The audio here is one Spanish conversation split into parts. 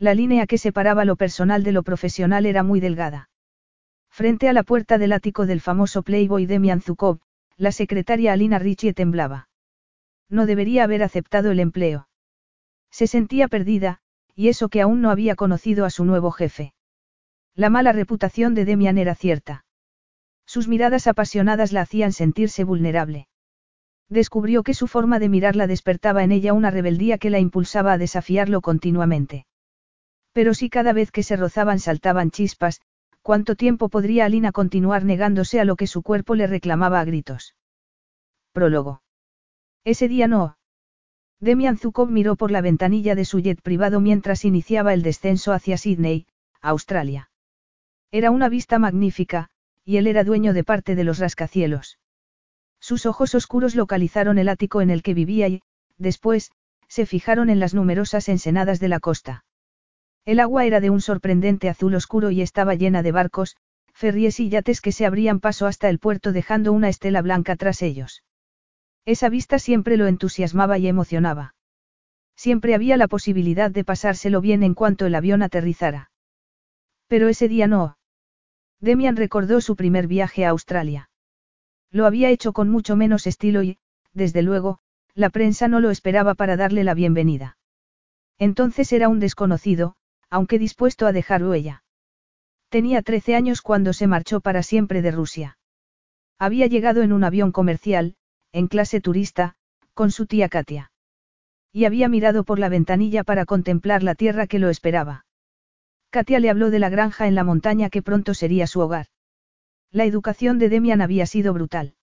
La línea que separaba lo personal de lo profesional era muy delgada. Frente a la puerta del ático del famoso Playboy Demian Zukov, la secretaria Alina Ritchie temblaba. No debería haber aceptado el empleo. Se sentía perdida, y eso que aún no había conocido a su nuevo jefe. La mala reputación de Demian era cierta. Sus miradas apasionadas la hacían sentirse vulnerable. Descubrió que su forma de mirarla despertaba en ella una rebeldía que la impulsaba a desafiarlo continuamente. Pero si cada vez que se rozaban saltaban chispas, ¿cuánto tiempo podría Alina continuar negándose a lo que su cuerpo le reclamaba a gritos? Prólogo. Ese día no. Demian Zukov miró por la ventanilla de su jet privado mientras iniciaba el descenso hacia Sydney, Australia. Era una vista magnífica, y él era dueño de parte de los rascacielos. Sus ojos oscuros localizaron el ático en el que vivía y, después, se fijaron en las numerosas ensenadas de la costa. El agua era de un sorprendente azul oscuro y estaba llena de barcos, ferries y yates que se abrían paso hasta el puerto dejando una estela blanca tras ellos. Esa vista siempre lo entusiasmaba y emocionaba. Siempre había la posibilidad de pasárselo bien en cuanto el avión aterrizara. Pero ese día no. Demian recordó su primer viaje a Australia. Lo había hecho con mucho menos estilo y, desde luego, la prensa no lo esperaba para darle la bienvenida. Entonces era un desconocido, aunque dispuesto a dejar huella. Tenía 13 años cuando se marchó para siempre de Rusia. Había llegado en un avión comercial, en clase turista, con su tía Katia. Y había mirado por la ventanilla para contemplar la tierra que lo esperaba. Katia le habló de la granja en la montaña que pronto sería su hogar. La educación de Demian había sido brutal.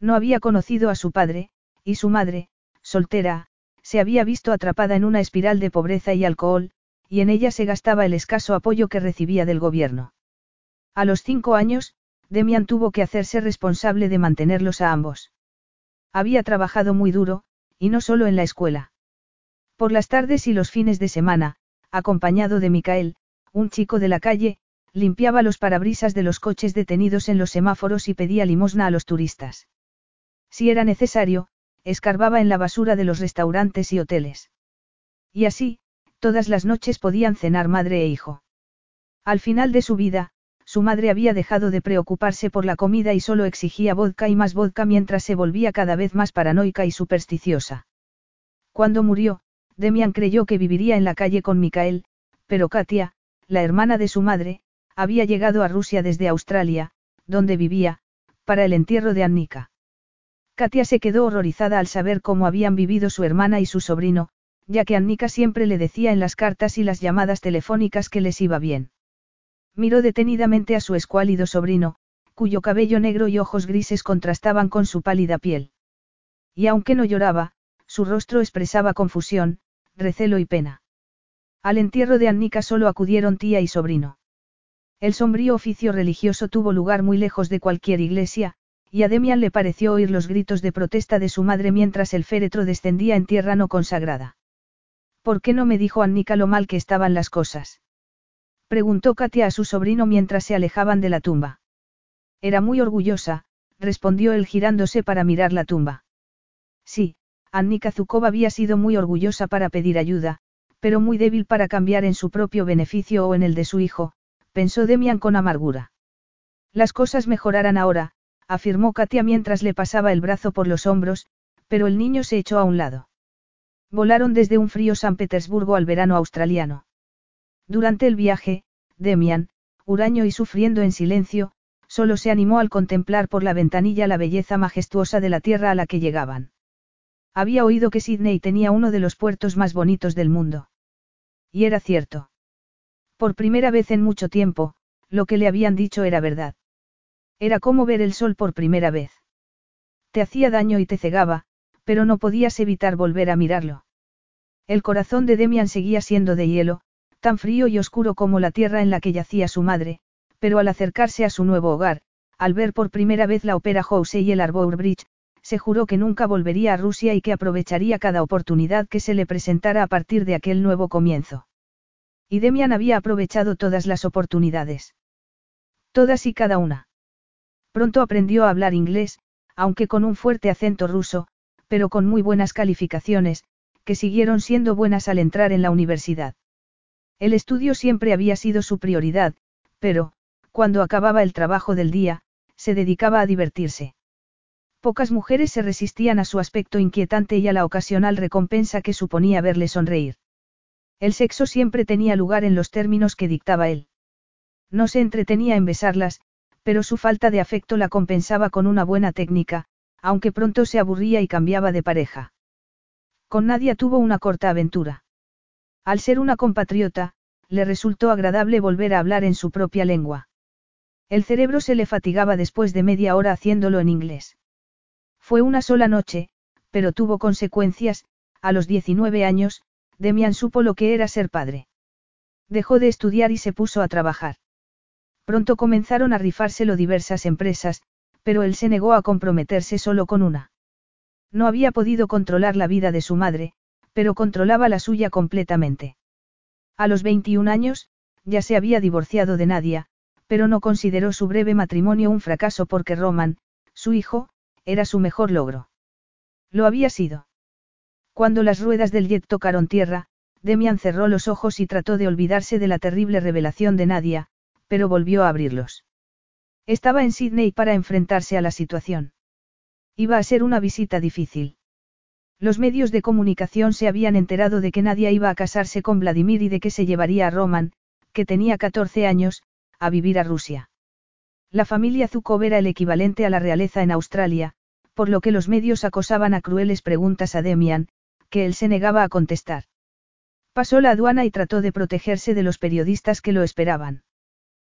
No había conocido a su padre, y su madre, soltera, se había visto atrapada en una espiral de pobreza y alcohol, y en ella se gastaba el escaso apoyo que recibía del gobierno. A los cinco años, Demian tuvo que hacerse responsable de mantenerlos a ambos. Había trabajado muy duro, y no solo en la escuela. Por las tardes y los fines de semana, acompañado de Micael, un chico de la calle, limpiaba los parabrisas de los coches detenidos en los semáforos y pedía limosna a los turistas. Si era necesario, escarbaba en la basura de los restaurantes y hoteles. Y así, Todas las noches podían cenar madre e hijo. Al final de su vida, su madre había dejado de preocuparse por la comida y solo exigía vodka y más vodka mientras se volvía cada vez más paranoica y supersticiosa. Cuando murió, Demian creyó que viviría en la calle con Mikael, pero Katia, la hermana de su madre, había llegado a Rusia desde Australia, donde vivía, para el entierro de Annika. Katia se quedó horrorizada al saber cómo habían vivido su hermana y su sobrino, ya que Annika siempre le decía en las cartas y las llamadas telefónicas que les iba bien. Miró detenidamente a su escuálido sobrino, cuyo cabello negro y ojos grises contrastaban con su pálida piel. Y aunque no lloraba, su rostro expresaba confusión, recelo y pena. Al entierro de Annika solo acudieron tía y sobrino. El sombrío oficio religioso tuvo lugar muy lejos de cualquier iglesia, y a Demian le pareció oír los gritos de protesta de su madre mientras el féretro descendía en tierra no consagrada. ¿Por qué no me dijo Annika lo mal que estaban las cosas? Preguntó Katia a su sobrino mientras se alejaban de la tumba. Era muy orgullosa, respondió él girándose para mirar la tumba. Sí, Annika Zukov había sido muy orgullosa para pedir ayuda, pero muy débil para cambiar en su propio beneficio o en el de su hijo, pensó Demian con amargura. Las cosas mejorarán ahora, afirmó Katia mientras le pasaba el brazo por los hombros, pero el niño se echó a un lado. Volaron desde un frío San Petersburgo al verano australiano. Durante el viaje, Demian, huraño y sufriendo en silencio, solo se animó al contemplar por la ventanilla la belleza majestuosa de la tierra a la que llegaban. Había oído que Sydney tenía uno de los puertos más bonitos del mundo. Y era cierto. Por primera vez en mucho tiempo, lo que le habían dicho era verdad. Era como ver el sol por primera vez. Te hacía daño y te cegaba, pero no podías evitar volver a mirarlo. El corazón de Demian seguía siendo de hielo, tan frío y oscuro como la tierra en la que yacía su madre, pero al acercarse a su nuevo hogar, al ver por primera vez la ópera House y el Arbour Bridge, se juró que nunca volvería a Rusia y que aprovecharía cada oportunidad que se le presentara a partir de aquel nuevo comienzo. Y Demian había aprovechado todas las oportunidades. Todas y cada una. Pronto aprendió a hablar inglés, aunque con un fuerte acento ruso, pero con muy buenas calificaciones, que siguieron siendo buenas al entrar en la universidad. El estudio siempre había sido su prioridad, pero, cuando acababa el trabajo del día, se dedicaba a divertirse. Pocas mujeres se resistían a su aspecto inquietante y a la ocasional recompensa que suponía verle sonreír. El sexo siempre tenía lugar en los términos que dictaba él. No se entretenía en besarlas, pero su falta de afecto la compensaba con una buena técnica, aunque pronto se aburría y cambiaba de pareja. Con Nadia tuvo una corta aventura. Al ser una compatriota, le resultó agradable volver a hablar en su propia lengua. El cerebro se le fatigaba después de media hora haciéndolo en inglés. Fue una sola noche, pero tuvo consecuencias, a los 19 años, Demian supo lo que era ser padre. Dejó de estudiar y se puso a trabajar. Pronto comenzaron a rifárselo diversas empresas, pero él se negó a comprometerse solo con una. No había podido controlar la vida de su madre, pero controlaba la suya completamente. A los 21 años, ya se había divorciado de Nadia, pero no consideró su breve matrimonio un fracaso porque Roman, su hijo, era su mejor logro. Lo había sido. Cuando las ruedas del jet tocaron tierra, Demian cerró los ojos y trató de olvidarse de la terrible revelación de Nadia, pero volvió a abrirlos. Estaba en Sydney para enfrentarse a la situación. Iba a ser una visita difícil. Los medios de comunicación se habían enterado de que Nadia iba a casarse con Vladimir y de que se llevaría a Roman, que tenía 14 años, a vivir a Rusia. La familia Zukov era el equivalente a la realeza en Australia, por lo que los medios acosaban a crueles preguntas a Demian, que él se negaba a contestar. Pasó la aduana y trató de protegerse de los periodistas que lo esperaban.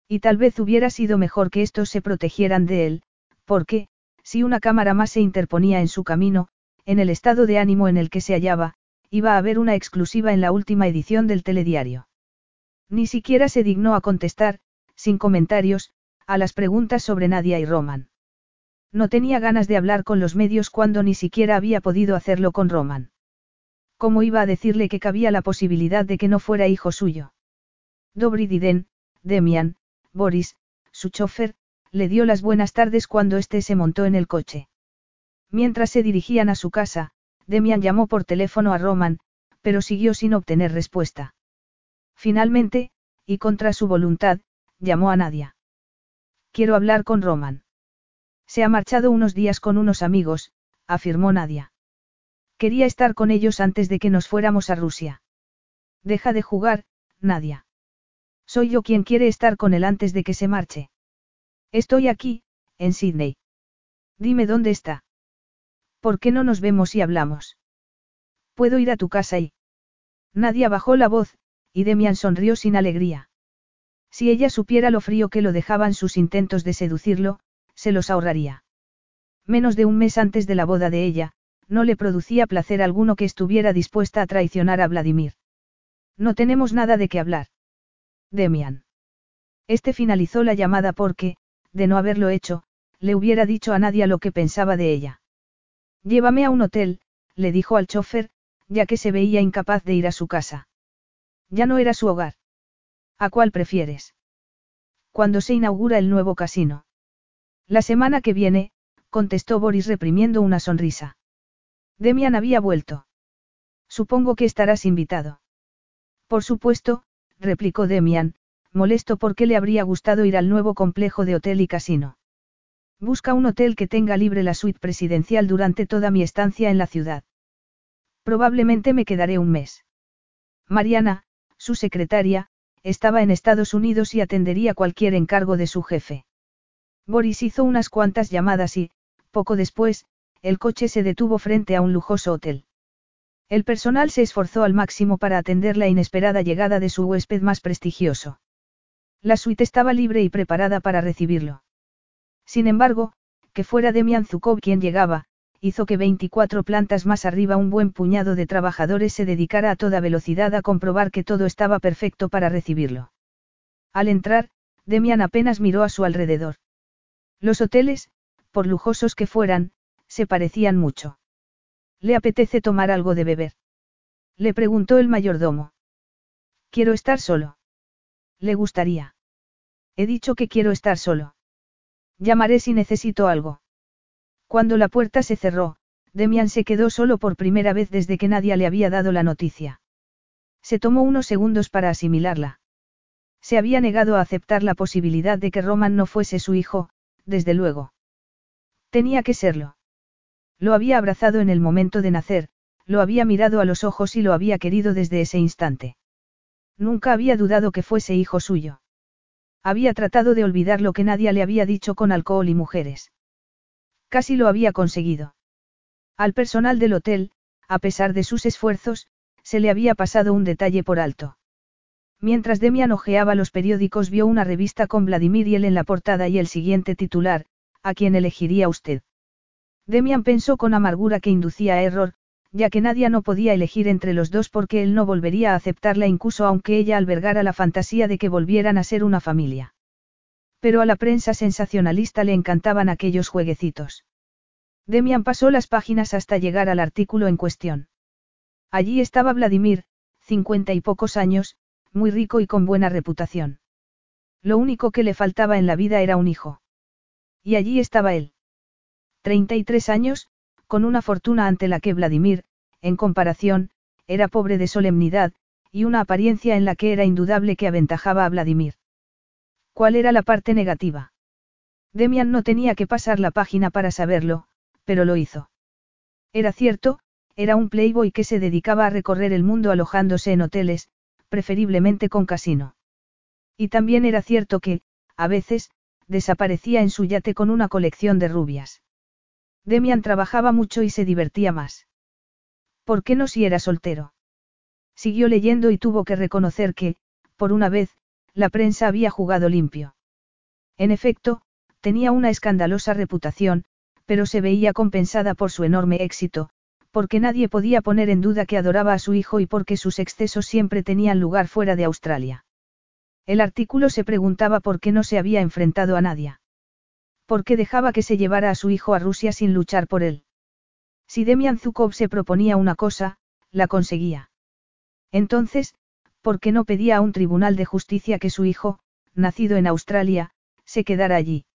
Y tal vez hubiera sido mejor que estos se protegieran de él, porque, si una cámara más se interponía en su camino, en el estado de ánimo en el que se hallaba, iba a haber una exclusiva en la última edición del telediario. Ni siquiera se dignó a contestar, sin comentarios, a las preguntas sobre Nadia y Roman. No tenía ganas de hablar con los medios cuando ni siquiera había podido hacerlo con Roman. ¿Cómo iba a decirle que cabía la posibilidad de que no fuera hijo suyo? Dobry Diden, Demian, Boris, su chofer, le dio las buenas tardes cuando éste se montó en el coche. Mientras se dirigían a su casa, Demian llamó por teléfono a Roman, pero siguió sin obtener respuesta. Finalmente, y contra su voluntad, llamó a Nadia. Quiero hablar con Roman. Se ha marchado unos días con unos amigos, afirmó Nadia. Quería estar con ellos antes de que nos fuéramos a Rusia. Deja de jugar, Nadia. Soy yo quien quiere estar con él antes de que se marche. Estoy aquí, en Sydney. Dime dónde está. ¿Por qué no nos vemos y hablamos? Puedo ir a tu casa y... Nadia bajó la voz, y Demian sonrió sin alegría. Si ella supiera lo frío que lo dejaban sus intentos de seducirlo, se los ahorraría. Menos de un mes antes de la boda de ella, no le producía placer alguno que estuviera dispuesta a traicionar a Vladimir. No tenemos nada de qué hablar. Demian. Este finalizó la llamada porque, de no haberlo hecho, le hubiera dicho a Nadia lo que pensaba de ella. Llévame a un hotel, le dijo al chofer, ya que se veía incapaz de ir a su casa. Ya no era su hogar. ¿A cuál prefieres? Cuando se inaugura el nuevo casino. La semana que viene, contestó Boris reprimiendo una sonrisa. Demian había vuelto. Supongo que estarás invitado. Por supuesto, replicó Demian, molesto porque le habría gustado ir al nuevo complejo de hotel y casino. Busca un hotel que tenga libre la suite presidencial durante toda mi estancia en la ciudad. Probablemente me quedaré un mes. Mariana, su secretaria, estaba en Estados Unidos y atendería cualquier encargo de su jefe. Boris hizo unas cuantas llamadas y, poco después, el coche se detuvo frente a un lujoso hotel. El personal se esforzó al máximo para atender la inesperada llegada de su huésped más prestigioso. La suite estaba libre y preparada para recibirlo. Sin embargo, que fuera Demian Zukov quien llegaba, hizo que 24 plantas más arriba un buen puñado de trabajadores se dedicara a toda velocidad a comprobar que todo estaba perfecto para recibirlo. Al entrar, Demian apenas miró a su alrededor. Los hoteles, por lujosos que fueran, se parecían mucho. ¿Le apetece tomar algo de beber? Le preguntó el mayordomo. Quiero estar solo. ¿Le gustaría? He dicho que quiero estar solo. Llamaré si necesito algo. Cuando la puerta se cerró, Demian se quedó solo por primera vez desde que nadie le había dado la noticia. Se tomó unos segundos para asimilarla. Se había negado a aceptar la posibilidad de que Roman no fuese su hijo, desde luego. Tenía que serlo. Lo había abrazado en el momento de nacer, lo había mirado a los ojos y lo había querido desde ese instante. Nunca había dudado que fuese hijo suyo. Había tratado de olvidar lo que nadie le había dicho con alcohol y mujeres. Casi lo había conseguido. Al personal del hotel, a pesar de sus esfuerzos, se le había pasado un detalle por alto. Mientras Demian ojeaba los periódicos vio una revista con Vladimir y él en la portada y el siguiente titular, ¿a quién elegiría usted? Demian pensó con amargura que inducía error, ya que Nadia no podía elegir entre los dos porque él no volvería a aceptarla incluso aunque ella albergara la fantasía de que volvieran a ser una familia. Pero a la prensa sensacionalista le encantaban aquellos jueguecitos. Demian pasó las páginas hasta llegar al artículo en cuestión. Allí estaba Vladimir, cincuenta y pocos años, muy rico y con buena reputación. Lo único que le faltaba en la vida era un hijo. Y allí estaba él. Treinta y tres años, con una fortuna ante la que Vladimir, en comparación, era pobre de solemnidad, y una apariencia en la que era indudable que aventajaba a Vladimir. ¿Cuál era la parte negativa? Demian no tenía que pasar la página para saberlo, pero lo hizo. Era cierto, era un playboy que se dedicaba a recorrer el mundo alojándose en hoteles, preferiblemente con casino. Y también era cierto que, a veces, desaparecía en su yate con una colección de rubias. Demian trabajaba mucho y se divertía más. ¿Por qué no si era soltero? Siguió leyendo y tuvo que reconocer que, por una vez, la prensa había jugado limpio. En efecto, tenía una escandalosa reputación, pero se veía compensada por su enorme éxito, porque nadie podía poner en duda que adoraba a su hijo y porque sus excesos siempre tenían lugar fuera de Australia. El artículo se preguntaba por qué no se había enfrentado a nadie. ¿Por qué dejaba que se llevara a su hijo a Rusia sin luchar por él? Si Demian Zukov se proponía una cosa, la conseguía. Entonces, ¿por qué no pedía a un tribunal de justicia que su hijo, nacido en Australia, se quedara allí?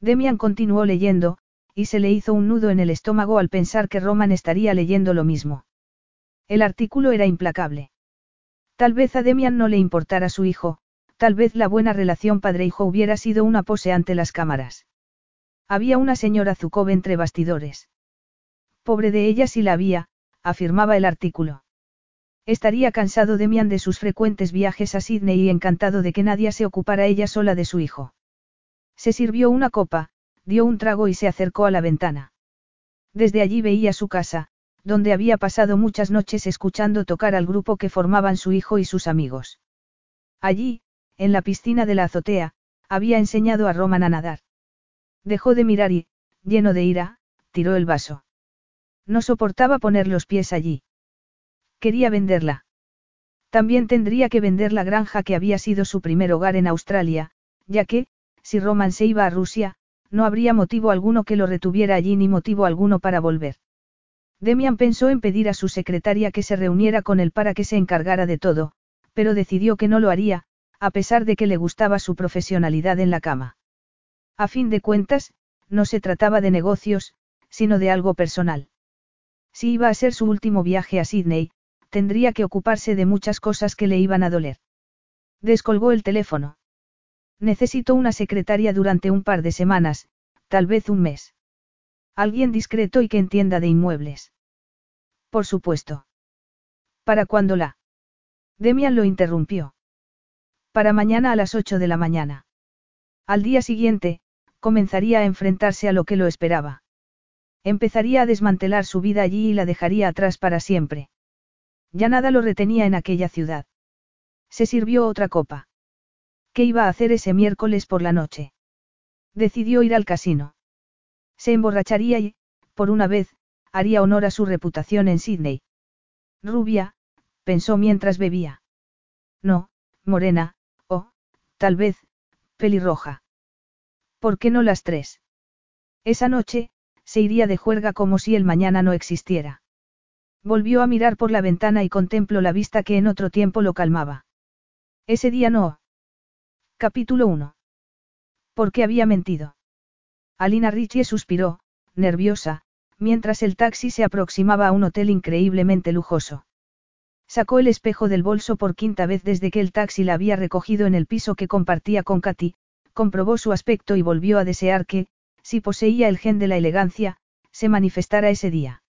Demian continuó leyendo, y se le hizo un nudo en el estómago al pensar que Roman estaría leyendo lo mismo. El artículo era implacable. Tal vez a Demian no le importara su hijo, tal vez la buena relación padre-hijo hubiera sido una pose ante las cámaras. Había una señora Zukov entre bastidores. Pobre de ella si la había, afirmaba el artículo. Estaría cansado Demian de sus frecuentes viajes a Sydney y encantado de que nadie se ocupara ella sola de su hijo. Se sirvió una copa, dio un trago y se acercó a la ventana. Desde allí veía su casa, donde había pasado muchas noches escuchando tocar al grupo que formaban su hijo y sus amigos. Allí, en la piscina de la azotea, había enseñado a Roman a nadar. Dejó de mirar y, lleno de ira, tiró el vaso. No soportaba poner los pies allí. Quería venderla. También tendría que vender la granja que había sido su primer hogar en Australia, ya que, si Roman se iba a Rusia, no habría motivo alguno que lo retuviera allí ni motivo alguno para volver. Demian pensó en pedir a su secretaria que se reuniera con él para que se encargara de todo, pero decidió que no lo haría, a pesar de que le gustaba su profesionalidad en la cama. A fin de cuentas, no se trataba de negocios, sino de algo personal. Si iba a ser su último viaje a Sydney, tendría que ocuparse de muchas cosas que le iban a doler. Descolgó el teléfono. Necesito una secretaria durante un par de semanas, tal vez un mes. Alguien discreto y que entienda de inmuebles. Por supuesto. ¿Para cuándo la? Demian lo interrumpió. Para mañana a las 8 de la mañana. Al día siguiente, comenzaría a enfrentarse a lo que lo esperaba. Empezaría a desmantelar su vida allí y la dejaría atrás para siempre. Ya nada lo retenía en aquella ciudad. Se sirvió otra copa. ¿Qué iba a hacer ese miércoles por la noche? Decidió ir al casino. Se emborracharía y, por una vez, haría honor a su reputación en Sydney. Rubia, pensó mientras bebía. No, morena, o, tal vez, pelirroja. ¿Por qué no las tres? Esa noche, se iría de juerga como si el mañana no existiera. Volvió a mirar por la ventana y contempló la vista que en otro tiempo lo calmaba. Ese día no. Capítulo 1. ¿Por qué había mentido? Alina Ritchie suspiró, nerviosa, mientras el taxi se aproximaba a un hotel increíblemente lujoso. Sacó el espejo del bolso por quinta vez desde que el taxi la había recogido en el piso que compartía con Katy, comprobó su aspecto y volvió a desear que, si poseía el gen de la elegancia, se manifestara ese día.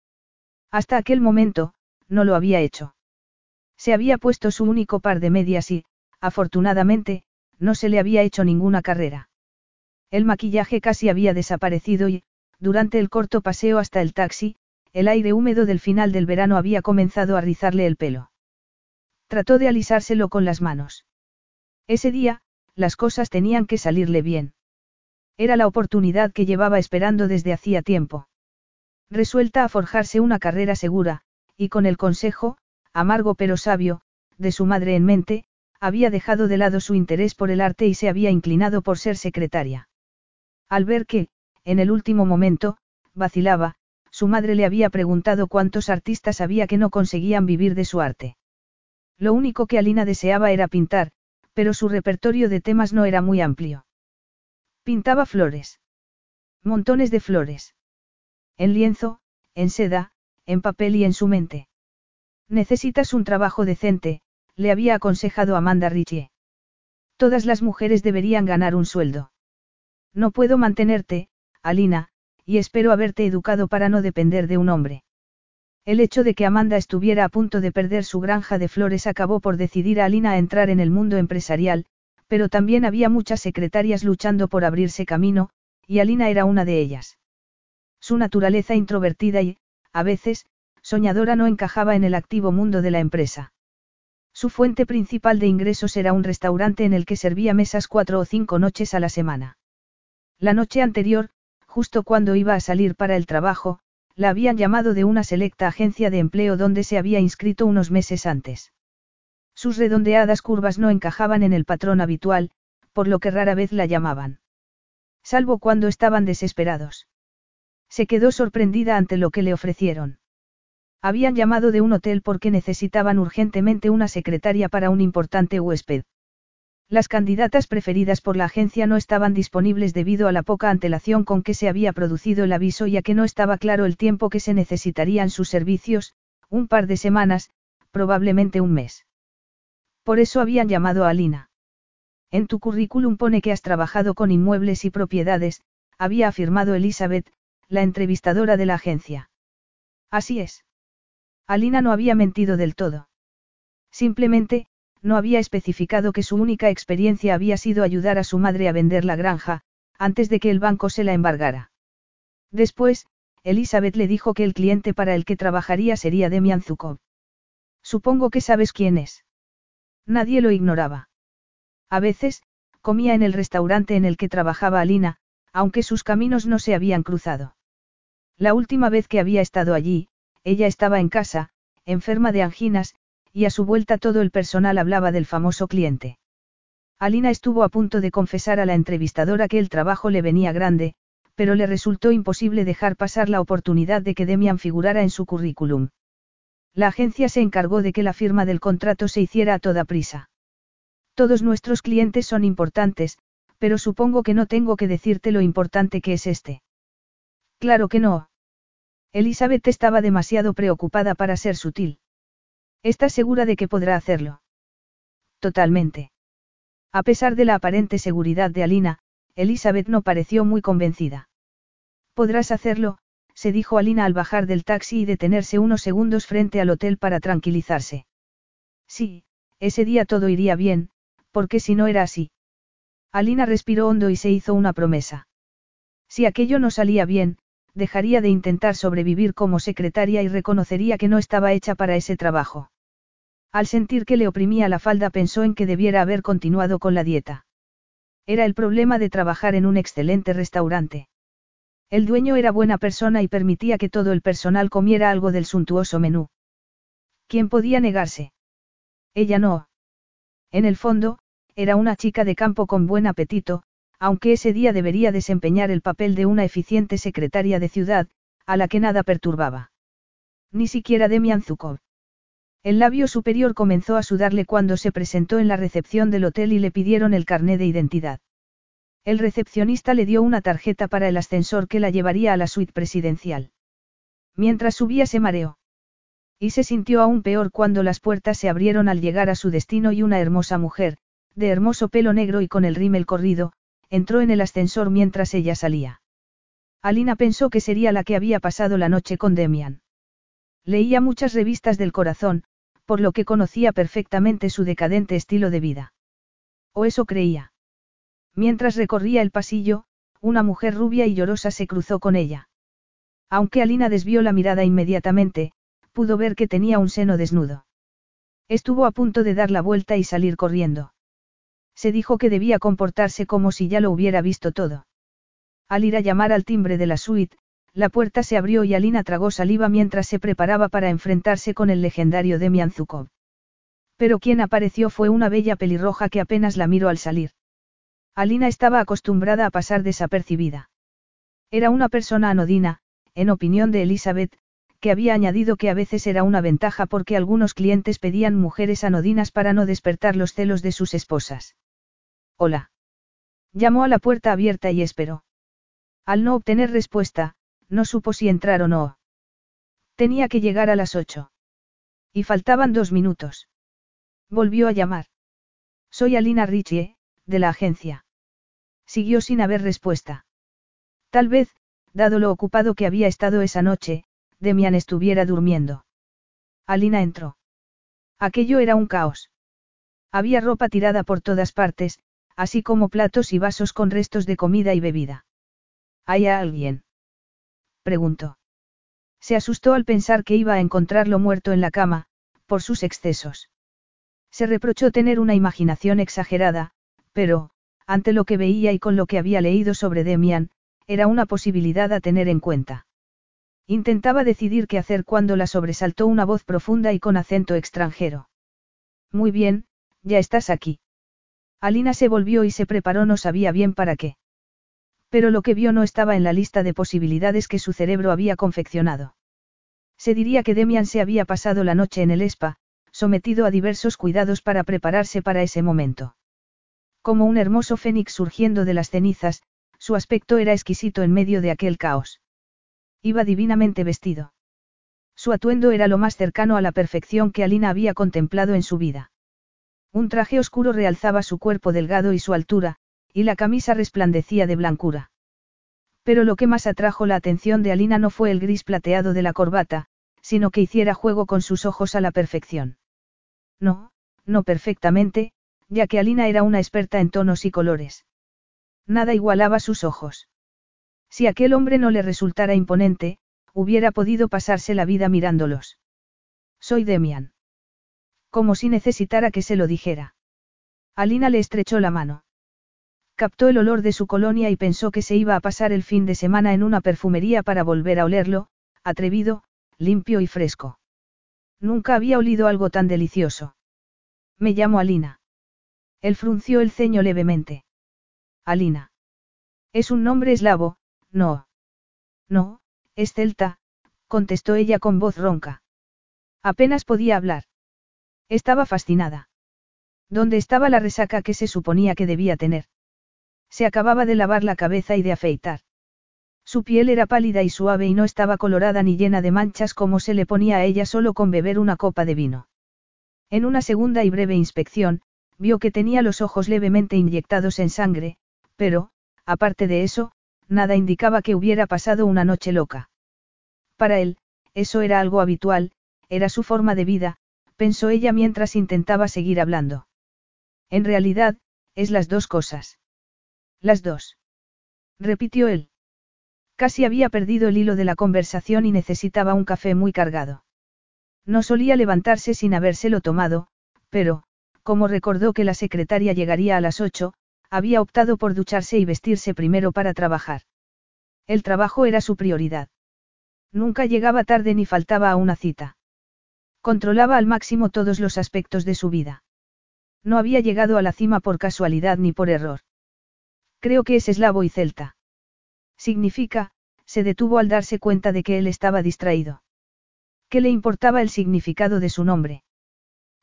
Hasta aquel momento, no lo había hecho. Se había puesto su único par de medias y, afortunadamente, no se le había hecho ninguna carrera. El maquillaje casi había desaparecido y, durante el corto paseo hasta el taxi, el aire húmedo del final del verano había comenzado a rizarle el pelo. Trató de alisárselo con las manos. Ese día, las cosas tenían que salirle bien. Era la oportunidad que llevaba esperando desde hacía tiempo. Resuelta a forjarse una carrera segura, y con el consejo, amargo pero sabio, de su madre en mente, había dejado de lado su interés por el arte y se había inclinado por ser secretaria. Al ver que, en el último momento, vacilaba, su madre le había preguntado cuántos artistas había que no conseguían vivir de su arte. Lo único que Alina deseaba era pintar, pero su repertorio de temas no era muy amplio. Pintaba flores. Montones de flores. En lienzo, en seda, en papel y en su mente. Necesitas un trabajo decente, le había aconsejado Amanda Ritchie. Todas las mujeres deberían ganar un sueldo. No puedo mantenerte, Alina, y espero haberte educado para no depender de un hombre. El hecho de que Amanda estuviera a punto de perder su granja de flores acabó por decidir a Alina a entrar en el mundo empresarial, pero también había muchas secretarias luchando por abrirse camino, y Alina era una de ellas. Su naturaleza introvertida y, a veces, soñadora no encajaba en el activo mundo de la empresa. Su fuente principal de ingresos era un restaurante en el que servía mesas cuatro o cinco noches a la semana. La noche anterior, justo cuando iba a salir para el trabajo, la habían llamado de una selecta agencia de empleo donde se había inscrito unos meses antes. Sus redondeadas curvas no encajaban en el patrón habitual, por lo que rara vez la llamaban. Salvo cuando estaban desesperados. Se quedó sorprendida ante lo que le ofrecieron. Habían llamado de un hotel porque necesitaban urgentemente una secretaria para un importante huésped. Las candidatas preferidas por la agencia no estaban disponibles debido a la poca antelación con que se había producido el aviso y a que no estaba claro el tiempo que se necesitarían sus servicios, un par de semanas, probablemente un mes. Por eso habían llamado a Alina. En tu currículum pone que has trabajado con inmuebles y propiedades, había afirmado Elizabeth, la entrevistadora de la agencia. Así es. Alina no había mentido del todo. Simplemente, no había especificado que su única experiencia había sido ayudar a su madre a vender la granja, antes de que el banco se la embargara. Después, Elizabeth le dijo que el cliente para el que trabajaría sería Demian Zukov. Supongo que sabes quién es. Nadie lo ignoraba. A veces, comía en el restaurante en el que trabajaba Alina, aunque sus caminos no se habían cruzado. La última vez que había estado allí, ella estaba en casa, enferma de anginas, y a su vuelta todo el personal hablaba del famoso cliente. Alina estuvo a punto de confesar a la entrevistadora que el trabajo le venía grande, pero le resultó imposible dejar pasar la oportunidad de que Demian figurara en su currículum. La agencia se encargó de que la firma del contrato se hiciera a toda prisa. Todos nuestros clientes son importantes, pero supongo que no tengo que decirte lo importante que es este. Claro que no. Elizabeth estaba demasiado preocupada para ser sutil. ¿Estás segura de que podrá hacerlo? Totalmente. A pesar de la aparente seguridad de Alina, Elizabeth no pareció muy convencida. Podrás hacerlo, se dijo Alina al bajar del taxi y detenerse unos segundos frente al hotel para tranquilizarse. Sí, ese día todo iría bien, porque si no era así. Alina respiró hondo y se hizo una promesa. Si aquello no salía bien, dejaría de intentar sobrevivir como secretaria y reconocería que no estaba hecha para ese trabajo. Al sentir que le oprimía la falda pensó en que debiera haber continuado con la dieta. Era el problema de trabajar en un excelente restaurante. El dueño era buena persona y permitía que todo el personal comiera algo del suntuoso menú. ¿Quién podía negarse? Ella no. En el fondo, era una chica de campo con buen apetito, aunque ese día debería desempeñar el papel de una eficiente secretaria de ciudad, a la que nada perturbaba. Ni siquiera Demian Zukov. El labio superior comenzó a sudarle cuando se presentó en la recepción del hotel y le pidieron el carné de identidad. El recepcionista le dio una tarjeta para el ascensor que la llevaría a la suite presidencial. Mientras subía se mareó. Y se sintió aún peor cuando las puertas se abrieron al llegar a su destino y una hermosa mujer, de hermoso pelo negro y con el rímel corrido, entró en el ascensor mientras ella salía. Alina pensó que sería la que había pasado la noche con Demian. Leía muchas revistas del corazón, por lo que conocía perfectamente su decadente estilo de vida. O eso creía. Mientras recorría el pasillo, una mujer rubia y llorosa se cruzó con ella. Aunque Alina desvió la mirada inmediatamente, pudo ver que tenía un seno desnudo. Estuvo a punto de dar la vuelta y salir corriendo. Se dijo que debía comportarse como si ya lo hubiera visto todo. Al ir a llamar al timbre de la suite, la puerta se abrió y Alina tragó saliva mientras se preparaba para enfrentarse con el legendario Demian Zukov. Pero quien apareció fue una bella pelirroja que apenas la miró al salir. Alina estaba acostumbrada a pasar desapercibida. Era una persona anodina, en opinión de Elizabeth, que había añadido que a veces era una ventaja porque algunos clientes pedían mujeres anodinas para no despertar los celos de sus esposas. Hola. Llamó a la puerta abierta y esperó. Al no obtener respuesta, no supo si entrar o no. Tenía que llegar a las ocho. Y faltaban dos minutos. Volvió a llamar. Soy Alina Ritchie, de la agencia. Siguió sin haber respuesta. Tal vez, dado lo ocupado que había estado esa noche, Demian estuviera durmiendo. Alina entró. Aquello era un caos. Había ropa tirada por todas partes, así como platos y vasos con restos de comida y bebida. ¿Hay alguien? Preguntó. Se asustó al pensar que iba a encontrarlo muerto en la cama, por sus excesos. Se reprochó tener una imaginación exagerada, pero, ante lo que veía y con lo que había leído sobre Demian, era una posibilidad a tener en cuenta. Intentaba decidir qué hacer cuando la sobresaltó una voz profunda y con acento extranjero. Muy bien, ya estás aquí. Alina se volvió y se preparó no sabía bien para qué. Pero lo que vio no estaba en la lista de posibilidades que su cerebro había confeccionado. Se diría que Demian se había pasado la noche en el spa, sometido a diversos cuidados para prepararse para ese momento. Como un hermoso fénix surgiendo de las cenizas, su aspecto era exquisito en medio de aquel caos. Iba divinamente vestido. Su atuendo era lo más cercano a la perfección que Alina había contemplado en su vida. Un traje oscuro realzaba su cuerpo delgado y su altura, y la camisa resplandecía de blancura. Pero lo que más atrajo la atención de Alina no fue el gris plateado de la corbata, sino que hiciera juego con sus ojos a la perfección. No, no perfectamente, ya que Alina era una experta en tonos y colores. Nada igualaba sus ojos. Si aquel hombre no le resultara imponente, hubiera podido pasarse la vida mirándolos. Soy Demian. Como si necesitara que se lo dijera. Alina le estrechó la mano. Captó el olor de su colonia y pensó que se iba a pasar el fin de semana en una perfumería para volver a olerlo, atrevido, limpio y fresco. Nunca había olido algo tan delicioso. Me llamo Alina. Él frunció el ceño levemente. Alina. Es un nombre eslavo, no. No, es celta, contestó ella con voz ronca. Apenas podía hablar. Estaba fascinada. ¿Dónde estaba la resaca que se suponía que debía tener? Se acababa de lavar la cabeza y de afeitar. Su piel era pálida y suave y no estaba colorada ni llena de manchas como se le ponía a ella solo con beber una copa de vino. En una segunda y breve inspección, vio que tenía los ojos levemente inyectados en sangre, pero, aparte de eso, nada indicaba que hubiera pasado una noche loca. Para él, eso era algo habitual, era su forma de vida, pensó ella mientras intentaba seguir hablando. En realidad, es las dos cosas. Las dos. Repitió él. Casi había perdido el hilo de la conversación y necesitaba un café muy cargado. No solía levantarse sin habérselo tomado, pero, como recordó que la secretaria llegaría a las ocho, había optado por ducharse y vestirse primero para trabajar. El trabajo era su prioridad. Nunca llegaba tarde ni faltaba a una cita. Controlaba al máximo todos los aspectos de su vida. No había llegado a la cima por casualidad ni por error. Creo que es eslavo y celta. Significa, se detuvo al darse cuenta de que él estaba distraído. ¿Qué le importaba el significado de su nombre?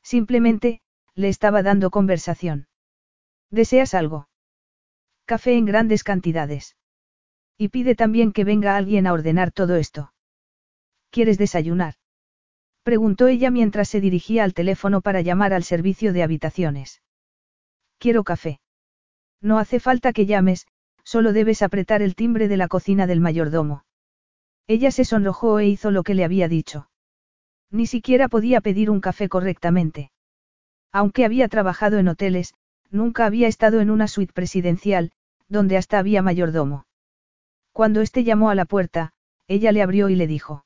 Simplemente, le estaba dando conversación. ¿Deseas algo? Café en grandes cantidades. Y pide también que venga alguien a ordenar todo esto. ¿Quieres desayunar? Preguntó ella mientras se dirigía al teléfono para llamar al servicio de habitaciones. Quiero café. No hace falta que llames, solo debes apretar el timbre de la cocina del mayordomo. Ella se sonrojó e hizo lo que le había dicho. Ni siquiera podía pedir un café correctamente. Aunque había trabajado en hoteles, nunca había estado en una suite presidencial, donde hasta había mayordomo. Cuando éste llamó a la puerta, ella le abrió y le dijo.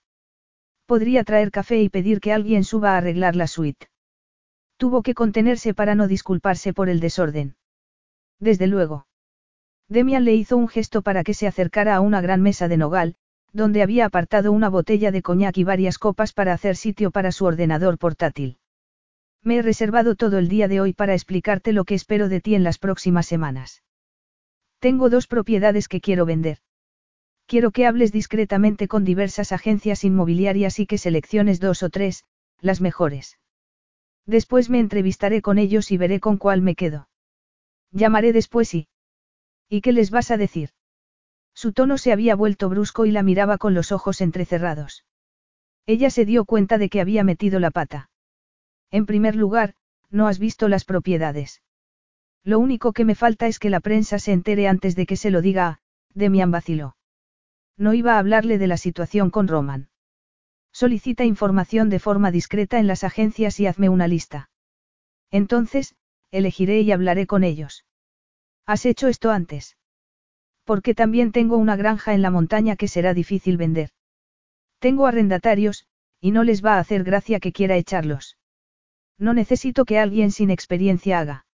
Podría traer café y pedir que alguien suba a arreglar la suite. Tuvo que contenerse para no disculparse por el desorden. Desde luego. Demian le hizo un gesto para que se acercara a una gran mesa de nogal, donde había apartado una botella de coñac y varias copas para hacer sitio para su ordenador portátil. Me he reservado todo el día de hoy para explicarte lo que espero de ti en las próximas semanas. Tengo dos propiedades que quiero vender. Quiero que hables discretamente con diversas agencias inmobiliarias y que selecciones dos o tres, las mejores. Después me entrevistaré con ellos y veré con cuál me quedo. Llamaré después y... ¿Y qué les vas a decir? Su tono se había vuelto brusco y la miraba con los ojos entrecerrados. Ella se dio cuenta de que había metido la pata. En primer lugar, no has visto las propiedades. Lo único que me falta es que la prensa se entere antes de que se lo diga a, Demian vaciló. No iba a hablarle de la situación con Roman. Solicita información de forma discreta en las agencias y hazme una lista. Entonces, elegiré y hablaré con ellos. ¿Has hecho esto antes? Porque también tengo una granja en la montaña que será difícil vender. Tengo arrendatarios, y no les va a hacer gracia que quiera echarlos. No necesito que alguien sin experiencia haga.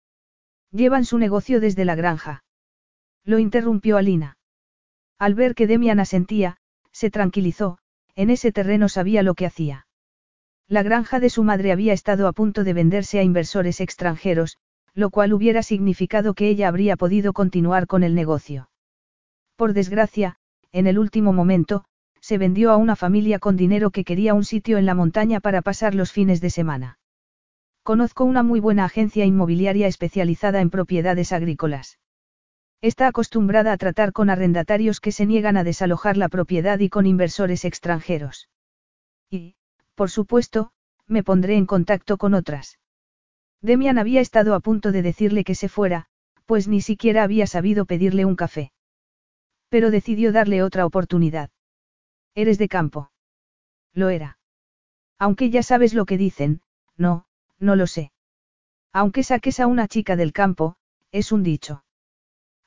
Llevan su negocio desde la granja. Lo interrumpió Alina. Al ver que Demian asentía, se tranquilizó, en ese terreno sabía lo que hacía. La granja de su madre había estado a punto de venderse a inversores extranjeros, lo cual hubiera significado que ella habría podido continuar con el negocio. Por desgracia, en el último momento, se vendió a una familia con dinero que quería un sitio en la montaña para pasar los fines de semana. Conozco una muy buena agencia inmobiliaria especializada en propiedades agrícolas. Está acostumbrada a tratar con arrendatarios que se niegan a desalojar la propiedad y con inversores extranjeros. Y, por supuesto, me pondré en contacto con otras. Demian había estado a punto de decirle que se fuera, pues ni siquiera había sabido pedirle un café. Pero decidió darle otra oportunidad. Eres de campo. Lo era. Aunque ya sabes lo que dicen, no, no lo sé. Aunque saques a una chica del campo, es un dicho.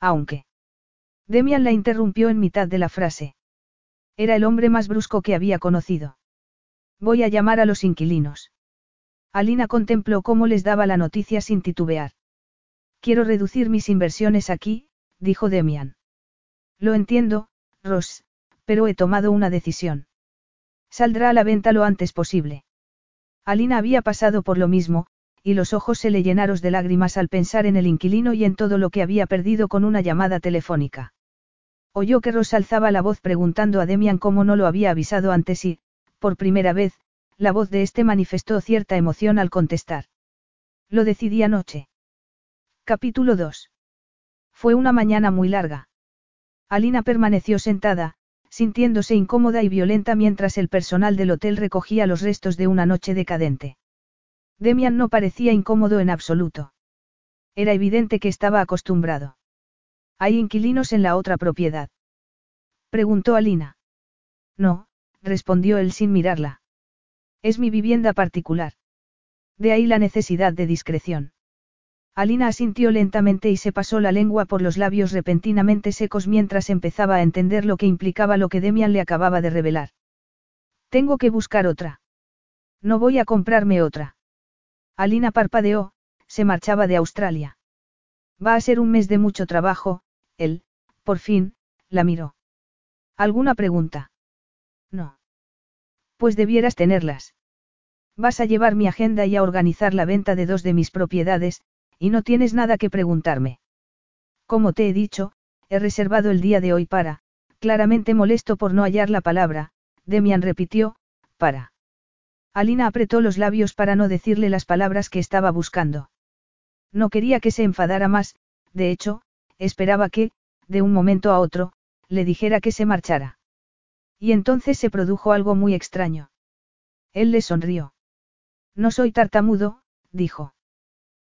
Aunque. Demian la interrumpió en mitad de la frase. Era el hombre más brusco que había conocido. Voy a llamar a los inquilinos. Alina contempló cómo les daba la noticia sin titubear. Quiero reducir mis inversiones aquí, dijo Demian. Lo entiendo, Ross, pero he tomado una decisión. Saldrá a la venta lo antes posible. Alina había pasado por lo mismo, y los ojos se le llenaron de lágrimas al pensar en el inquilino y en todo lo que había perdido con una llamada telefónica. Oyó que Ross alzaba la voz preguntando a Demian cómo no lo había avisado antes y, por primera vez, la voz de este manifestó cierta emoción al contestar. Lo decidí anoche. Capítulo 2. Fue una mañana muy larga. Alina permaneció sentada, sintiéndose incómoda y violenta mientras el personal del hotel recogía los restos de una noche decadente. Demian no parecía incómodo en absoluto. Era evidente que estaba acostumbrado. ¿Hay inquilinos en la otra propiedad? Preguntó Alina. No, respondió él sin mirarla. Es mi vivienda particular. De ahí la necesidad de discreción. Alina asintió lentamente y se pasó la lengua por los labios repentinamente secos mientras empezaba a entender lo que implicaba lo que Demian le acababa de revelar. Tengo que buscar otra. No voy a comprarme otra. Alina parpadeó, se marchaba de Australia. Va a ser un mes de mucho trabajo, él, por fin, la miró. ¿Alguna pregunta? No. Pues debieras tenerlas. Vas a llevar mi agenda y a organizar la venta de dos de mis propiedades, y no tienes nada que preguntarme. Como te he dicho, he reservado el día de hoy para, claramente molesto por no hallar la palabra, Demian repitió, para. Alina apretó los labios para no decirle las palabras que estaba buscando. No quería que se enfadara más, de hecho, esperaba que, de un momento a otro, le dijera que se marchara. Y entonces se produjo algo muy extraño. Él le sonrió. No soy tartamudo, dijo.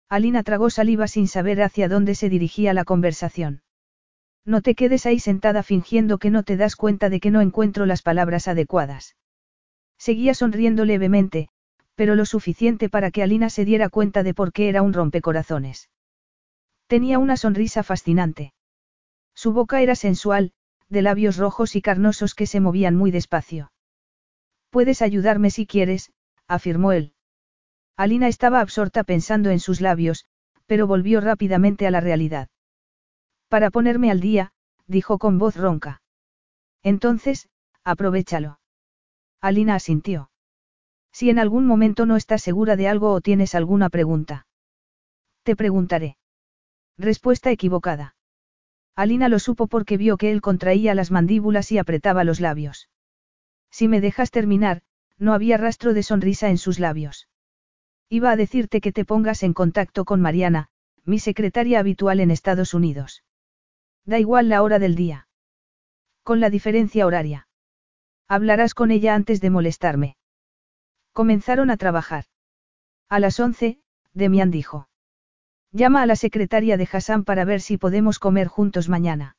Alina tragó saliva sin saber hacia dónde se dirigía la conversación. No te quedes ahí sentada fingiendo que no te das cuenta de que no encuentro las palabras adecuadas. Seguía sonriendo levemente, pero lo suficiente para que Alina se diera cuenta de por qué era un rompecorazones. Tenía una sonrisa fascinante. Su boca era sensual, de labios rojos y carnosos que se movían muy despacio. Puedes ayudarme si quieres, afirmó él. Alina estaba absorta pensando en sus labios, pero volvió rápidamente a la realidad. Para ponerme al día, dijo con voz ronca. Entonces, aprovechalo. Alina asintió. Si en algún momento no estás segura de algo o tienes alguna pregunta. Te preguntaré. Respuesta equivocada. Alina lo supo porque vio que él contraía las mandíbulas y apretaba los labios. Si me dejas terminar, no había rastro de sonrisa en sus labios. Iba a decirte que te pongas en contacto con Mariana, mi secretaria habitual en Estados Unidos. Da igual la hora del día. Con la diferencia horaria. Hablarás con ella antes de molestarme. Comenzaron a trabajar. A las once, Demian dijo. Llama a la secretaria de Hassan para ver si podemos comer juntos mañana.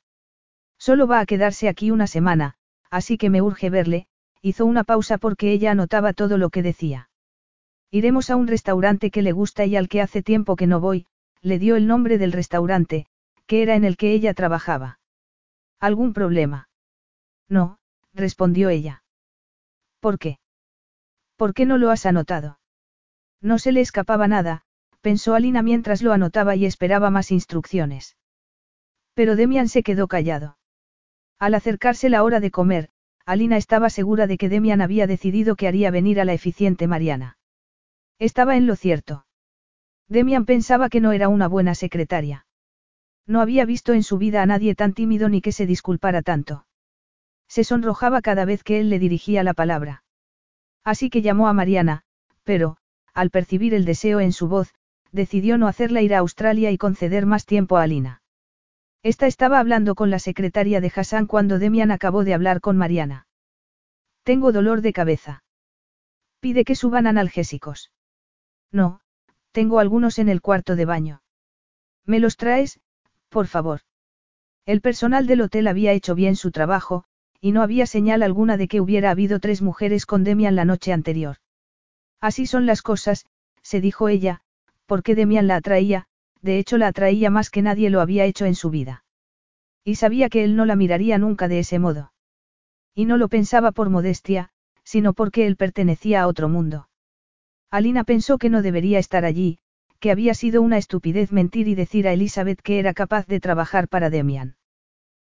Solo va a quedarse aquí una semana, así que me urge verle, hizo una pausa porque ella anotaba todo lo que decía. Iremos a un restaurante que le gusta y al que hace tiempo que no voy, le dio el nombre del restaurante, que era en el que ella trabajaba. ¿Algún problema? No, respondió ella. ¿Por qué? ¿Por qué no lo has anotado? No se le escapaba nada, pensó Alina mientras lo anotaba y esperaba más instrucciones. Pero Demian se quedó callado. Al acercarse la hora de comer, Alina estaba segura de que Demian había decidido que haría venir a la eficiente Mariana. Estaba en lo cierto. Demian pensaba que no era una buena secretaria. No había visto en su vida a nadie tan tímido ni que se disculpara tanto. Se sonrojaba cada vez que él le dirigía la palabra. Así que llamó a Mariana, pero, al percibir el deseo en su voz, decidió no hacerla ir a Australia y conceder más tiempo a Alina. Esta estaba hablando con la secretaria de Hassan cuando Demian acabó de hablar con Mariana. Tengo dolor de cabeza. Pide que suban analgésicos. No, tengo algunos en el cuarto de baño. ¿Me los traes, por favor? El personal del hotel había hecho bien su trabajo, y no había señal alguna de que hubiera habido tres mujeres con Demian la noche anterior. Así son las cosas, se dijo ella, porque Demian la atraía, de hecho la atraía más que nadie lo había hecho en su vida. Y sabía que él no la miraría nunca de ese modo. Y no lo pensaba por modestia, sino porque él pertenecía a otro mundo. Alina pensó que no debería estar allí, que había sido una estupidez mentir y decir a Elizabeth que era capaz de trabajar para Demian.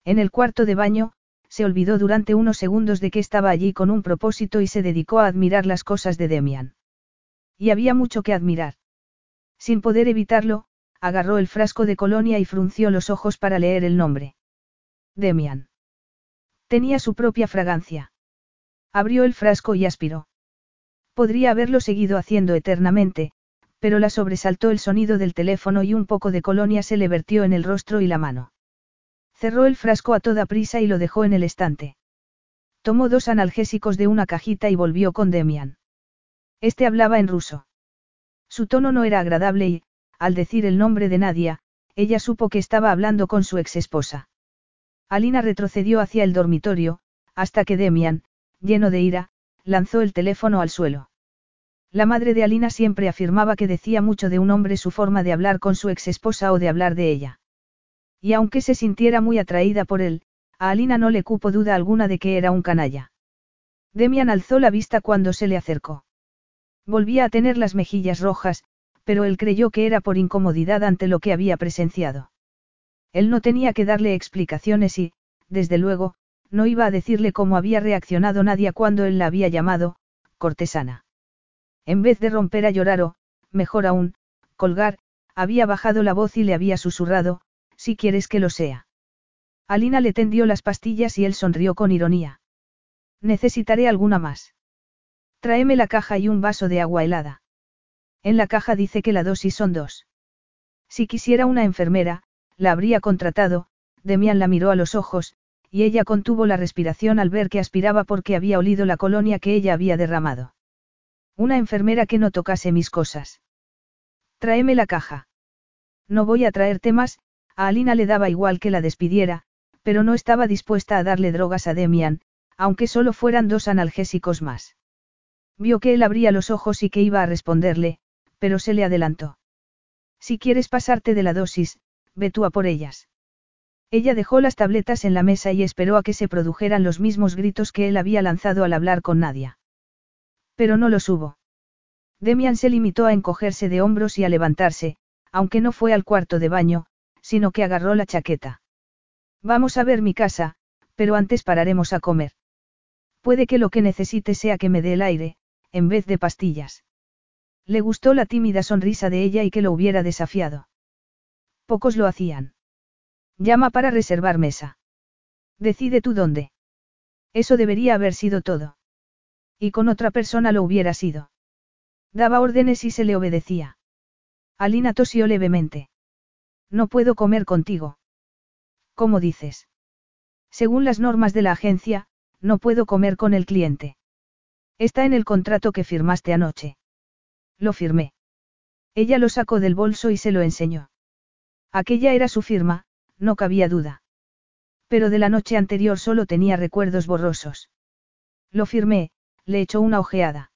En el cuarto de baño, se olvidó durante unos segundos de que estaba allí con un propósito y se dedicó a admirar las cosas de Demian. Y había mucho que admirar. Sin poder evitarlo, agarró el frasco de colonia y frunció los ojos para leer el nombre. Demian. Tenía su propia fragancia. Abrió el frasco y aspiró. Podría haberlo seguido haciendo eternamente, pero la sobresaltó el sonido del teléfono y un poco de colonia se le vertió en el rostro y la mano. Cerró el frasco a toda prisa y lo dejó en el estante. Tomó dos analgésicos de una cajita y volvió con Demian. Este hablaba en ruso. Su tono no era agradable y, al decir el nombre de Nadia, ella supo que estaba hablando con su ex esposa. Alina retrocedió hacia el dormitorio, hasta que Demian, lleno de ira, lanzó el teléfono al suelo. La madre de Alina siempre afirmaba que decía mucho de un hombre su forma de hablar con su ex esposa o de hablar de ella. Y aunque se sintiera muy atraída por él, a Alina no le cupo duda alguna de que era un canalla. Demian alzó la vista cuando se le acercó. Volvía a tener las mejillas rojas, pero él creyó que era por incomodidad ante lo que había presenciado. Él no tenía que darle explicaciones y, desde luego, no iba a decirle cómo había reaccionado Nadia cuando él la había llamado, cortesana. En vez de romper a llorar o, mejor aún, colgar, había bajado la voz y le había susurrado, si quieres que lo sea. Alina le tendió las pastillas y él sonrió con ironía. Necesitaré alguna más. Tráeme la caja y un vaso de agua helada. En la caja dice que la dosis son dos. Si quisiera una enfermera, la habría contratado, Demian la miró a los ojos, y ella contuvo la respiración al ver que aspiraba porque había olido la colonia que ella había derramado. Una enfermera que no tocase mis cosas. Tráeme la caja. No voy a traerte más, a Alina le daba igual que la despidiera, pero no estaba dispuesta a darle drogas a Demian, aunque solo fueran dos analgésicos más. Vio que él abría los ojos y que iba a responderle, pero se le adelantó. Si quieres pasarte de la dosis, ve tú a por ellas. Ella dejó las tabletas en la mesa y esperó a que se produjeran los mismos gritos que él había lanzado al hablar con Nadia. Pero no los hubo. Demian se limitó a encogerse de hombros y a levantarse, aunque no fue al cuarto de baño, sino que agarró la chaqueta. Vamos a ver mi casa, pero antes pararemos a comer. Puede que lo que necesite sea que me dé el aire, en vez de pastillas. Le gustó la tímida sonrisa de ella y que lo hubiera desafiado. Pocos lo hacían. Llama para reservar mesa. Decide tú dónde. Eso debería haber sido todo. Y con otra persona lo hubiera sido. Daba órdenes y se le obedecía. Alina tosió levemente. No puedo comer contigo. ¿Cómo dices? Según las normas de la agencia, no puedo comer con el cliente. Está en el contrato que firmaste anoche. Lo firmé. Ella lo sacó del bolso y se lo enseñó. Aquella era su firma, no cabía duda. Pero de la noche anterior solo tenía recuerdos borrosos. Lo firmé, le echó una ojeada.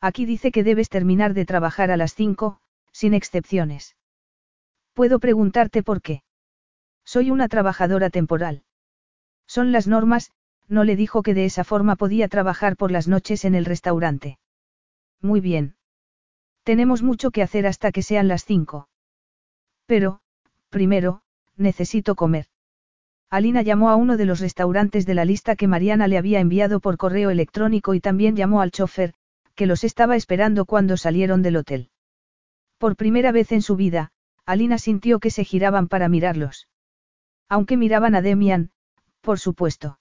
Aquí dice que debes terminar de trabajar a las cinco, sin excepciones. Puedo preguntarte por qué. Soy una trabajadora temporal. Son las normas, no le dijo que de esa forma podía trabajar por las noches en el restaurante. Muy bien. Tenemos mucho que hacer hasta que sean las cinco. Pero, primero, necesito comer. Alina llamó a uno de los restaurantes de la lista que Mariana le había enviado por correo electrónico y también llamó al chofer, que los estaba esperando cuando salieron del hotel. Por primera vez en su vida, Alina sintió que se giraban para mirarlos. Aunque miraban a Demian, por supuesto.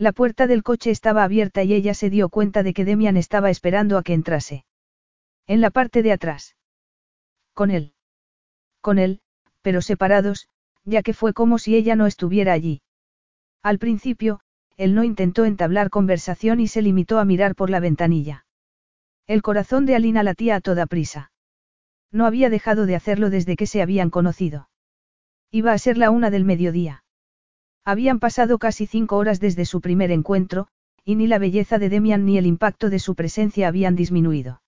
La puerta del coche estaba abierta y ella se dio cuenta de que Demian estaba esperando a que entrase. En la parte de atrás. Con él. Con él, pero separados, ya que fue como si ella no estuviera allí. Al principio, él no intentó entablar conversación y se limitó a mirar por la ventanilla. El corazón de Alina latía a toda prisa. No había dejado de hacerlo desde que se habían conocido. Iba a ser la una del mediodía. Habían pasado casi cinco horas desde su primer encuentro, y ni la belleza de Demian ni el impacto de su presencia habían disminuido.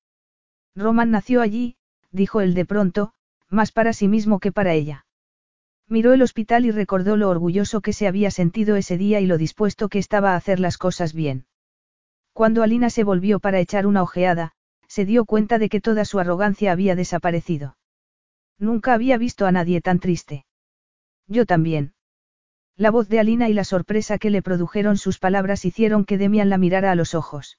Roman nació allí, dijo él de pronto, más para sí mismo que para ella. Miró el hospital y recordó lo orgulloso que se había sentido ese día y lo dispuesto que estaba a hacer las cosas bien. Cuando Alina se volvió para echar una ojeada, se dio cuenta de que toda su arrogancia había desaparecido. Nunca había visto a nadie tan triste. Yo también. La voz de Alina y la sorpresa que le produjeron sus palabras hicieron que Demian la mirara a los ojos.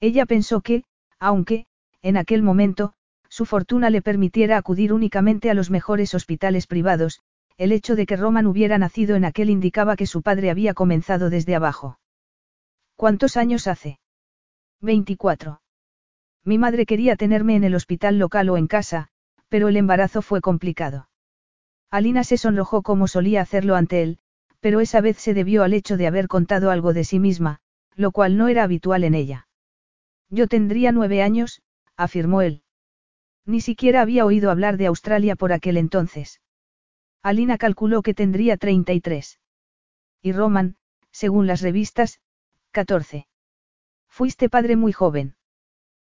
Ella pensó que, aunque, en aquel momento, su fortuna le permitiera acudir únicamente a los mejores hospitales privados, el hecho de que Roman hubiera nacido en aquel indicaba que su padre había comenzado desde abajo. ¿Cuántos años hace? 24. Mi madre quería tenerme en el hospital local o en casa, pero el embarazo fue complicado. Alina se sonrojó como solía hacerlo ante él, pero esa vez se debió al hecho de haber contado algo de sí misma, lo cual no era habitual en ella. Yo tendría nueve años, afirmó él. Ni siquiera había oído hablar de Australia por aquel entonces. Alina calculó que tendría 33. Y Roman, según las revistas, 14. Fuiste padre muy joven.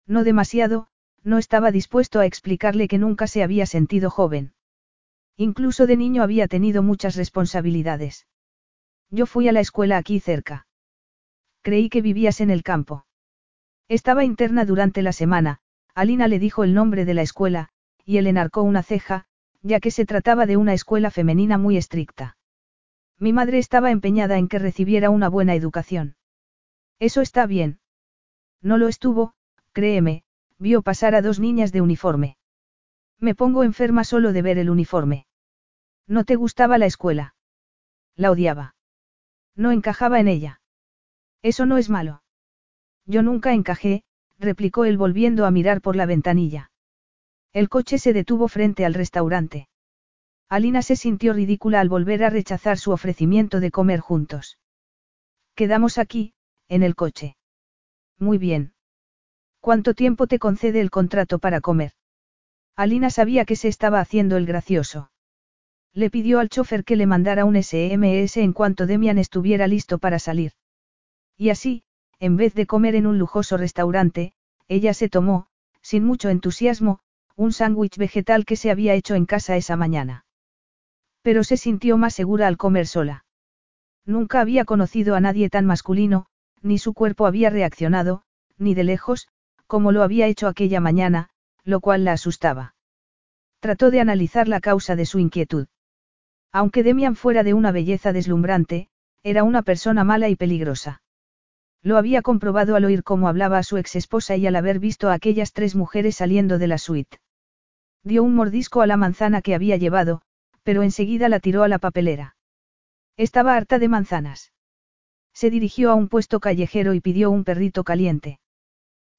No demasiado, no estaba dispuesto a explicarle que nunca se había sentido joven. Incluso de niño había tenido muchas responsabilidades. Yo fui a la escuela aquí cerca. Creí que vivías en el campo. Estaba interna durante la semana, Alina le dijo el nombre de la escuela, y él enarcó una ceja, ya que se trataba de una escuela femenina muy estricta. Mi madre estaba empeñada en que recibiera una buena educación. Eso está bien. No lo estuvo, créeme, vio pasar a dos niñas de uniforme. Me pongo enferma solo de ver el uniforme. ¿No te gustaba la escuela? La odiaba. No encajaba en ella. Eso no es malo. Yo nunca encajé, replicó él volviendo a mirar por la ventanilla. El coche se detuvo frente al restaurante. Alina se sintió ridícula al volver a rechazar su ofrecimiento de comer juntos. Quedamos aquí, en el coche. Muy bien. ¿Cuánto tiempo te concede el contrato para comer? Alina sabía que se estaba haciendo el gracioso. Le pidió al chofer que le mandara un SMS en cuanto Demian estuviera listo para salir. Y así, en vez de comer en un lujoso restaurante, ella se tomó, sin mucho entusiasmo, un sándwich vegetal que se había hecho en casa esa mañana. Pero se sintió más segura al comer sola. Nunca había conocido a nadie tan masculino, ni su cuerpo había reaccionado, ni de lejos, como lo había hecho aquella mañana, lo cual la asustaba. Trató de analizar la causa de su inquietud. Aunque Demian fuera de una belleza deslumbrante, era una persona mala y peligrosa. Lo había comprobado al oír cómo hablaba a su exesposa y al haber visto a aquellas tres mujeres saliendo de la suite. Dio un mordisco a la manzana que había llevado, pero enseguida la tiró a la papelera. Estaba harta de manzanas. Se dirigió a un puesto callejero y pidió un perrito caliente.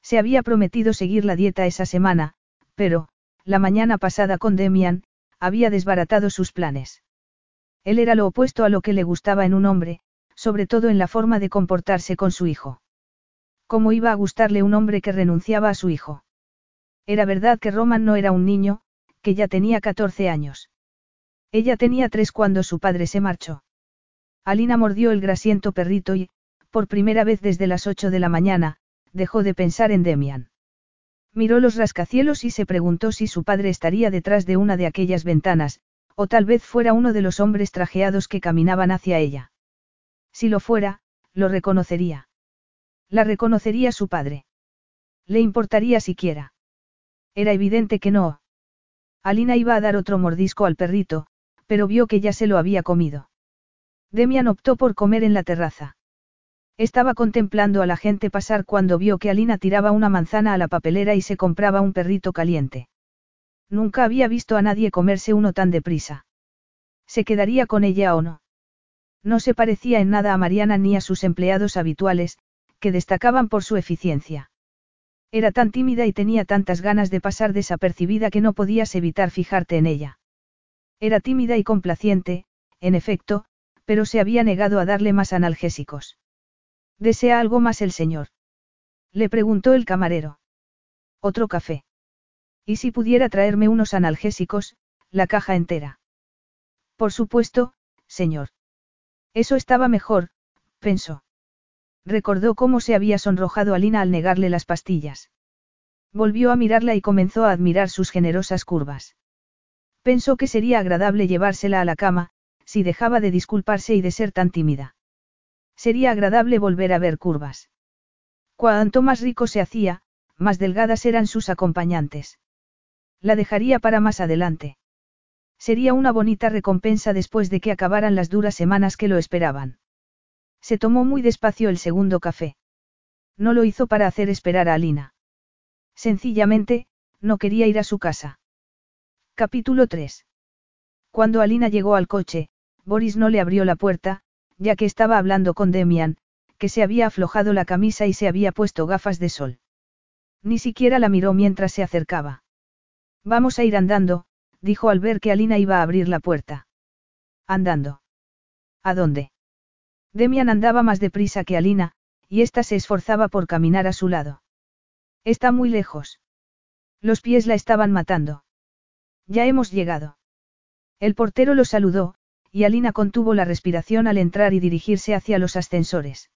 Se había prometido seguir la dieta esa semana, pero, la mañana pasada con Demian, había desbaratado sus planes. Él era lo opuesto a lo que le gustaba en un hombre, sobre todo en la forma de comportarse con su hijo. ¿Cómo iba a gustarle un hombre que renunciaba a su hijo? Era verdad que Roman no era un niño, que ya tenía 14 años. Ella tenía tres cuando su padre se marchó. Alina mordió el grasiento perrito y, por primera vez desde las ocho de la mañana, dejó de pensar en Demian. Miró los rascacielos y se preguntó si su padre estaría detrás de una de aquellas ventanas, o tal vez fuera uno de los hombres trajeados que caminaban hacia ella. Si lo fuera, lo reconocería. La reconocería su padre. Le importaría siquiera. Era evidente que no. Alina iba a dar otro mordisco al perrito, pero vio que ya se lo había comido. Demian optó por comer en la terraza. Estaba contemplando a la gente pasar cuando vio que Alina tiraba una manzana a la papelera y se compraba un perrito caliente. Nunca había visto a nadie comerse uno tan deprisa. ¿Se quedaría con ella o no? No se parecía en nada a Mariana ni a sus empleados habituales, que destacaban por su eficiencia. Era tan tímida y tenía tantas ganas de pasar desapercibida que no podías evitar fijarte en ella. Era tímida y complaciente, en efecto, pero se había negado a darle más analgésicos. ¿Desea algo más el señor? Le preguntó el camarero. Otro café. ¿Y si pudiera traerme unos analgésicos, la caja entera? Por supuesto, señor. Eso estaba mejor, pensó. Recordó cómo se había sonrojado Alina al negarle las pastillas. Volvió a mirarla y comenzó a admirar sus generosas curvas. Pensó que sería agradable llevársela a la cama, si dejaba de disculparse y de ser tan tímida. Sería agradable volver a ver curvas. Cuanto más rico se hacía, más delgadas eran sus acompañantes. La dejaría para más adelante. Sería una bonita recompensa después de que acabaran las duras semanas que lo esperaban. Se tomó muy despacio el segundo café. No lo hizo para hacer esperar a Alina. Sencillamente, no quería ir a su casa. Capítulo 3. Cuando Alina llegó al coche, Boris no le abrió la puerta, ya que estaba hablando con Demian, que se había aflojado la camisa y se había puesto gafas de sol. Ni siquiera la miró mientras se acercaba. Vamos a ir andando, dijo al ver que Alina iba a abrir la puerta. Andando. ¿A dónde? Demian andaba más deprisa que Alina, y ésta se esforzaba por caminar a su lado. Está muy lejos. Los pies la estaban matando. Ya hemos llegado. El portero lo saludó, y Alina contuvo la respiración al entrar y dirigirse hacia los ascensores.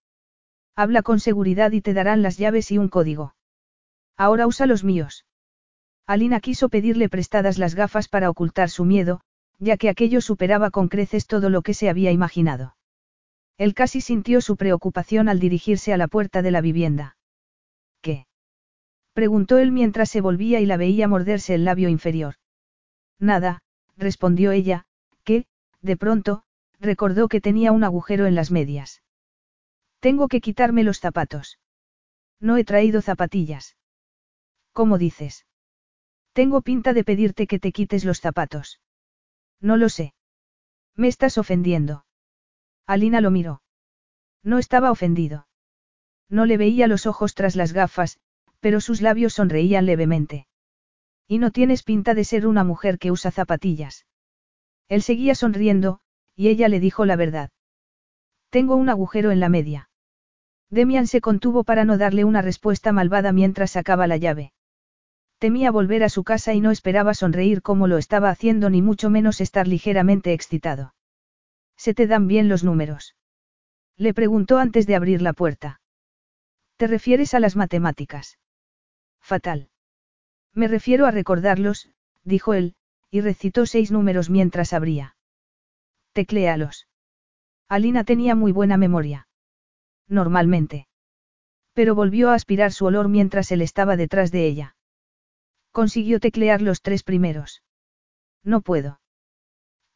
Habla con seguridad y te darán las llaves y un código. Ahora usa los míos. Alina quiso pedirle prestadas las gafas para ocultar su miedo, ya que aquello superaba con creces todo lo que se había imaginado. Él casi sintió su preocupación al dirigirse a la puerta de la vivienda. ¿Qué? preguntó él mientras se volvía y la veía morderse el labio inferior. Nada, respondió ella, que, de pronto, recordó que tenía un agujero en las medias. Tengo que quitarme los zapatos. No he traído zapatillas. ¿Cómo dices? Tengo pinta de pedirte que te quites los zapatos. No lo sé. Me estás ofendiendo. Alina lo miró. No estaba ofendido. No le veía los ojos tras las gafas, pero sus labios sonreían levemente. Y no tienes pinta de ser una mujer que usa zapatillas. Él seguía sonriendo, y ella le dijo la verdad. Tengo un agujero en la media. Demian se contuvo para no darle una respuesta malvada mientras sacaba la llave. Temía volver a su casa y no esperaba sonreír como lo estaba haciendo ni mucho menos estar ligeramente excitado. ¿Se te dan bien los números? Le preguntó antes de abrir la puerta. ¿Te refieres a las matemáticas? Fatal. Me refiero a recordarlos, dijo él, y recitó seis números mientras abría. Tecléalos. Alina tenía muy buena memoria. Normalmente. Pero volvió a aspirar su olor mientras él estaba detrás de ella. Consiguió teclear los tres primeros. No puedo.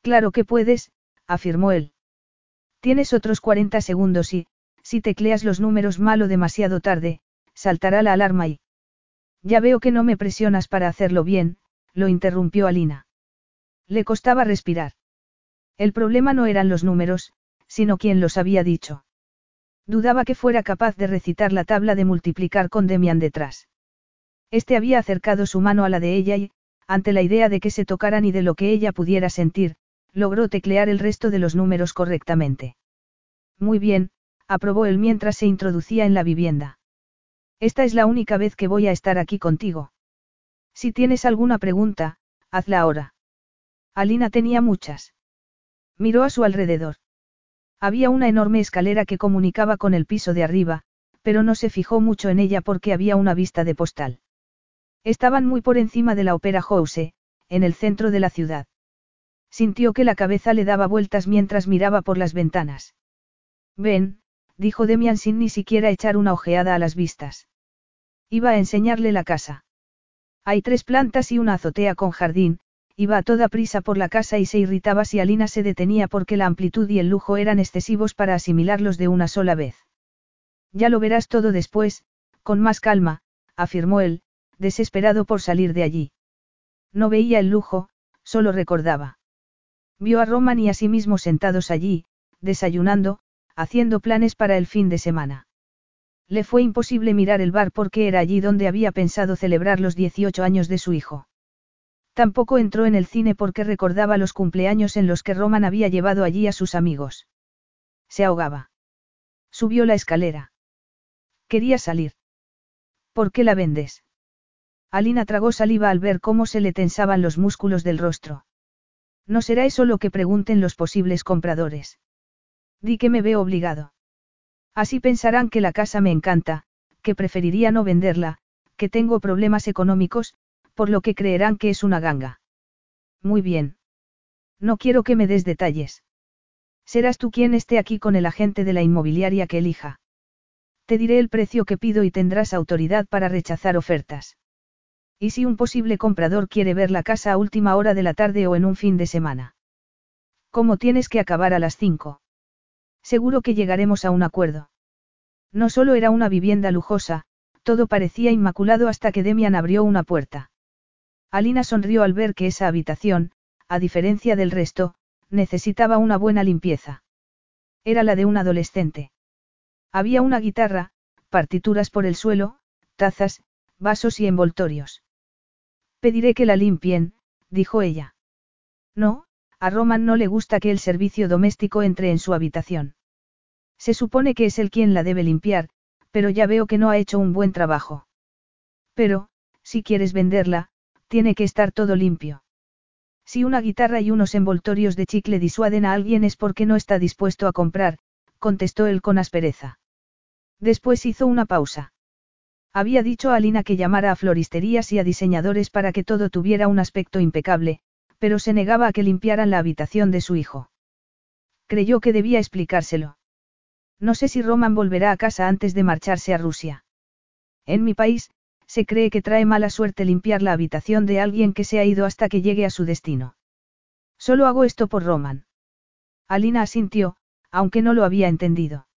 Claro que puedes, afirmó él. Tienes otros 40 segundos y, si tecleas los números mal o demasiado tarde, saltará la alarma y... Ya veo que no me presionas para hacerlo bien, lo interrumpió Alina. Le costaba respirar. El problema no eran los números, sino quien los había dicho. Dudaba que fuera capaz de recitar la tabla de multiplicar con Demian detrás. Este había acercado su mano a la de ella y, ante la idea de que se tocaran y de lo que ella pudiera sentir, logró teclear el resto de los números correctamente. Muy bien, aprobó él mientras se introducía en la vivienda. Esta es la única vez que voy a estar aquí contigo. Si tienes alguna pregunta, hazla ahora. Alina tenía muchas. Miró a su alrededor. Había una enorme escalera que comunicaba con el piso de arriba, pero no se fijó mucho en ella porque había una vista de postal. Estaban muy por encima de la Opera House, en el centro de la ciudad. Sintió que la cabeza le daba vueltas mientras miraba por las ventanas. Ven, dijo Demian sin ni siquiera echar una ojeada a las vistas. Iba a enseñarle la casa. Hay tres plantas y una azotea con jardín, iba a toda prisa por la casa y se irritaba si Alina se detenía porque la amplitud y el lujo eran excesivos para asimilarlos de una sola vez. Ya lo verás todo después, con más calma, afirmó él, desesperado por salir de allí. No veía el lujo, solo recordaba. Vio a Roman y a sí mismo sentados allí, desayunando, haciendo planes para el fin de semana. Le fue imposible mirar el bar porque era allí donde había pensado celebrar los 18 años de su hijo. Tampoco entró en el cine porque recordaba los cumpleaños en los que Roman había llevado allí a sus amigos. Se ahogaba. Subió la escalera. Quería salir. ¿Por qué la vendes? Alina tragó saliva al ver cómo se le tensaban los músculos del rostro. No será eso lo que pregunten los posibles compradores. Di que me veo obligado. Así pensarán que la casa me encanta, que preferiría no venderla, que tengo problemas económicos, por lo que creerán que es una ganga. Muy bien. No quiero que me des detalles. Serás tú quien esté aquí con el agente de la inmobiliaria que elija. Te diré el precio que pido y tendrás autoridad para rechazar ofertas. ¿Y si un posible comprador quiere ver la casa a última hora de la tarde o en un fin de semana? ¿Cómo tienes que acabar a las cinco? Seguro que llegaremos a un acuerdo. No solo era una vivienda lujosa, todo parecía inmaculado hasta que Demian abrió una puerta. Alina sonrió al ver que esa habitación, a diferencia del resto, necesitaba una buena limpieza. Era la de un adolescente. Había una guitarra, partituras por el suelo, tazas, vasos y envoltorios. Pediré que la limpien, dijo ella. No, a Roman no le gusta que el servicio doméstico entre en su habitación. Se supone que es él quien la debe limpiar, pero ya veo que no ha hecho un buen trabajo. Pero, si quieres venderla, tiene que estar todo limpio. Si una guitarra y unos envoltorios de chicle disuaden a alguien es porque no está dispuesto a comprar, contestó él con aspereza. Después hizo una pausa. Había dicho a Alina que llamara a floristerías y a diseñadores para que todo tuviera un aspecto impecable, pero se negaba a que limpiaran la habitación de su hijo. Creyó que debía explicárselo. No sé si Roman volverá a casa antes de marcharse a Rusia. En mi país, se cree que trae mala suerte limpiar la habitación de alguien que se ha ido hasta que llegue a su destino. Solo hago esto por Roman. Alina asintió, aunque no lo había entendido.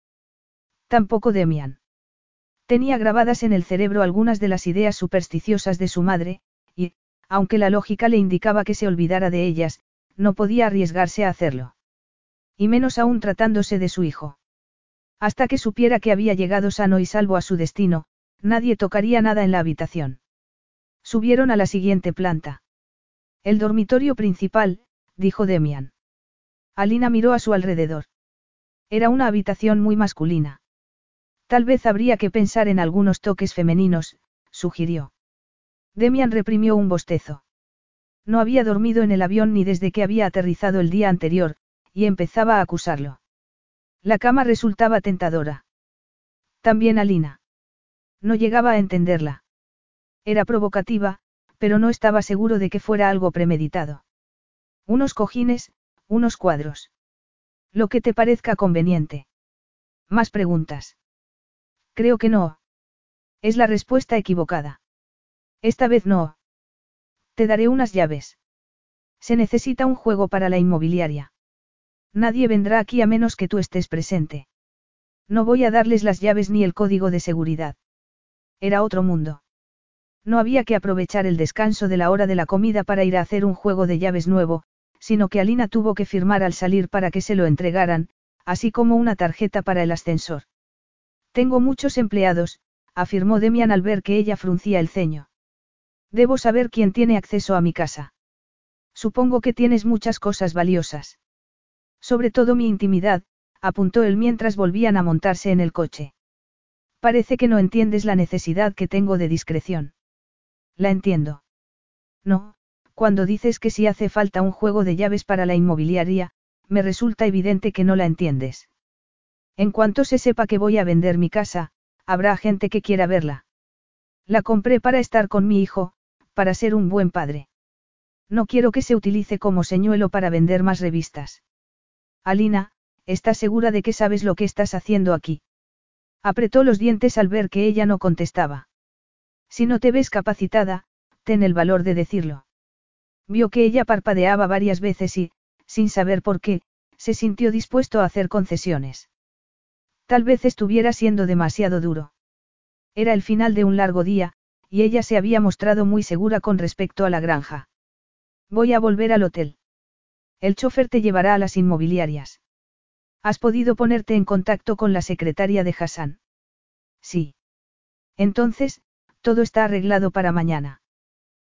Tampoco Demian. Tenía grabadas en el cerebro algunas de las ideas supersticiosas de su madre, y, aunque la lógica le indicaba que se olvidara de ellas, no podía arriesgarse a hacerlo. Y menos aún tratándose de su hijo. Hasta que supiera que había llegado sano y salvo a su destino, nadie tocaría nada en la habitación. Subieron a la siguiente planta. El dormitorio principal, dijo Demian. Alina miró a su alrededor. Era una habitación muy masculina. Tal vez habría que pensar en algunos toques femeninos, sugirió. Demian reprimió un bostezo. No había dormido en el avión ni desde que había aterrizado el día anterior, y empezaba a acusarlo. La cama resultaba tentadora. También Alina. No llegaba a entenderla. Era provocativa, pero no estaba seguro de que fuera algo premeditado. Unos cojines, unos cuadros. Lo que te parezca conveniente. Más preguntas. Creo que no. Es la respuesta equivocada. Esta vez no. Te daré unas llaves. Se necesita un juego para la inmobiliaria. Nadie vendrá aquí a menos que tú estés presente. No voy a darles las llaves ni el código de seguridad. Era otro mundo. No había que aprovechar el descanso de la hora de la comida para ir a hacer un juego de llaves nuevo, sino que Alina tuvo que firmar al salir para que se lo entregaran, así como una tarjeta para el ascensor. Tengo muchos empleados, afirmó Demian al ver que ella fruncía el ceño. Debo saber quién tiene acceso a mi casa. Supongo que tienes muchas cosas valiosas. Sobre todo mi intimidad, apuntó él mientras volvían a montarse en el coche. Parece que no entiendes la necesidad que tengo de discreción. La entiendo. No, cuando dices que si hace falta un juego de llaves para la inmobiliaria, me resulta evidente que no la entiendes. En cuanto se sepa que voy a vender mi casa, habrá gente que quiera verla. La compré para estar con mi hijo, para ser un buen padre. No quiero que se utilice como señuelo para vender más revistas. Alina, ¿estás segura de que sabes lo que estás haciendo aquí? Apretó los dientes al ver que ella no contestaba. Si no te ves capacitada, ten el valor de decirlo. Vio que ella parpadeaba varias veces y, sin saber por qué, se sintió dispuesto a hacer concesiones. Tal vez estuviera siendo demasiado duro. Era el final de un largo día, y ella se había mostrado muy segura con respecto a la granja. Voy a volver al hotel. El chofer te llevará a las inmobiliarias. ¿Has podido ponerte en contacto con la secretaria de Hassan? Sí. Entonces, todo está arreglado para mañana.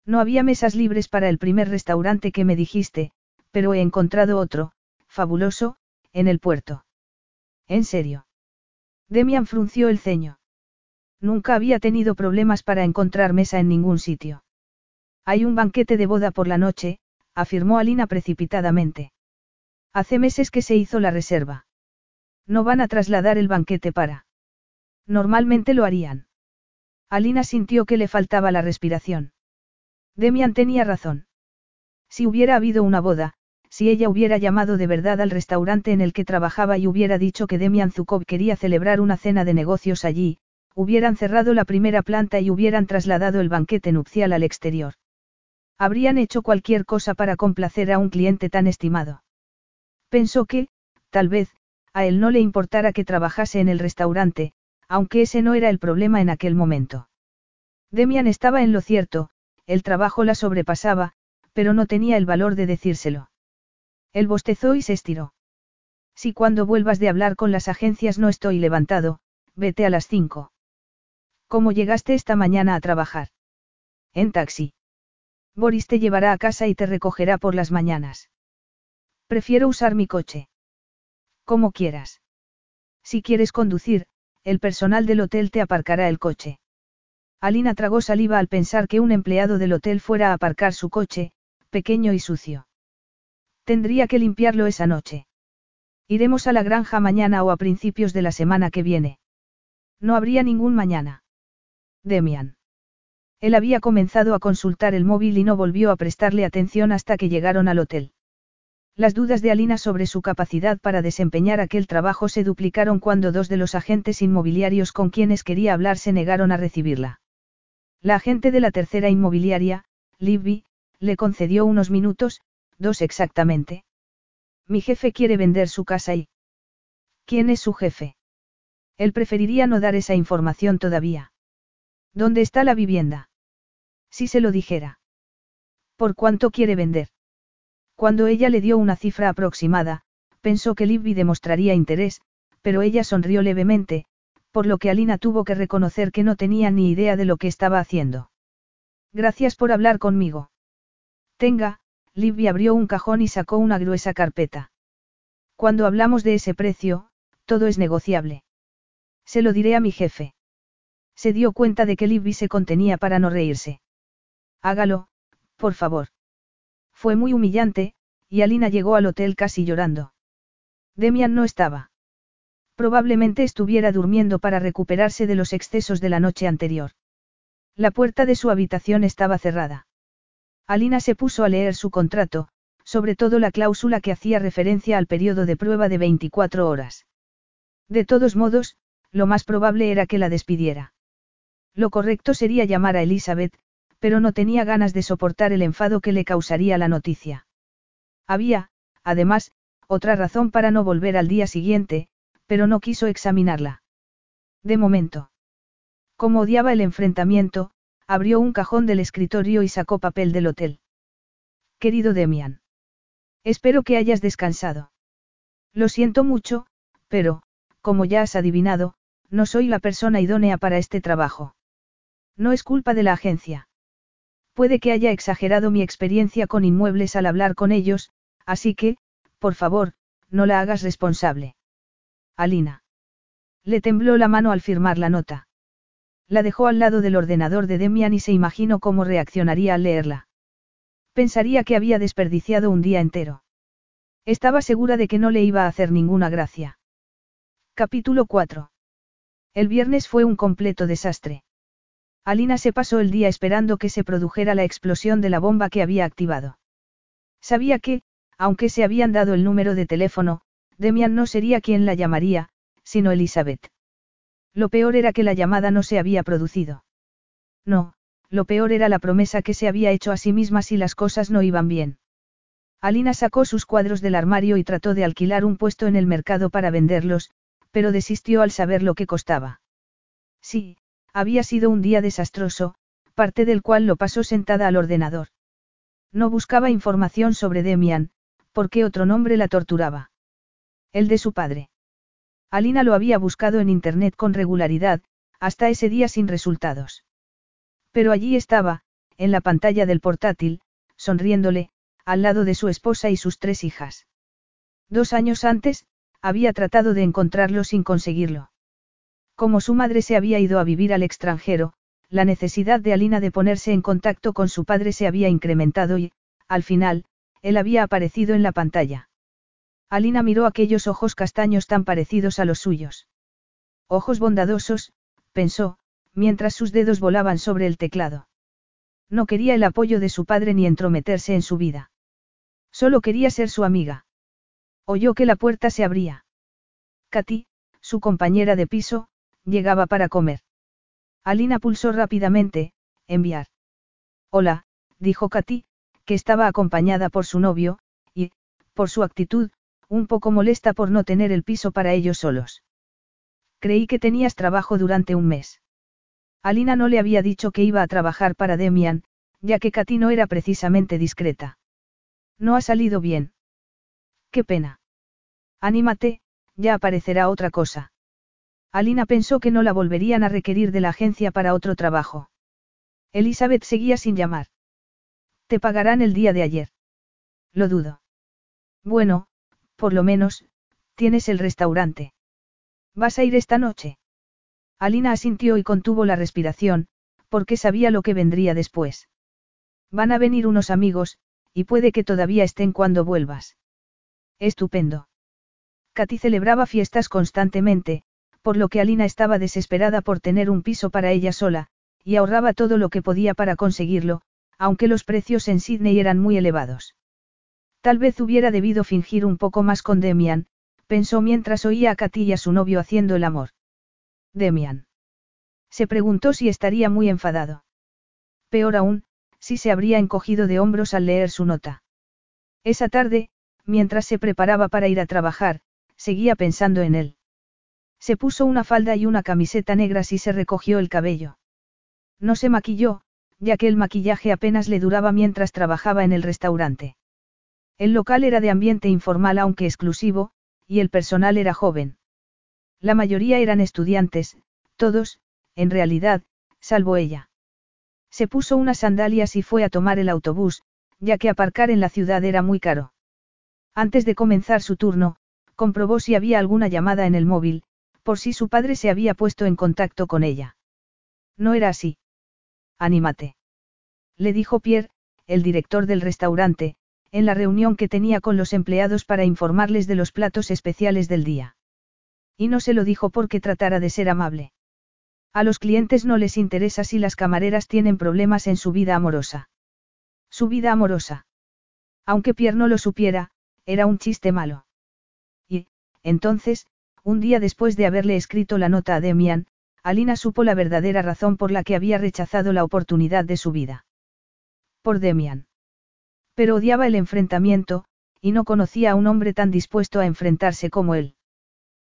No había mesas libres para el primer restaurante que me dijiste, pero he encontrado otro, fabuloso, en el puerto. ¿En serio? Demian frunció el ceño. Nunca había tenido problemas para encontrar mesa en ningún sitio. Hay un banquete de boda por la noche, afirmó Alina precipitadamente. Hace meses que se hizo la reserva. No van a trasladar el banquete para. Normalmente lo harían. Alina sintió que le faltaba la respiración. Demian tenía razón. Si hubiera habido una boda, si ella hubiera llamado de verdad al restaurante en el que trabajaba y hubiera dicho que Demian Zukov quería celebrar una cena de negocios allí, hubieran cerrado la primera planta y hubieran trasladado el banquete nupcial al exterior. Habrían hecho cualquier cosa para complacer a un cliente tan estimado. Pensó que, tal vez, a él no le importara que trabajase en el restaurante, aunque ese no era el problema en aquel momento. Demian estaba en lo cierto, el trabajo la sobrepasaba, pero no tenía el valor de decírselo. Él bostezó y se estiró. Si cuando vuelvas de hablar con las agencias no estoy levantado, vete a las cinco. ¿Cómo llegaste esta mañana a trabajar? En taxi. Boris te llevará a casa y te recogerá por las mañanas. Prefiero usar mi coche. Como quieras. Si quieres conducir, el personal del hotel te aparcará el coche. Alina tragó saliva al pensar que un empleado del hotel fuera a aparcar su coche, pequeño y sucio. Tendría que limpiarlo esa noche. Iremos a la granja mañana o a principios de la semana que viene. No habría ningún mañana. Demian. Él había comenzado a consultar el móvil y no volvió a prestarle atención hasta que llegaron al hotel. Las dudas de Alina sobre su capacidad para desempeñar aquel trabajo se duplicaron cuando dos de los agentes inmobiliarios con quienes quería hablar se negaron a recibirla. La agente de la tercera inmobiliaria, Libby, le concedió unos minutos, dos exactamente. Mi jefe quiere vender su casa y... ¿Quién es su jefe? Él preferiría no dar esa información todavía. ¿Dónde está la vivienda? Si se lo dijera. ¿Por cuánto quiere vender? Cuando ella le dio una cifra aproximada, pensó que Libby demostraría interés, pero ella sonrió levemente, por lo que Alina tuvo que reconocer que no tenía ni idea de lo que estaba haciendo. Gracias por hablar conmigo. Tenga, Libby abrió un cajón y sacó una gruesa carpeta. Cuando hablamos de ese precio, todo es negociable. Se lo diré a mi jefe. Se dio cuenta de que Libby se contenía para no reírse. Hágalo, por favor. Fue muy humillante, y Alina llegó al hotel casi llorando. Demian no estaba. Probablemente estuviera durmiendo para recuperarse de los excesos de la noche anterior. La puerta de su habitación estaba cerrada. Alina se puso a leer su contrato, sobre todo la cláusula que hacía referencia al periodo de prueba de 24 horas. De todos modos, lo más probable era que la despidiera. Lo correcto sería llamar a Elizabeth, pero no tenía ganas de soportar el enfado que le causaría la noticia. Había, además, otra razón para no volver al día siguiente, pero no quiso examinarla. De momento. Como odiaba el enfrentamiento, abrió un cajón del escritorio y sacó papel del hotel. Querido Demian. Espero que hayas descansado. Lo siento mucho, pero, como ya has adivinado, no soy la persona idónea para este trabajo. No es culpa de la agencia. Puede que haya exagerado mi experiencia con inmuebles al hablar con ellos, así que, por favor, no la hagas responsable. Alina. Le tembló la mano al firmar la nota. La dejó al lado del ordenador de Demian y se imaginó cómo reaccionaría al leerla. Pensaría que había desperdiciado un día entero. Estaba segura de que no le iba a hacer ninguna gracia. Capítulo 4. El viernes fue un completo desastre. Alina se pasó el día esperando que se produjera la explosión de la bomba que había activado. Sabía que, aunque se habían dado el número de teléfono, Demian no sería quien la llamaría, sino Elizabeth. Lo peor era que la llamada no se había producido. No, lo peor era la promesa que se había hecho a sí misma si las cosas no iban bien. Alina sacó sus cuadros del armario y trató de alquilar un puesto en el mercado para venderlos, pero desistió al saber lo que costaba. Sí, había sido un día desastroso, parte del cual lo pasó sentada al ordenador. No buscaba información sobre Demian, porque otro nombre la torturaba. El de su padre. Alina lo había buscado en Internet con regularidad, hasta ese día sin resultados. Pero allí estaba, en la pantalla del portátil, sonriéndole, al lado de su esposa y sus tres hijas. Dos años antes, había tratado de encontrarlo sin conseguirlo. Como su madre se había ido a vivir al extranjero, la necesidad de Alina de ponerse en contacto con su padre se había incrementado y, al final, él había aparecido en la pantalla. Alina miró aquellos ojos castaños tan parecidos a los suyos. Ojos bondadosos, pensó, mientras sus dedos volaban sobre el teclado. No quería el apoyo de su padre ni entrometerse en su vida. Solo quería ser su amiga. Oyó que la puerta se abría. Katy, su compañera de piso, llegaba para comer. Alina pulsó rápidamente, enviar. Hola, dijo Katy, que estaba acompañada por su novio, y, por su actitud, un poco molesta por no tener el piso para ellos solos. Creí que tenías trabajo durante un mes. Alina no le había dicho que iba a trabajar para Demian, ya que Katy no era precisamente discreta. No ha salido bien. Qué pena. Anímate, ya aparecerá otra cosa. Alina pensó que no la volverían a requerir de la agencia para otro trabajo. Elizabeth seguía sin llamar. Te pagarán el día de ayer. Lo dudo. Bueno, por lo menos, tienes el restaurante. ¿Vas a ir esta noche? Alina asintió y contuvo la respiración, porque sabía lo que vendría después. Van a venir unos amigos, y puede que todavía estén cuando vuelvas. Estupendo. Katy celebraba fiestas constantemente, por lo que Alina estaba desesperada por tener un piso para ella sola, y ahorraba todo lo que podía para conseguirlo, aunque los precios en Sydney eran muy elevados. Tal vez hubiera debido fingir un poco más con Demian, pensó mientras oía a Katy y a su novio haciendo el amor. Demian. Se preguntó si estaría muy enfadado. Peor aún, si se habría encogido de hombros al leer su nota. Esa tarde, mientras se preparaba para ir a trabajar, seguía pensando en él. Se puso una falda y una camiseta negras y se recogió el cabello. No se maquilló, ya que el maquillaje apenas le duraba mientras trabajaba en el restaurante. El local era de ambiente informal aunque exclusivo, y el personal era joven. La mayoría eran estudiantes, todos, en realidad, salvo ella. Se puso unas sandalias y fue a tomar el autobús, ya que aparcar en la ciudad era muy caro. Antes de comenzar su turno, comprobó si había alguna llamada en el móvil, por si su padre se había puesto en contacto con ella. No era así. Anímate. Le dijo Pierre, el director del restaurante, en la reunión que tenía con los empleados para informarles de los platos especiales del día. Y no se lo dijo porque tratara de ser amable. A los clientes no les interesa si las camareras tienen problemas en su vida amorosa. Su vida amorosa. Aunque Pierre no lo supiera, era un chiste malo. Y, entonces, un día después de haberle escrito la nota a Demian, Alina supo la verdadera razón por la que había rechazado la oportunidad de su vida. Por Demian. Pero odiaba el enfrentamiento, y no conocía a un hombre tan dispuesto a enfrentarse como él.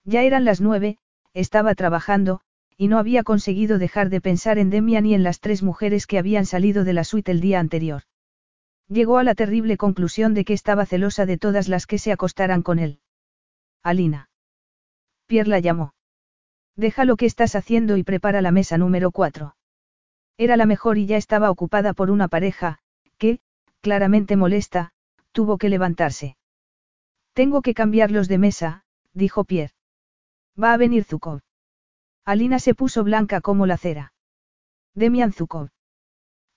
Ya eran las nueve, estaba trabajando, y no había conseguido dejar de pensar en Demian y en las tres mujeres que habían salido de la suite el día anterior. Llegó a la terrible conclusión de que estaba celosa de todas las que se acostaran con él. Alina. Pierre la llamó. Deja lo que estás haciendo y prepara la mesa número cuatro. Era la mejor y ya estaba ocupada por una pareja, que, claramente molesta, tuvo que levantarse. Tengo que cambiarlos de mesa, dijo Pierre. Va a venir Zukov. Alina se puso blanca como la cera. Demian Zukov.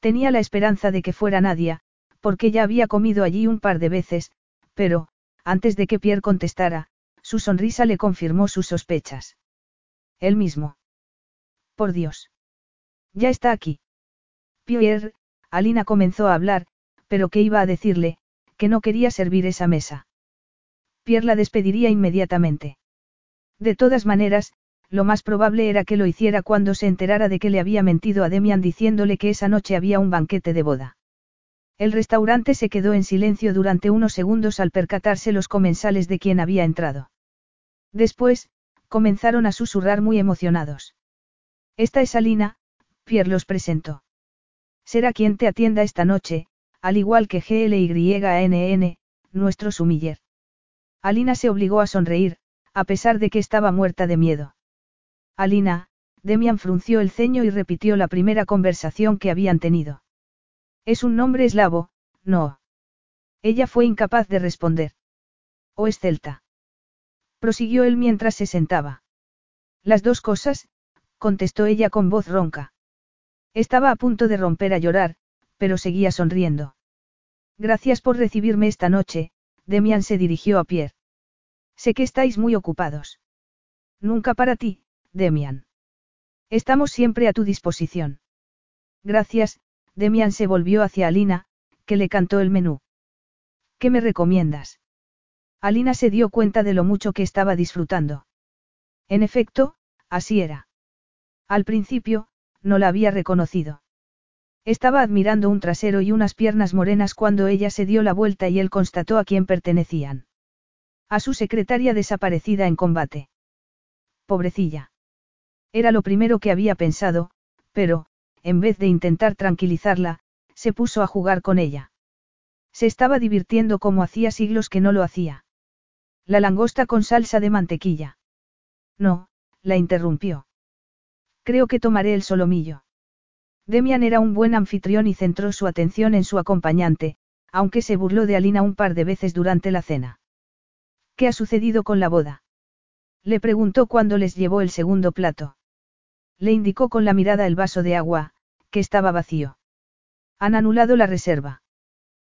Tenía la esperanza de que fuera Nadia, porque ya había comido allí un par de veces, pero, antes de que Pierre contestara, su sonrisa le confirmó sus sospechas. Él mismo. Por Dios. Ya está aquí. Pierre, Alina comenzó a hablar, pero que iba a decirle, que no quería servir esa mesa. Pierre la despediría inmediatamente. De todas maneras, lo más probable era que lo hiciera cuando se enterara de que le había mentido a Demian diciéndole que esa noche había un banquete de boda. El restaurante se quedó en silencio durante unos segundos al percatarse los comensales de quien había entrado. Después, comenzaron a susurrar muy emocionados. Esta es Alina, Pierre los presentó. Será quien te atienda esta noche, al igual que GLYANN, nuestro sumiller. Alina se obligó a sonreír, a pesar de que estaba muerta de miedo. Alina, Demian frunció el ceño y repitió la primera conversación que habían tenido. Es un nombre eslavo, no. Ella fue incapaz de responder. ¿O es celta? Prosiguió él mientras se sentaba. Las dos cosas, contestó ella con voz ronca. Estaba a punto de romper a llorar, pero seguía sonriendo. Gracias por recibirme esta noche, Demian se dirigió a Pierre. Sé que estáis muy ocupados. Nunca para ti, Demian. Estamos siempre a tu disposición. Gracias, Demian se volvió hacia Alina, que le cantó el menú. ¿Qué me recomiendas? Alina se dio cuenta de lo mucho que estaba disfrutando. En efecto, así era. Al principio, no la había reconocido. Estaba admirando un trasero y unas piernas morenas cuando ella se dio la vuelta y él constató a quién pertenecían. A su secretaria desaparecida en combate. Pobrecilla. Era lo primero que había pensado, pero, en vez de intentar tranquilizarla, se puso a jugar con ella. Se estaba divirtiendo como hacía siglos que no lo hacía. La langosta con salsa de mantequilla. No, la interrumpió. Creo que tomaré el solomillo. Demian era un buen anfitrión y centró su atención en su acompañante, aunque se burló de Alina un par de veces durante la cena. ¿Qué ha sucedido con la boda? Le preguntó cuando les llevó el segundo plato. Le indicó con la mirada el vaso de agua, que estaba vacío. Han anulado la reserva.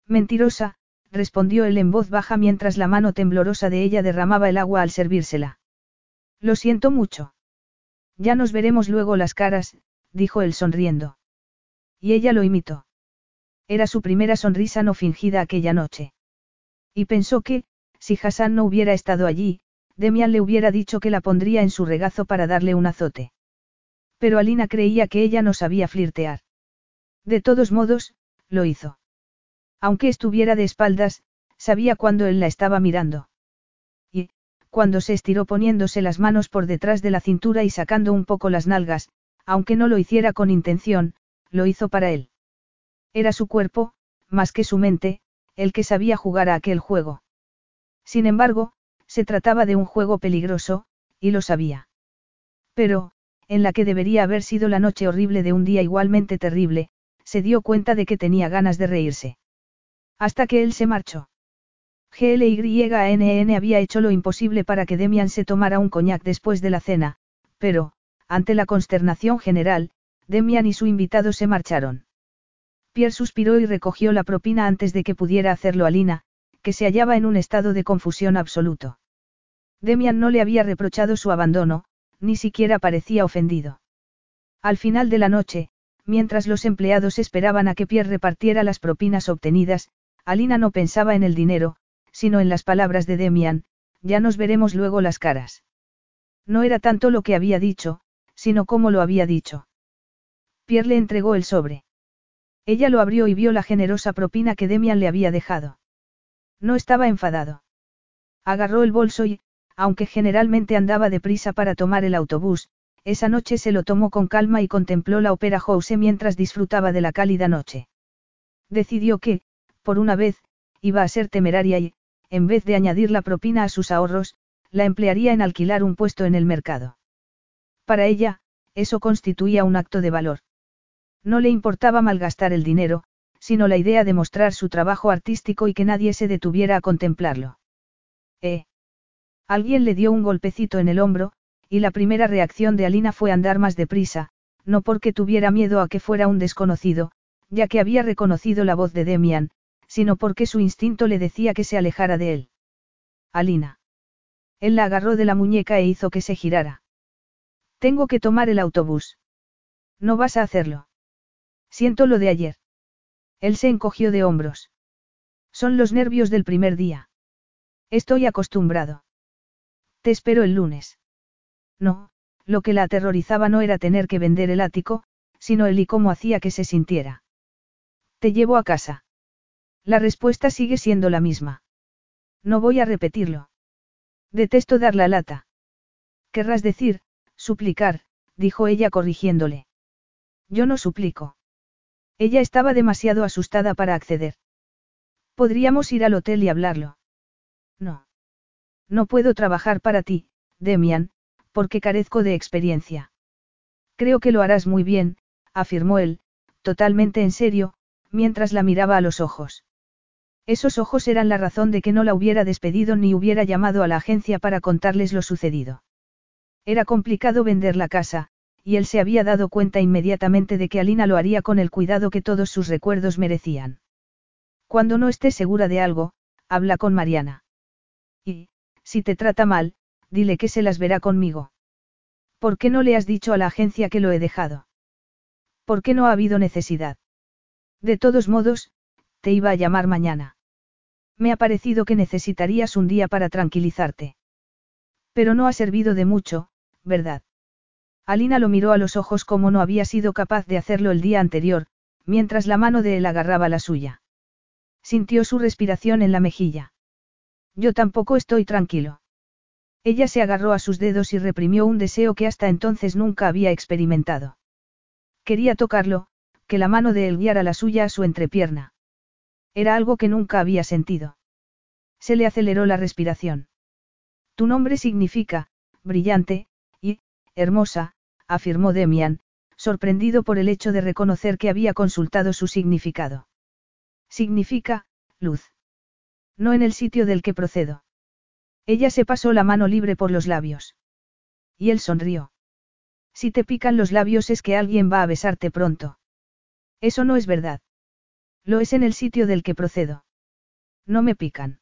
Mentirosa, respondió él en voz baja mientras la mano temblorosa de ella derramaba el agua al servírsela. Lo siento mucho. Ya nos veremos luego las caras, dijo él sonriendo. Y ella lo imitó. Era su primera sonrisa no fingida aquella noche. Y pensó que, si Hassan no hubiera estado allí, Demian le hubiera dicho que la pondría en su regazo para darle un azote. Pero Alina creía que ella no sabía flirtear. De todos modos, lo hizo. Aunque estuviera de espaldas, sabía cuando él la estaba mirando. Y, cuando se estiró poniéndose las manos por detrás de la cintura y sacando un poco las nalgas, aunque no lo hiciera con intención, lo hizo para él. Era su cuerpo, más que su mente, el que sabía jugar a aquel juego. Sin embargo, se trataba de un juego peligroso, y lo sabía. Pero, en la que debería haber sido la noche horrible de un día igualmente terrible, se dio cuenta de que tenía ganas de reírse. Hasta que él se marchó. GLYNN había hecho lo imposible para que Demian se tomara un coñac después de la cena, pero, ante la consternación general, Demian y su invitado se marcharon. Pierre suspiró y recogió la propina antes de que pudiera hacerlo Alina, que se hallaba en un estado de confusión absoluto. Demian no le había reprochado su abandono, ni siquiera parecía ofendido. Al final de la noche, mientras los empleados esperaban a que Pierre repartiera las propinas obtenidas, Alina no pensaba en el dinero, sino en las palabras de Demian, ya nos veremos luego las caras. No era tanto lo que había dicho, sino cómo lo había dicho. Pierre le entregó el sobre. Ella lo abrió y vio la generosa propina que Demian le había dejado. No estaba enfadado. Agarró el bolso y, aunque generalmente andaba deprisa para tomar el autobús, esa noche se lo tomó con calma y contempló la ópera House mientras disfrutaba de la cálida noche. Decidió que, por una vez, iba a ser temeraria y, en vez de añadir la propina a sus ahorros, la emplearía en alquilar un puesto en el mercado. Para ella, eso constituía un acto de valor. No le importaba malgastar el dinero, sino la idea de mostrar su trabajo artístico y que nadie se detuviera a contemplarlo. ¿Eh? Alguien le dio un golpecito en el hombro, y la primera reacción de Alina fue andar más deprisa, no porque tuviera miedo a que fuera un desconocido, ya que había reconocido la voz de Demian, sino porque su instinto le decía que se alejara de él. Alina. Él la agarró de la muñeca e hizo que se girara. Tengo que tomar el autobús. No vas a hacerlo. Siento lo de ayer. Él se encogió de hombros. Son los nervios del primer día. Estoy acostumbrado. Te espero el lunes. No, lo que la aterrorizaba no era tener que vender el ático, sino él y cómo hacía que se sintiera. Te llevo a casa. La respuesta sigue siendo la misma. No voy a repetirlo. Detesto dar la lata. Querrás decir, suplicar, dijo ella corrigiéndole. Yo no suplico. Ella estaba demasiado asustada para acceder. Podríamos ir al hotel y hablarlo. No. No puedo trabajar para ti, Demian, porque carezco de experiencia. Creo que lo harás muy bien, afirmó él, totalmente en serio, mientras la miraba a los ojos. Esos ojos eran la razón de que no la hubiera despedido ni hubiera llamado a la agencia para contarles lo sucedido. Era complicado vender la casa, y él se había dado cuenta inmediatamente de que Alina lo haría con el cuidado que todos sus recuerdos merecían. Cuando no estés segura de algo, habla con Mariana. Y, si te trata mal, dile que se las verá conmigo. ¿Por qué no le has dicho a la agencia que lo he dejado? ¿Por qué no ha habido necesidad? De todos modos, te iba a llamar mañana. Me ha parecido que necesitarías un día para tranquilizarte. Pero no ha servido de mucho, ¿verdad? Alina lo miró a los ojos como no había sido capaz de hacerlo el día anterior, mientras la mano de él agarraba la suya. Sintió su respiración en la mejilla. Yo tampoco estoy tranquilo. Ella se agarró a sus dedos y reprimió un deseo que hasta entonces nunca había experimentado. Quería tocarlo, que la mano de él guiara la suya a su entrepierna. Era algo que nunca había sentido. Se le aceleró la respiración. Tu nombre significa, brillante, y, hermosa, afirmó Demian, sorprendido por el hecho de reconocer que había consultado su significado. Significa, luz. No en el sitio del que procedo. Ella se pasó la mano libre por los labios. Y él sonrió. Si te pican los labios es que alguien va a besarte pronto. Eso no es verdad. Lo es en el sitio del que procedo. No me pican.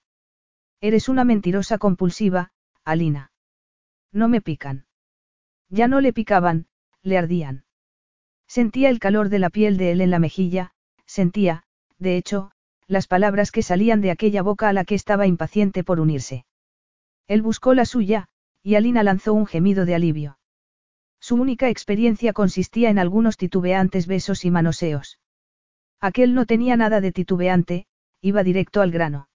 Eres una mentirosa compulsiva, Alina. No me pican. Ya no le picaban, le ardían. Sentía el calor de la piel de él en la mejilla, sentía, de hecho, las palabras que salían de aquella boca a la que estaba impaciente por unirse. Él buscó la suya, y Alina lanzó un gemido de alivio. Su única experiencia consistía en algunos titubeantes besos y manoseos. Aquel no tenía nada de titubeante, iba directo al grano.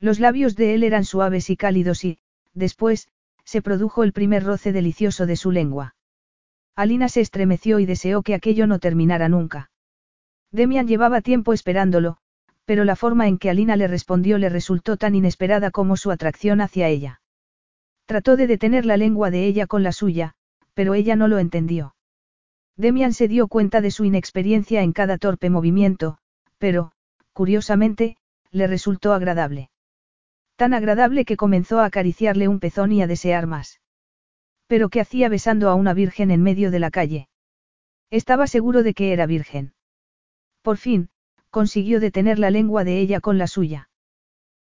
Los labios de él eran suaves y cálidos y, después, se produjo el primer roce delicioso de su lengua. Alina se estremeció y deseó que aquello no terminara nunca. Demian llevaba tiempo esperándolo, pero la forma en que Alina le respondió le resultó tan inesperada como su atracción hacia ella. Trató de detener la lengua de ella con la suya, pero ella no lo entendió. Demian se dio cuenta de su inexperiencia en cada torpe movimiento, pero, curiosamente, le resultó agradable. Tan agradable que comenzó a acariciarle un pezón y a desear más. Pero ¿qué hacía besando a una virgen en medio de la calle? Estaba seguro de que era virgen. Por fin, consiguió detener la lengua de ella con la suya.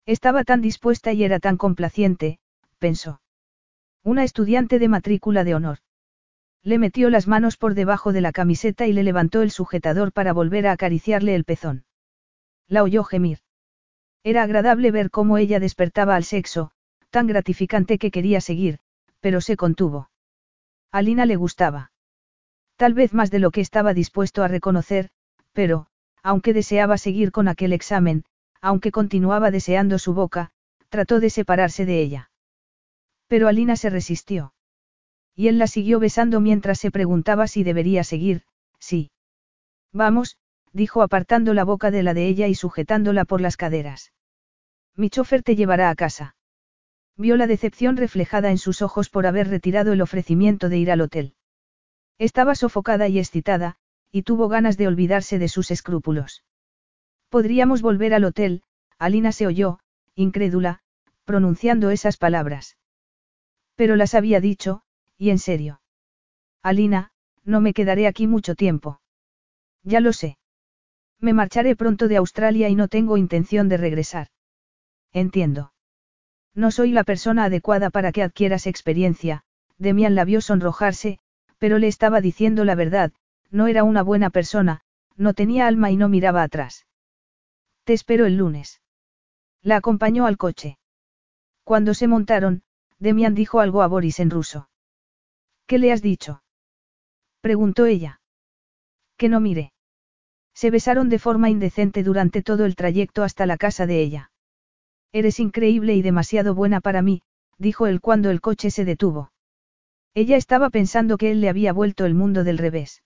Estaba tan dispuesta y era tan complaciente, pensó. Una estudiante de matrícula de honor. Le metió las manos por debajo de la camiseta y le levantó el sujetador para volver a acariciarle el pezón. La oyó gemir. Era agradable ver cómo ella despertaba al sexo, tan gratificante que quería seguir, pero se contuvo. A le gustaba. Tal vez más de lo que estaba dispuesto a reconocer, pero, aunque deseaba seguir con aquel examen, aunque continuaba deseando su boca, trató de separarse de ella. Pero Alina se resistió. Y él la siguió besando mientras se preguntaba si debería seguir, sí. Vamos, dijo apartando la boca de la de ella y sujetándola por las caderas. Mi chofer te llevará a casa. Vio la decepción reflejada en sus ojos por haber retirado el ofrecimiento de ir al hotel. Estaba sofocada y excitada, y tuvo ganas de olvidarse de sus escrúpulos. Podríamos volver al hotel, Alina se oyó, incrédula, pronunciando esas palabras. Pero las había dicho, y en serio. Alina, no me quedaré aquí mucho tiempo. Ya lo sé. Me marcharé pronto de Australia y no tengo intención de regresar. Entiendo. No soy la persona adecuada para que adquieras experiencia, Demian la vio sonrojarse, pero le estaba diciendo la verdad, no era una buena persona, no tenía alma y no miraba atrás. Te espero el lunes. La acompañó al coche. Cuando se montaron, Demian dijo algo a Boris en ruso. ¿Qué le has dicho? preguntó ella. Que no mire. Se besaron de forma indecente durante todo el trayecto hasta la casa de ella. Eres increíble y demasiado buena para mí, dijo él cuando el coche se detuvo. Ella estaba pensando que él le había vuelto el mundo del revés.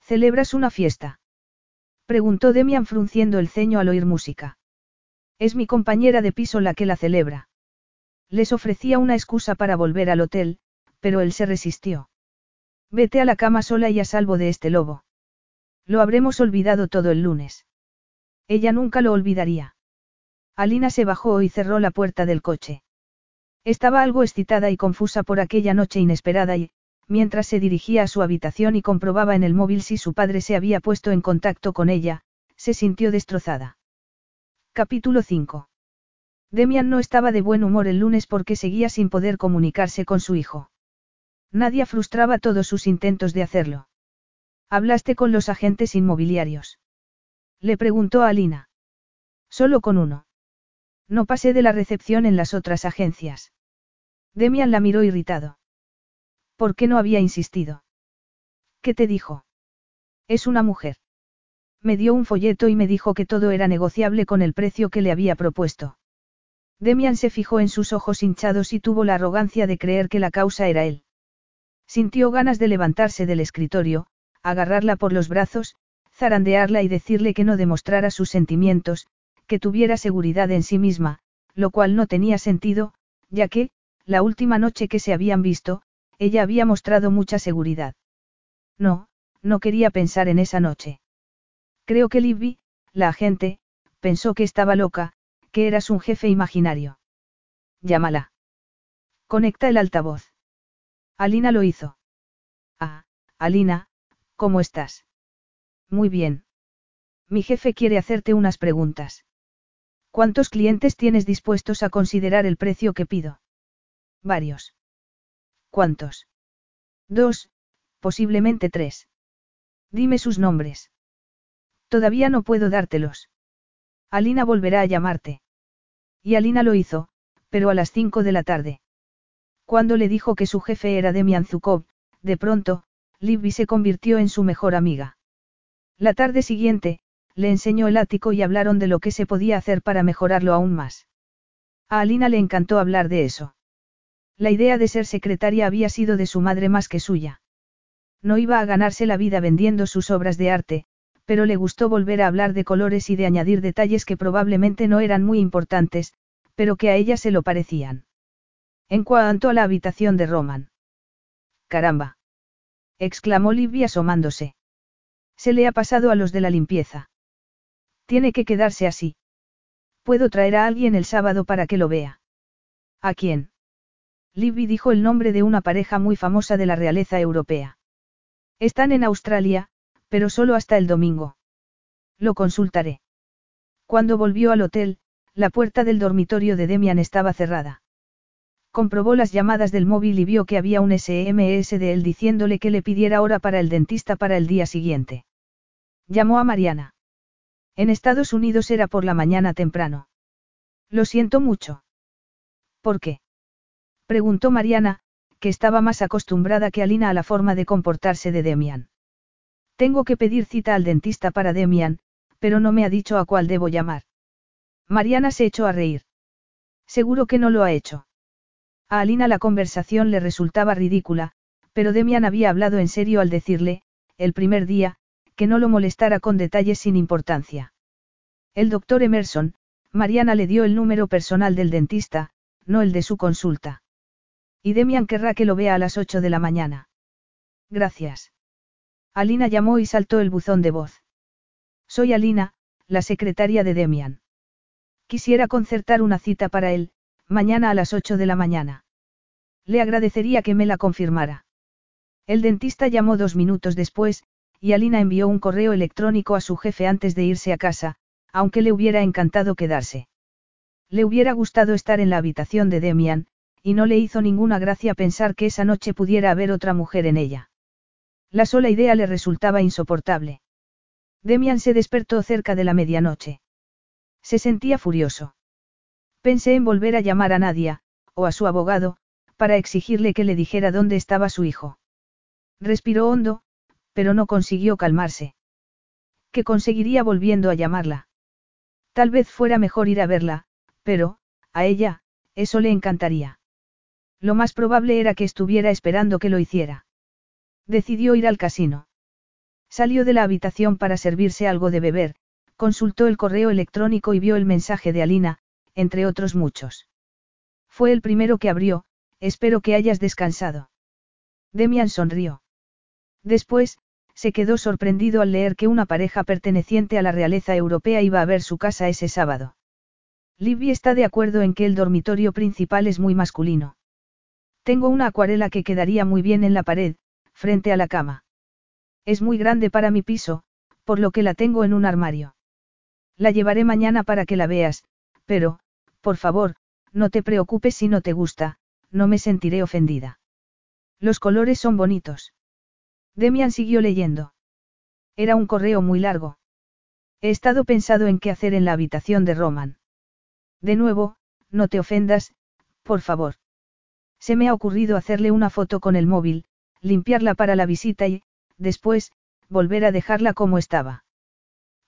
¿Celebras una fiesta? Preguntó Demian frunciendo el ceño al oír música. Es mi compañera de piso la que la celebra. Les ofrecía una excusa para volver al hotel, pero él se resistió. Vete a la cama sola y a salvo de este lobo. Lo habremos olvidado todo el lunes. Ella nunca lo olvidaría. Alina se bajó y cerró la puerta del coche. Estaba algo excitada y confusa por aquella noche inesperada y, mientras se dirigía a su habitación y comprobaba en el móvil si su padre se había puesto en contacto con ella, se sintió destrozada. Capítulo 5. Demian no estaba de buen humor el lunes porque seguía sin poder comunicarse con su hijo. Nadia frustraba todos sus intentos de hacerlo. ¿Hablaste con los agentes inmobiliarios? Le preguntó a Alina. Solo con uno. No pasé de la recepción en las otras agencias. Demian la miró irritado. ¿Por qué no había insistido? ¿Qué te dijo? Es una mujer. Me dio un folleto y me dijo que todo era negociable con el precio que le había propuesto. Demian se fijó en sus ojos hinchados y tuvo la arrogancia de creer que la causa era él. Sintió ganas de levantarse del escritorio, agarrarla por los brazos, zarandearla y decirle que no demostrara sus sentimientos, que tuviera seguridad en sí misma, lo cual no tenía sentido, ya que, la última noche que se habían visto, ella había mostrado mucha seguridad. No, no quería pensar en esa noche. Creo que Libby, la agente, pensó que estaba loca, que eras un jefe imaginario. Llámala. Conecta el altavoz. Alina lo hizo. Ah, Alina, ¿Cómo estás? Muy bien. Mi jefe quiere hacerte unas preguntas. ¿Cuántos clientes tienes dispuestos a considerar el precio que pido? Varios. ¿Cuántos? Dos, posiblemente tres. Dime sus nombres. Todavía no puedo dártelos. Alina volverá a llamarte. Y Alina lo hizo, pero a las cinco de la tarde. Cuando le dijo que su jefe era Demian Zukov, de pronto, Libby se convirtió en su mejor amiga. La tarde siguiente, le enseñó el ático y hablaron de lo que se podía hacer para mejorarlo aún más. A Alina le encantó hablar de eso. La idea de ser secretaria había sido de su madre más que suya. No iba a ganarse la vida vendiendo sus obras de arte, pero le gustó volver a hablar de colores y de añadir detalles que probablemente no eran muy importantes, pero que a ella se lo parecían. En cuanto a la habitación de Roman. Caramba. Exclamó Libby asomándose. Se le ha pasado a los de la limpieza. Tiene que quedarse así. Puedo traer a alguien el sábado para que lo vea. ¿A quién? Libby dijo el nombre de una pareja muy famosa de la realeza europea. Están en Australia, pero solo hasta el domingo. Lo consultaré. Cuando volvió al hotel, la puerta del dormitorio de Demian estaba cerrada. Comprobó las llamadas del móvil y vio que había un SMS de él diciéndole que le pidiera hora para el dentista para el día siguiente. Llamó a Mariana. En Estados Unidos era por la mañana temprano. Lo siento mucho. ¿Por qué? Preguntó Mariana, que estaba más acostumbrada que Alina a la forma de comportarse de Demian. Tengo que pedir cita al dentista para Demian, pero no me ha dicho a cuál debo llamar. Mariana se echó a reír. Seguro que no lo ha hecho. A Alina la conversación le resultaba ridícula, pero Demian había hablado en serio al decirle, el primer día, que no lo molestara con detalles sin importancia. El doctor Emerson, Mariana le dio el número personal del dentista, no el de su consulta. Y Demian querrá que lo vea a las 8 de la mañana. Gracias. Alina llamó y saltó el buzón de voz. Soy Alina, la secretaria de Demian. Quisiera concertar una cita para él, mañana a las 8 de la mañana. Le agradecería que me la confirmara. El dentista llamó dos minutos después, y Alina envió un correo electrónico a su jefe antes de irse a casa, aunque le hubiera encantado quedarse. Le hubiera gustado estar en la habitación de Demian, y no le hizo ninguna gracia pensar que esa noche pudiera haber otra mujer en ella. La sola idea le resultaba insoportable. Demian se despertó cerca de la medianoche. Se sentía furioso. Pensé en volver a llamar a Nadia, o a su abogado, para exigirle que le dijera dónde estaba su hijo. Respiró hondo, pero no consiguió calmarse. ¿Qué conseguiría volviendo a llamarla? Tal vez fuera mejor ir a verla, pero, a ella, eso le encantaría. Lo más probable era que estuviera esperando que lo hiciera. Decidió ir al casino. Salió de la habitación para servirse algo de beber, consultó el correo electrónico y vio el mensaje de Alina, entre otros muchos. Fue el primero que abrió, espero que hayas descansado. Demian sonrió. Después, se quedó sorprendido al leer que una pareja perteneciente a la realeza europea iba a ver su casa ese sábado. Libby está de acuerdo en que el dormitorio principal es muy masculino. Tengo una acuarela que quedaría muy bien en la pared, frente a la cama. Es muy grande para mi piso, por lo que la tengo en un armario. La llevaré mañana para que la veas, pero, por favor, no te preocupes si no te gusta, no me sentiré ofendida. Los colores son bonitos. Demian siguió leyendo. Era un correo muy largo. He estado pensado en qué hacer en la habitación de Roman. De nuevo, no te ofendas, por favor. Se me ha ocurrido hacerle una foto con el móvil, limpiarla para la visita y, después, volver a dejarla como estaba.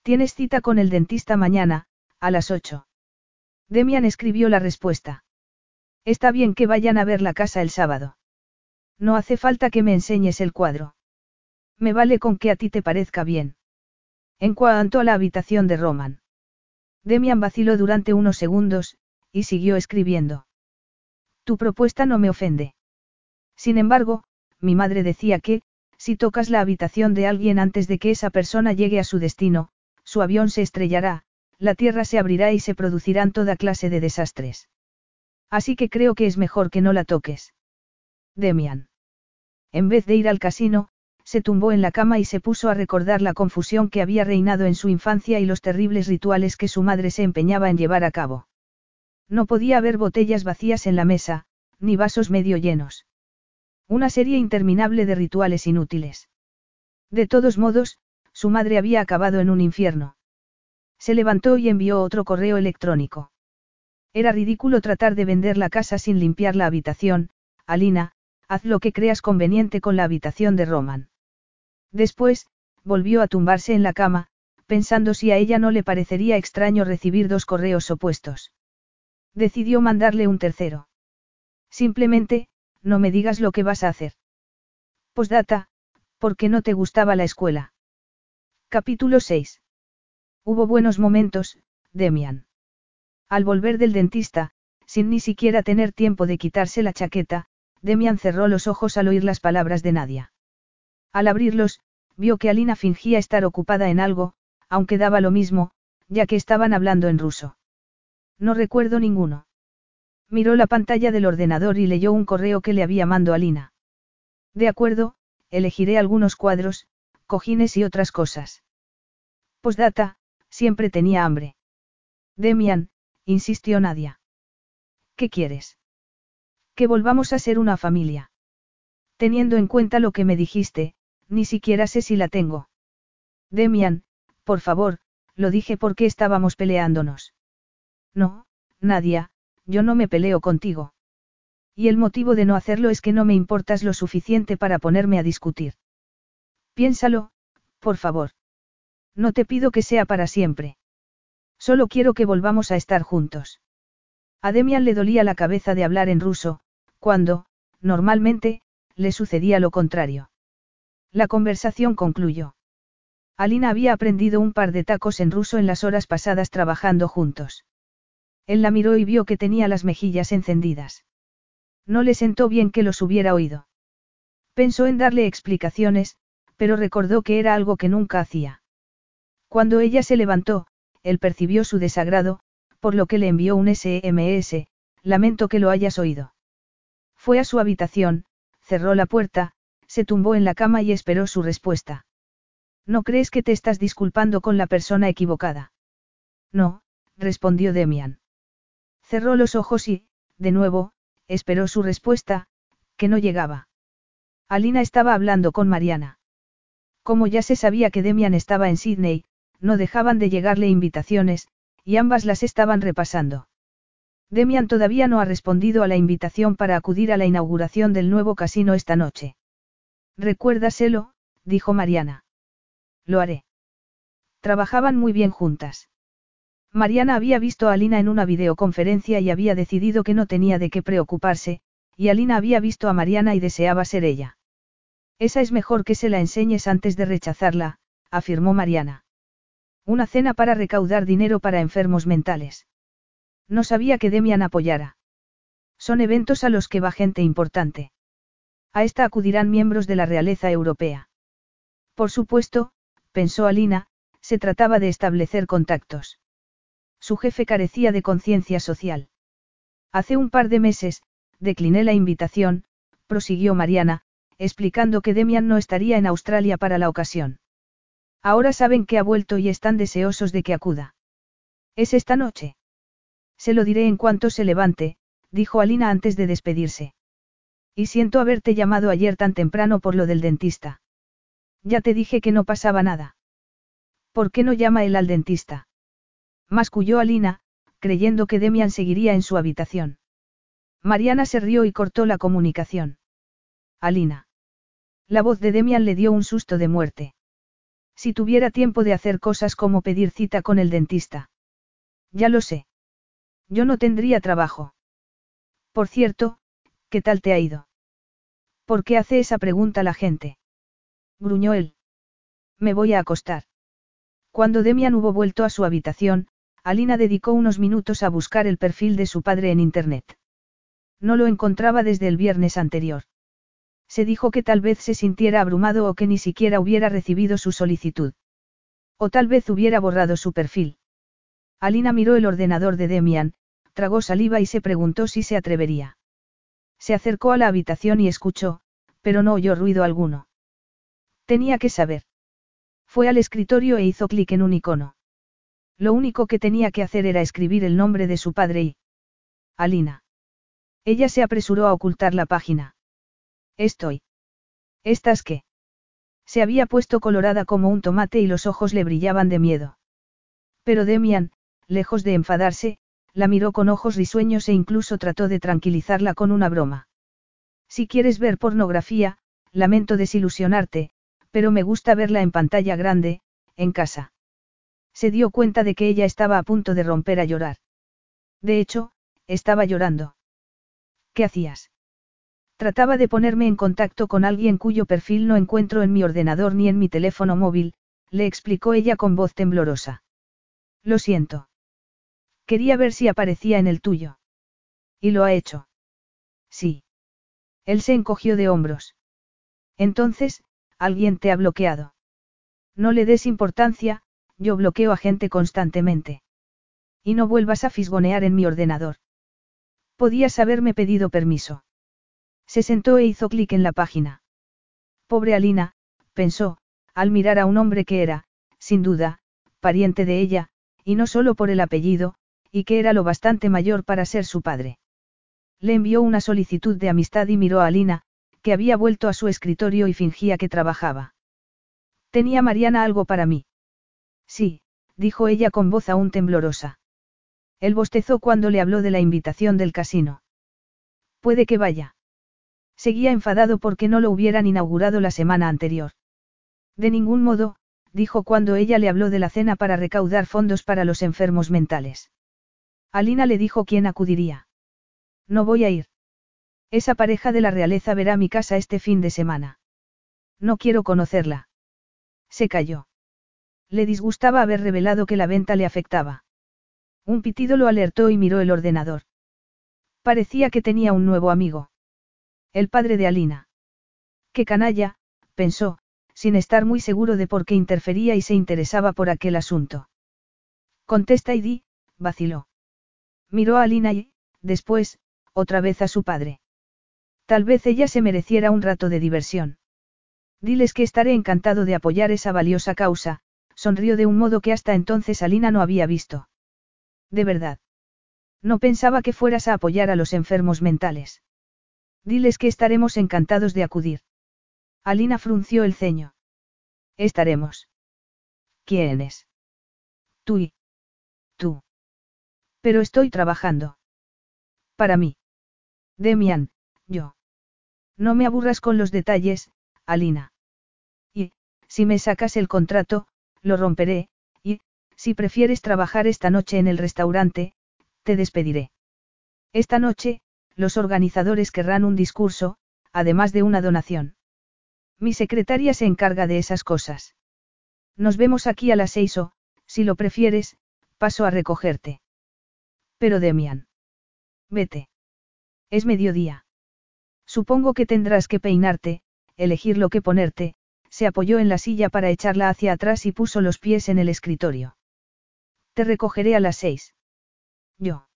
Tienes cita con el dentista mañana, a las 8. Demian escribió la respuesta. Está bien que vayan a ver la casa el sábado. No hace falta que me enseñes el cuadro. Me vale con que a ti te parezca bien. En cuanto a la habitación de Roman. Demian vaciló durante unos segundos, y siguió escribiendo. Tu propuesta no me ofende. Sin embargo, mi madre decía que, si tocas la habitación de alguien antes de que esa persona llegue a su destino, su avión se estrellará, la tierra se abrirá y se producirán toda clase de desastres. Así que creo que es mejor que no la toques. Demian. En vez de ir al casino, se tumbó en la cama y se puso a recordar la confusión que había reinado en su infancia y los terribles rituales que su madre se empeñaba en llevar a cabo. No podía haber botellas vacías en la mesa, ni vasos medio llenos. Una serie interminable de rituales inútiles. De todos modos, su madre había acabado en un infierno. Se levantó y envió otro correo electrónico. Era ridículo tratar de vender la casa sin limpiar la habitación, Alina, haz lo que creas conveniente con la habitación de Roman. Después, volvió a tumbarse en la cama, pensando si a ella no le parecería extraño recibir dos correos opuestos. Decidió mandarle un tercero. Simplemente, no me digas lo que vas a hacer. Postdata, ¿por qué no te gustaba la escuela? Capítulo 6. Hubo buenos momentos, Demian. Al volver del dentista, sin ni siquiera tener tiempo de quitarse la chaqueta, Demian cerró los ojos al oír las palabras de Nadia. Al abrirlos, vio que Alina fingía estar ocupada en algo, aunque daba lo mismo, ya que estaban hablando en ruso. No recuerdo ninguno. Miró la pantalla del ordenador y leyó un correo que le había mandado Alina. De acuerdo, elegiré algunos cuadros, cojines y otras cosas. Postdata, siempre tenía hambre. Demian, insistió Nadia. ¿Qué quieres? Que volvamos a ser una familia. Teniendo en cuenta lo que me dijiste, ni siquiera sé si la tengo. Demian, por favor, lo dije porque estábamos peleándonos. No, Nadia, yo no me peleo contigo. Y el motivo de no hacerlo es que no me importas lo suficiente para ponerme a discutir. Piénsalo, por favor. No te pido que sea para siempre. Solo quiero que volvamos a estar juntos. A Demian le dolía la cabeza de hablar en ruso, cuando, normalmente, le sucedía lo contrario. La conversación concluyó. Alina había aprendido un par de tacos en ruso en las horas pasadas trabajando juntos. Él la miró y vio que tenía las mejillas encendidas. No le sentó bien que los hubiera oído. Pensó en darle explicaciones, pero recordó que era algo que nunca hacía. Cuando ella se levantó, él percibió su desagrado, por lo que le envió un SMS, lamento que lo hayas oído. Fue a su habitación, cerró la puerta, se tumbó en la cama y esperó su respuesta. ¿No crees que te estás disculpando con la persona equivocada? No, respondió Demian. Cerró los ojos y, de nuevo, esperó su respuesta, que no llegaba. Alina estaba hablando con Mariana. Como ya se sabía que Demian estaba en Sydney, no dejaban de llegarle invitaciones, y ambas las estaban repasando. Demian todavía no ha respondido a la invitación para acudir a la inauguración del nuevo casino esta noche. Recuérdaselo, dijo Mariana. Lo haré. Trabajaban muy bien juntas. Mariana había visto a Alina en una videoconferencia y había decidido que no tenía de qué preocuparse, y Alina había visto a Mariana y deseaba ser ella. Esa es mejor que se la enseñes antes de rechazarla, afirmó Mariana. Una cena para recaudar dinero para enfermos mentales. No sabía que Demian apoyara. Son eventos a los que va gente importante. A esta acudirán miembros de la realeza europea. Por supuesto, pensó Alina, se trataba de establecer contactos. Su jefe carecía de conciencia social. Hace un par de meses, decliné la invitación, prosiguió Mariana, explicando que Demian no estaría en Australia para la ocasión. Ahora saben que ha vuelto y están deseosos de que acuda. ¿Es esta noche? Se lo diré en cuanto se levante, dijo Alina antes de despedirse. Y siento haberte llamado ayer tan temprano por lo del dentista. Ya te dije que no pasaba nada. ¿Por qué no llama él al dentista? Masculló Alina, creyendo que Demian seguiría en su habitación. Mariana se rió y cortó la comunicación. Alina. La voz de Demian le dio un susto de muerte. Si tuviera tiempo de hacer cosas como pedir cita con el dentista. Ya lo sé. Yo no tendría trabajo. Por cierto, ¿qué tal te ha ido? ¿Por qué hace esa pregunta la gente? Gruñó él. Me voy a acostar. Cuando Demian hubo vuelto a su habitación, Alina dedicó unos minutos a buscar el perfil de su padre en Internet. No lo encontraba desde el viernes anterior. Se dijo que tal vez se sintiera abrumado o que ni siquiera hubiera recibido su solicitud. O tal vez hubiera borrado su perfil. Alina miró el ordenador de Demian, tragó saliva y se preguntó si se atrevería. Se acercó a la habitación y escuchó, pero no oyó ruido alguno. Tenía que saber. Fue al escritorio e hizo clic en un icono. Lo único que tenía que hacer era escribir el nombre de su padre y... Alina. Ella se apresuró a ocultar la página. Estoy. ¿Estás qué? Se había puesto colorada como un tomate y los ojos le brillaban de miedo. Pero Demian, lejos de enfadarse, la miró con ojos risueños e incluso trató de tranquilizarla con una broma. Si quieres ver pornografía, lamento desilusionarte, pero me gusta verla en pantalla grande, en casa. Se dio cuenta de que ella estaba a punto de romper a llorar. De hecho, estaba llorando. ¿Qué hacías? Trataba de ponerme en contacto con alguien cuyo perfil no encuentro en mi ordenador ni en mi teléfono móvil, le explicó ella con voz temblorosa. Lo siento. Quería ver si aparecía en el tuyo. ¿Y lo ha hecho? Sí. Él se encogió de hombros. Entonces, alguien te ha bloqueado. No le des importancia, yo bloqueo a gente constantemente. Y no vuelvas a fisgonear en mi ordenador. Podías haberme pedido permiso. Se sentó e hizo clic en la página. Pobre Alina, pensó, al mirar a un hombre que era, sin duda, pariente de ella, y no solo por el apellido, y que era lo bastante mayor para ser su padre. Le envió una solicitud de amistad y miró a Alina, que había vuelto a su escritorio y fingía que trabajaba. ¿Tenía Mariana algo para mí? Sí, dijo ella con voz aún temblorosa. Él bostezó cuando le habló de la invitación del casino. Puede que vaya. Seguía enfadado porque no lo hubieran inaugurado la semana anterior. De ningún modo, dijo cuando ella le habló de la cena para recaudar fondos para los enfermos mentales. Alina le dijo quién acudiría. No voy a ir. Esa pareja de la realeza verá mi casa este fin de semana. No quiero conocerla. Se calló. Le disgustaba haber revelado que la venta le afectaba. Un pitido lo alertó y miró el ordenador. Parecía que tenía un nuevo amigo. El padre de Alina. Qué canalla, pensó, sin estar muy seguro de por qué interfería y se interesaba por aquel asunto. Contesta y di, vaciló. Miró a Alina y, después, otra vez a su padre. Tal vez ella se mereciera un rato de diversión. Diles que estaré encantado de apoyar esa valiosa causa, sonrió de un modo que hasta entonces Alina no había visto. De verdad. No pensaba que fueras a apoyar a los enfermos mentales. Diles que estaremos encantados de acudir. Alina frunció el ceño. Estaremos. ¿Quiénes? Tú y. Tú. Pero estoy trabajando. Para mí. Demian, yo. No me aburras con los detalles, Alina. Y, si me sacas el contrato, lo romperé, y, si prefieres trabajar esta noche en el restaurante, te despediré. Esta noche, los organizadores querrán un discurso, además de una donación. Mi secretaria se encarga de esas cosas. Nos vemos aquí a las seis o, si lo prefieres, paso a recogerte. Pero Demian. Vete. Es mediodía. Supongo que tendrás que peinarte, elegir lo que ponerte, se apoyó en la silla para echarla hacia atrás y puso los pies en el escritorio. Te recogeré a las seis. Yo.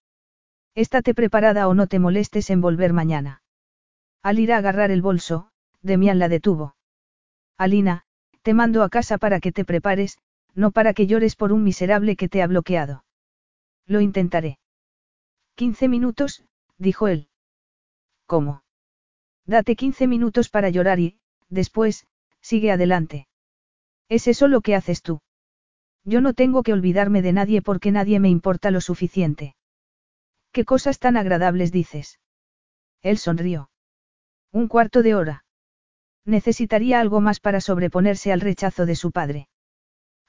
Estate preparada o no te molestes en volver mañana. Al ir a agarrar el bolso, Demian la detuvo. Alina, te mando a casa para que te prepares, no para que llores por un miserable que te ha bloqueado. Lo intentaré. Quince minutos, dijo él. ¿Cómo? Date quince minutos para llorar y, después, sigue adelante. ¿Es eso lo que haces tú? Yo no tengo que olvidarme de nadie porque nadie me importa lo suficiente. ¿Qué cosas tan agradables dices? Él sonrió. Un cuarto de hora. Necesitaría algo más para sobreponerse al rechazo de su padre.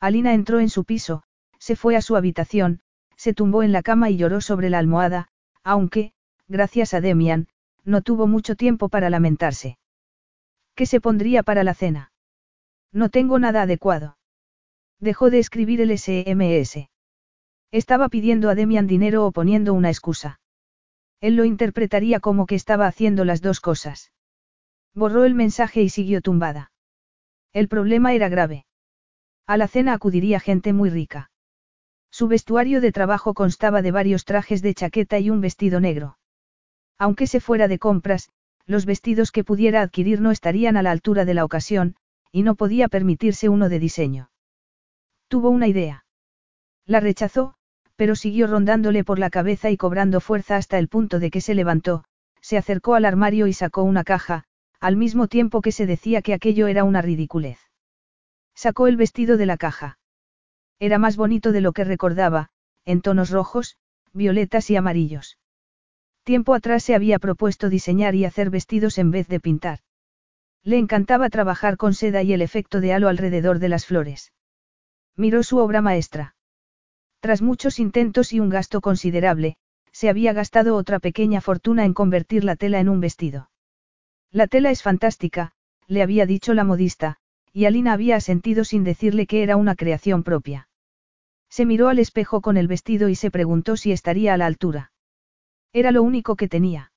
Alina entró en su piso, se fue a su habitación, se tumbó en la cama y lloró sobre la almohada, aunque, gracias a Demian, no tuvo mucho tiempo para lamentarse. ¿Qué se pondría para la cena? No tengo nada adecuado. Dejó de escribir el SMS. Estaba pidiendo a Demian dinero o poniendo una excusa. Él lo interpretaría como que estaba haciendo las dos cosas. Borró el mensaje y siguió tumbada. El problema era grave. A la cena acudiría gente muy rica. Su vestuario de trabajo constaba de varios trajes de chaqueta y un vestido negro. Aunque se fuera de compras, los vestidos que pudiera adquirir no estarían a la altura de la ocasión, y no podía permitirse uno de diseño. Tuvo una idea. La rechazó, pero siguió rondándole por la cabeza y cobrando fuerza hasta el punto de que se levantó, se acercó al armario y sacó una caja, al mismo tiempo que se decía que aquello era una ridiculez. Sacó el vestido de la caja. Era más bonito de lo que recordaba, en tonos rojos, violetas y amarillos. Tiempo atrás se había propuesto diseñar y hacer vestidos en vez de pintar. Le encantaba trabajar con seda y el efecto de halo alrededor de las flores. Miró su obra maestra. Tras muchos intentos y un gasto considerable, se había gastado otra pequeña fortuna en convertir la tela en un vestido. La tela es fantástica, le había dicho la modista, y Alina había sentido sin decirle que era una creación propia. Se miró al espejo con el vestido y se preguntó si estaría a la altura. Era lo único que tenía.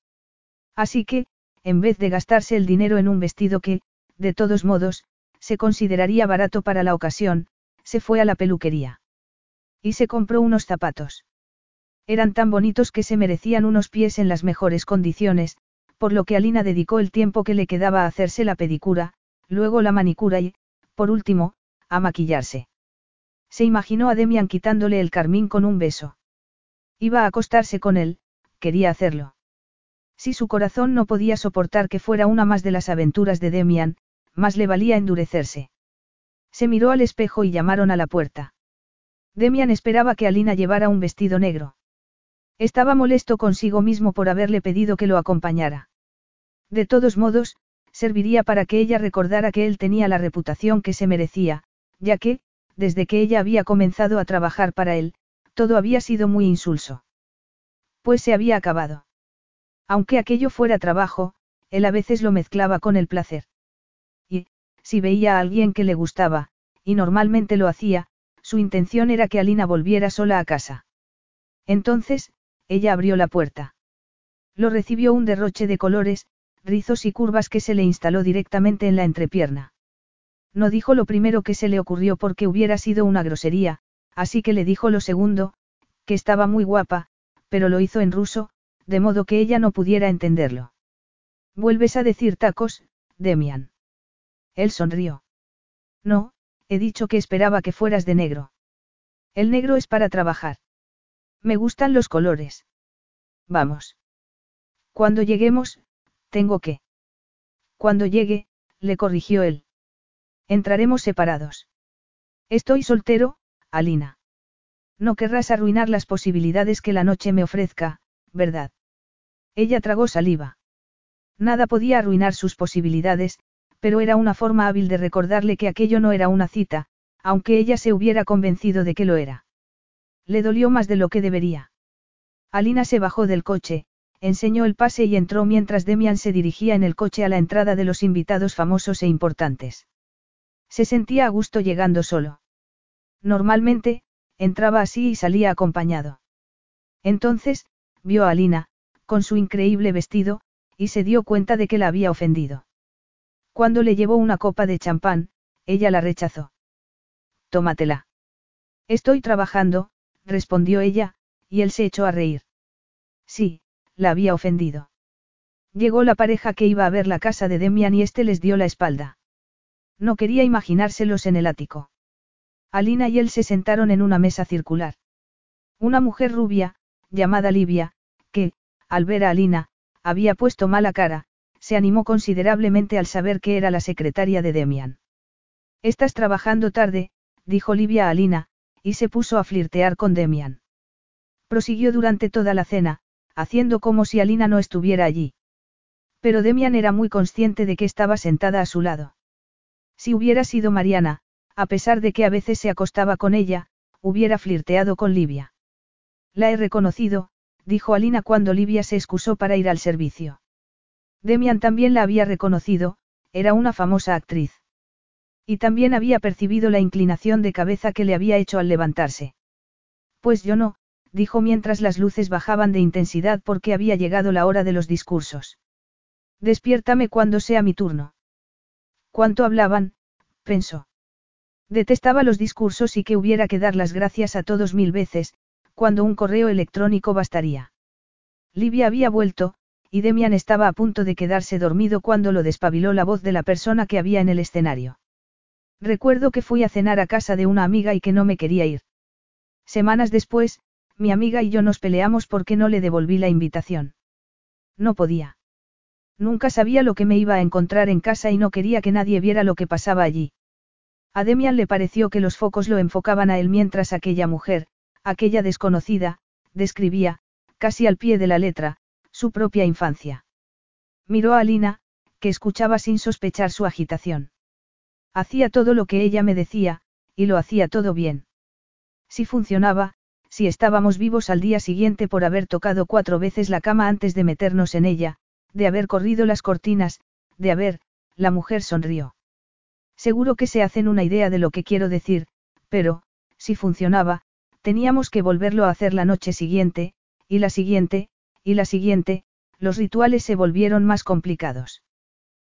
Así que, en vez de gastarse el dinero en un vestido que, de todos modos, se consideraría barato para la ocasión, se fue a la peluquería. Y se compró unos zapatos. Eran tan bonitos que se merecían unos pies en las mejores condiciones, por lo que Alina dedicó el tiempo que le quedaba a hacerse la pedicura, luego la manicura y, por último, a maquillarse. Se imaginó a Demian quitándole el carmín con un beso. Iba a acostarse con él, quería hacerlo. Si su corazón no podía soportar que fuera una más de las aventuras de Demian, más le valía endurecerse. Se miró al espejo y llamaron a la puerta. Demian esperaba que Alina llevara un vestido negro. Estaba molesto consigo mismo por haberle pedido que lo acompañara. De todos modos, serviría para que ella recordara que él tenía la reputación que se merecía, ya que, desde que ella había comenzado a trabajar para él, todo había sido muy insulso. Pues se había acabado. Aunque aquello fuera trabajo, él a veces lo mezclaba con el placer. Y, si veía a alguien que le gustaba, y normalmente lo hacía, su intención era que Alina volviera sola a casa. Entonces, ella abrió la puerta. Lo recibió un derroche de colores, rizos y curvas que se le instaló directamente en la entrepierna. No dijo lo primero que se le ocurrió porque hubiera sido una grosería, así que le dijo lo segundo, que estaba muy guapa, pero lo hizo en ruso, de modo que ella no pudiera entenderlo. Vuelves a decir tacos, Demian. Él sonrió. No, he dicho que esperaba que fueras de negro. El negro es para trabajar. Me gustan los colores. Vamos. Cuando lleguemos, tengo que. Cuando llegue, le corrigió él. Entraremos separados. Estoy soltero, Alina. No querrás arruinar las posibilidades que la noche me ofrezca, ¿verdad? Ella tragó saliva. Nada podía arruinar sus posibilidades, pero era una forma hábil de recordarle que aquello no era una cita, aunque ella se hubiera convencido de que lo era. Le dolió más de lo que debería. Alina se bajó del coche, enseñó el pase y entró mientras Demian se dirigía en el coche a la entrada de los invitados famosos e importantes. Se sentía a gusto llegando solo. Normalmente, entraba así y salía acompañado. Entonces, vio a Alina, con su increíble vestido, y se dio cuenta de que la había ofendido. Cuando le llevó una copa de champán, ella la rechazó. Tómatela. Estoy trabajando, respondió ella, y él se echó a reír. Sí, la había ofendido. Llegó la pareja que iba a ver la casa de Demian y este les dio la espalda. No quería imaginárselos en el ático. Alina y él se sentaron en una mesa circular. Una mujer rubia, llamada Livia, que, al ver a Alina, había puesto mala cara, se animó considerablemente al saber que era la secretaria de Demian. Estás trabajando tarde, dijo Livia a Alina, y se puso a flirtear con Demian. Prosiguió durante toda la cena, haciendo como si Alina no estuviera allí. Pero Demian era muy consciente de que estaba sentada a su lado. Si hubiera sido Mariana, a pesar de que a veces se acostaba con ella, hubiera flirteado con Livia. La he reconocido, dijo Alina cuando Livia se excusó para ir al servicio. Demian también la había reconocido, era una famosa actriz. Y también había percibido la inclinación de cabeza que le había hecho al levantarse. Pues yo no, dijo mientras las luces bajaban de intensidad porque había llegado la hora de los discursos. Despiértame cuando sea mi turno. ¿Cuánto hablaban? pensó. Detestaba los discursos y que hubiera que dar las gracias a todos mil veces, cuando un correo electrónico bastaría. Livia había vuelto, y Demian estaba a punto de quedarse dormido cuando lo despabiló la voz de la persona que había en el escenario. Recuerdo que fui a cenar a casa de una amiga y que no me quería ir. Semanas después, mi amiga y yo nos peleamos porque no le devolví la invitación. No podía. Nunca sabía lo que me iba a encontrar en casa y no quería que nadie viera lo que pasaba allí. A Demian le pareció que los focos lo enfocaban a él mientras aquella mujer, aquella desconocida, describía, casi al pie de la letra, su propia infancia. Miró a Alina, que escuchaba sin sospechar su agitación. Hacía todo lo que ella me decía, y lo hacía todo bien. Si funcionaba, si estábamos vivos al día siguiente por haber tocado cuatro veces la cama antes de meternos en ella, de haber corrido las cortinas, de haber, la mujer sonrió. Seguro que se hacen una idea de lo que quiero decir, pero, si funcionaba, teníamos que volverlo a hacer la noche siguiente, y la siguiente, y la siguiente, los rituales se volvieron más complicados.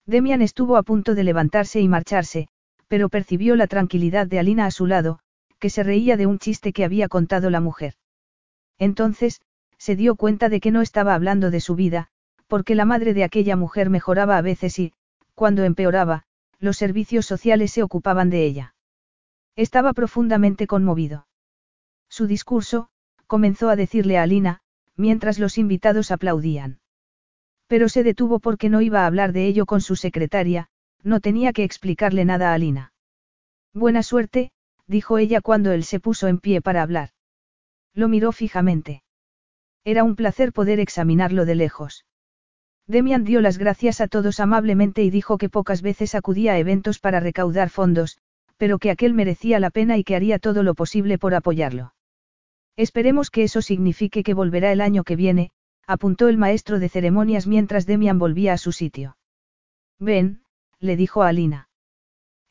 Demian estuvo a punto de levantarse y marcharse, pero percibió la tranquilidad de Alina a su lado, que se reía de un chiste que había contado la mujer. Entonces, se dio cuenta de que no estaba hablando de su vida, porque la madre de aquella mujer mejoraba a veces y, cuando empeoraba, los servicios sociales se ocupaban de ella. Estaba profundamente conmovido. Su discurso, comenzó a decirle a Alina, mientras los invitados aplaudían. Pero se detuvo porque no iba a hablar de ello con su secretaria, no tenía que explicarle nada a Alina. Buena suerte, dijo ella cuando él se puso en pie para hablar. Lo miró fijamente. Era un placer poder examinarlo de lejos. Demian dio las gracias a todos amablemente y dijo que pocas veces acudía a eventos para recaudar fondos, pero que aquel merecía la pena y que haría todo lo posible por apoyarlo. Esperemos que eso signifique que volverá el año que viene, apuntó el maestro de ceremonias mientras Demian volvía a su sitio. Ven, le dijo a Alina.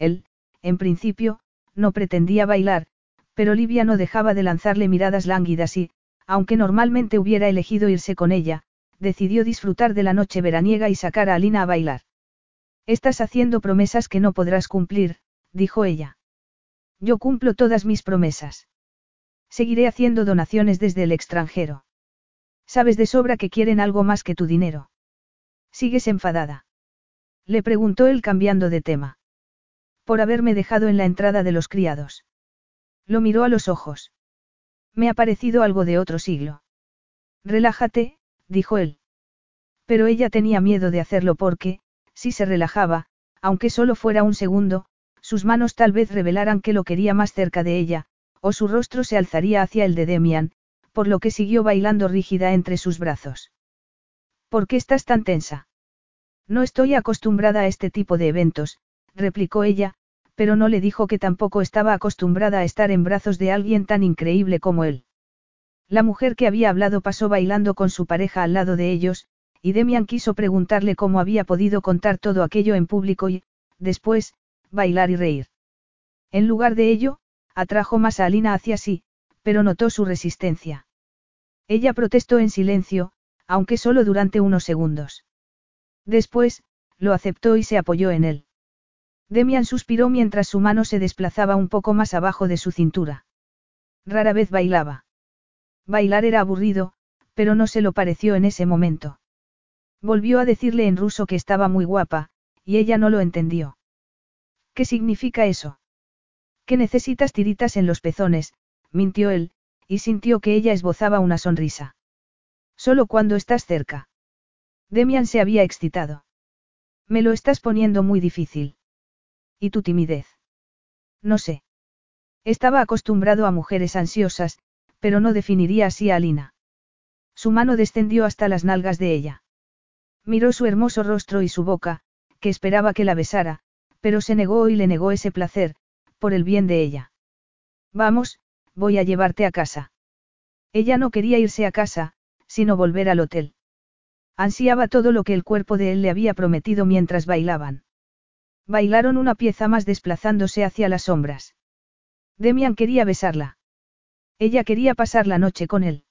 Él, en principio, no pretendía bailar, pero Livia no dejaba de lanzarle miradas lánguidas y, aunque normalmente hubiera elegido irse con ella, decidió disfrutar de la noche veraniega y sacar a Alina a bailar. Estás haciendo promesas que no podrás cumplir, dijo ella. Yo cumplo todas mis promesas. Seguiré haciendo donaciones desde el extranjero. Sabes de sobra que quieren algo más que tu dinero. ¿Sigues enfadada? Le preguntó él cambiando de tema. Por haberme dejado en la entrada de los criados. Lo miró a los ojos. Me ha parecido algo de otro siglo. Relájate, dijo él. Pero ella tenía miedo de hacerlo porque, si se relajaba, aunque solo fuera un segundo, sus manos tal vez revelaran que lo quería más cerca de ella, o su rostro se alzaría hacia el de Demian, por lo que siguió bailando rígida entre sus brazos. ¿Por qué estás tan tensa? No estoy acostumbrada a este tipo de eventos, replicó ella, pero no le dijo que tampoco estaba acostumbrada a estar en brazos de alguien tan increíble como él. La mujer que había hablado pasó bailando con su pareja al lado de ellos, y Demian quiso preguntarle cómo había podido contar todo aquello en público y, después, bailar y reír. En lugar de ello, atrajo más a Alina hacia sí, pero notó su resistencia. Ella protestó en silencio, aunque solo durante unos segundos. Después, lo aceptó y se apoyó en él. Demian suspiró mientras su mano se desplazaba un poco más abajo de su cintura. Rara vez bailaba. Bailar era aburrido, pero no se lo pareció en ese momento. Volvió a decirle en ruso que estaba muy guapa, y ella no lo entendió. ¿Qué significa eso? Que necesitas tiritas en los pezones, mintió él, y sintió que ella esbozaba una sonrisa. Solo cuando estás cerca. Demian se había excitado. Me lo estás poniendo muy difícil. ¿Y tu timidez? No sé. Estaba acostumbrado a mujeres ansiosas, pero no definiría así a Alina. Su mano descendió hasta las nalgas de ella. Miró su hermoso rostro y su boca, que esperaba que la besara, pero se negó y le negó ese placer, por el bien de ella. Vamos, voy a llevarte a casa. Ella no quería irse a casa, sino volver al hotel. Ansiaba todo lo que el cuerpo de él le había prometido mientras bailaban. Bailaron una pieza más desplazándose hacia las sombras. Demian quería besarla. Ella quería pasar la noche con él.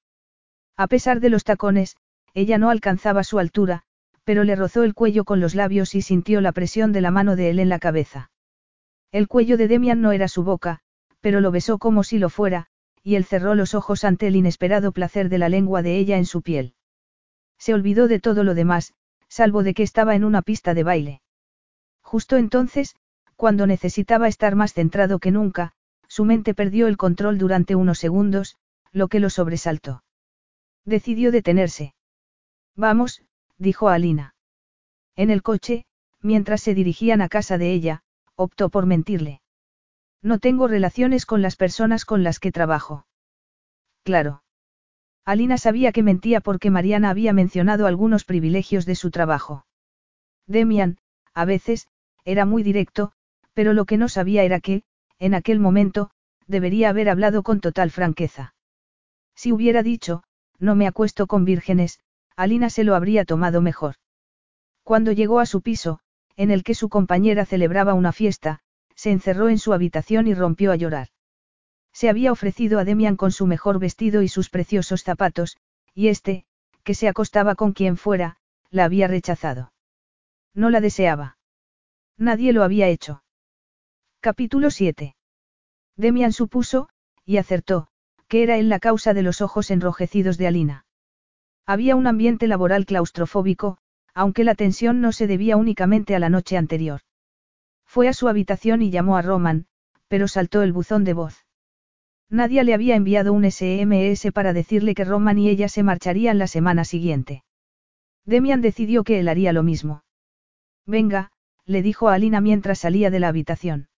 A pesar de los tacones, ella no alcanzaba su altura, pero le rozó el cuello con los labios y sintió la presión de la mano de él en la cabeza. El cuello de Demian no era su boca, pero lo besó como si lo fuera, y él cerró los ojos ante el inesperado placer de la lengua de ella en su piel. Se olvidó de todo lo demás, salvo de que estaba en una pista de baile. Justo entonces, cuando necesitaba estar más centrado que nunca, su mente perdió el control durante unos segundos, lo que lo sobresaltó. Decidió detenerse. Vamos, dijo Alina. En el coche, mientras se dirigían a casa de ella, optó por mentirle. No tengo relaciones con las personas con las que trabajo. Claro. Alina sabía que mentía porque Mariana había mencionado algunos privilegios de su trabajo. Demian, a veces, era muy directo, pero lo que no sabía era que, en aquel momento, debería haber hablado con total franqueza. Si hubiera dicho, no me acuesto con vírgenes, Alina se lo habría tomado mejor. Cuando llegó a su piso, en el que su compañera celebraba una fiesta, se encerró en su habitación y rompió a llorar. Se había ofrecido a Demian con su mejor vestido y sus preciosos zapatos, y este, que se acostaba con quien fuera, la había rechazado. No la deseaba. Nadie lo había hecho. Capítulo 7. Demian supuso, y acertó, que era él la causa de los ojos enrojecidos de Alina. Había un ambiente laboral claustrofóbico, aunque la tensión no se debía únicamente a la noche anterior. Fue a su habitación y llamó a Roman, pero saltó el buzón de voz. Nadie le había enviado un SMS para decirle que Roman y ella se marcharían la semana siguiente. Demian decidió que él haría lo mismo. Venga, le dijo a Alina mientras salía de la habitación.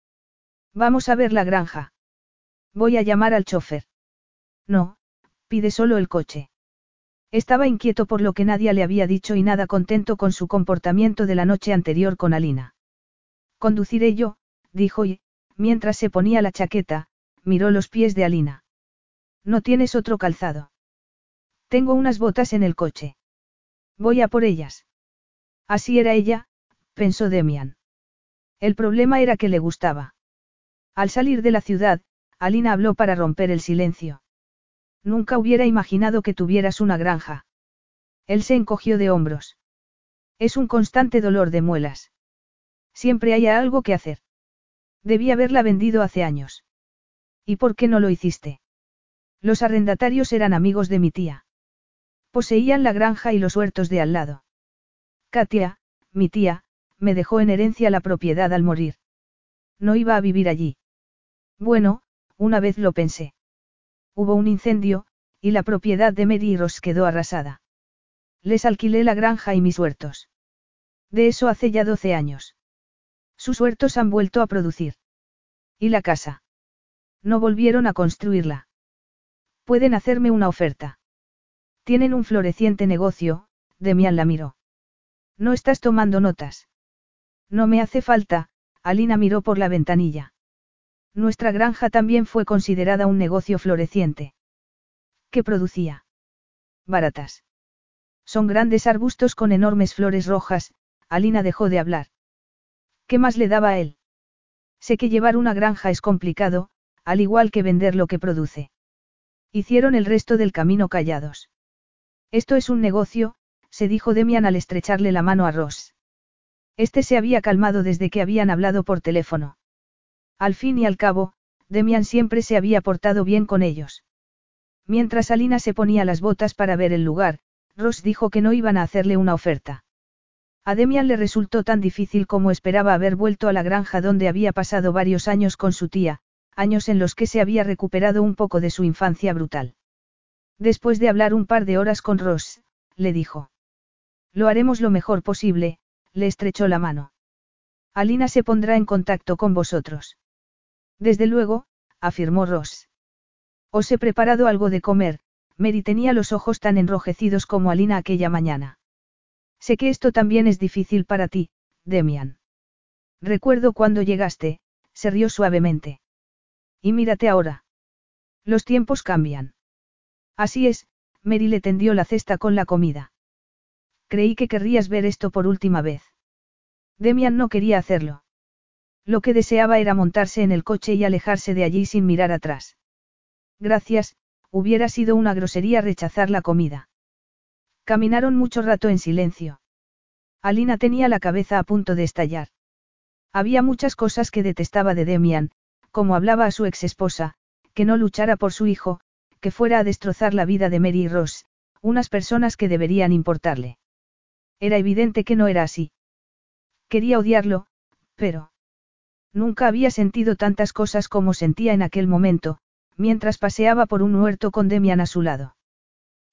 Vamos a ver la granja. Voy a llamar al chofer. No, pide solo el coche. Estaba inquieto por lo que nadie le había dicho y nada contento con su comportamiento de la noche anterior con Alina. Conduciré yo, dijo y, mientras se ponía la chaqueta, miró los pies de Alina. ¿No tienes otro calzado? Tengo unas botas en el coche. Voy a por ellas. Así era ella, pensó Demian. El problema era que le gustaba. Al salir de la ciudad, Alina habló para romper el silencio. Nunca hubiera imaginado que tuvieras una granja. Él se encogió de hombros. Es un constante dolor de muelas. Siempre hay algo que hacer. Debí haberla vendido hace años. ¿Y por qué no lo hiciste? Los arrendatarios eran amigos de mi tía. Poseían la granja y los huertos de al lado. Katia, mi tía, me dejó en herencia la propiedad al morir. No iba a vivir allí. Bueno, una vez lo pensé. Hubo un incendio, y la propiedad de Mary Ross quedó arrasada. Les alquilé la granja y mis huertos. De eso hace ya 12 años. Sus huertos han vuelto a producir. ¿Y la casa? No volvieron a construirla. Pueden hacerme una oferta. Tienen un floreciente negocio, Demian la miró. No estás tomando notas. No me hace falta, Alina miró por la ventanilla. Nuestra granja también fue considerada un negocio floreciente. ¿Qué producía? Baratas. Son grandes arbustos con enormes flores rojas, Alina dejó de hablar. ¿Qué más le daba a él? Sé que llevar una granja es complicado, al igual que vender lo que produce. Hicieron el resto del camino callados. Esto es un negocio, se dijo Demian al estrecharle la mano a Ross. Este se había calmado desde que habían hablado por teléfono. Al fin y al cabo, Demian siempre se había portado bien con ellos. Mientras Alina se ponía las botas para ver el lugar, Ross dijo que no iban a hacerle una oferta. A Demian le resultó tan difícil como esperaba haber vuelto a la granja donde había pasado varios años con su tía, años en los que se había recuperado un poco de su infancia brutal. Después de hablar un par de horas con Ross, le dijo. Lo haremos lo mejor posible, le estrechó la mano. Alina se pondrá en contacto con vosotros. Desde luego, afirmó Ross. Os he preparado algo de comer, Mary tenía los ojos tan enrojecidos como Alina aquella mañana. Sé que esto también es difícil para ti, Demian. Recuerdo cuando llegaste, se rió suavemente. Y mírate ahora. Los tiempos cambian. Así es, Mary le tendió la cesta con la comida. Creí que querrías ver esto por última vez. Demian no quería hacerlo. Lo que deseaba era montarse en el coche y alejarse de allí sin mirar atrás. Gracias, hubiera sido una grosería rechazar la comida. Caminaron mucho rato en silencio. Alina tenía la cabeza a punto de estallar. Había muchas cosas que detestaba de Demian, como hablaba a su ex esposa, que no luchara por su hijo, que fuera a destrozar la vida de Mary y Ross, unas personas que deberían importarle. Era evidente que no era así. Quería odiarlo, pero... Nunca había sentido tantas cosas como sentía en aquel momento, mientras paseaba por un huerto con Demian a su lado.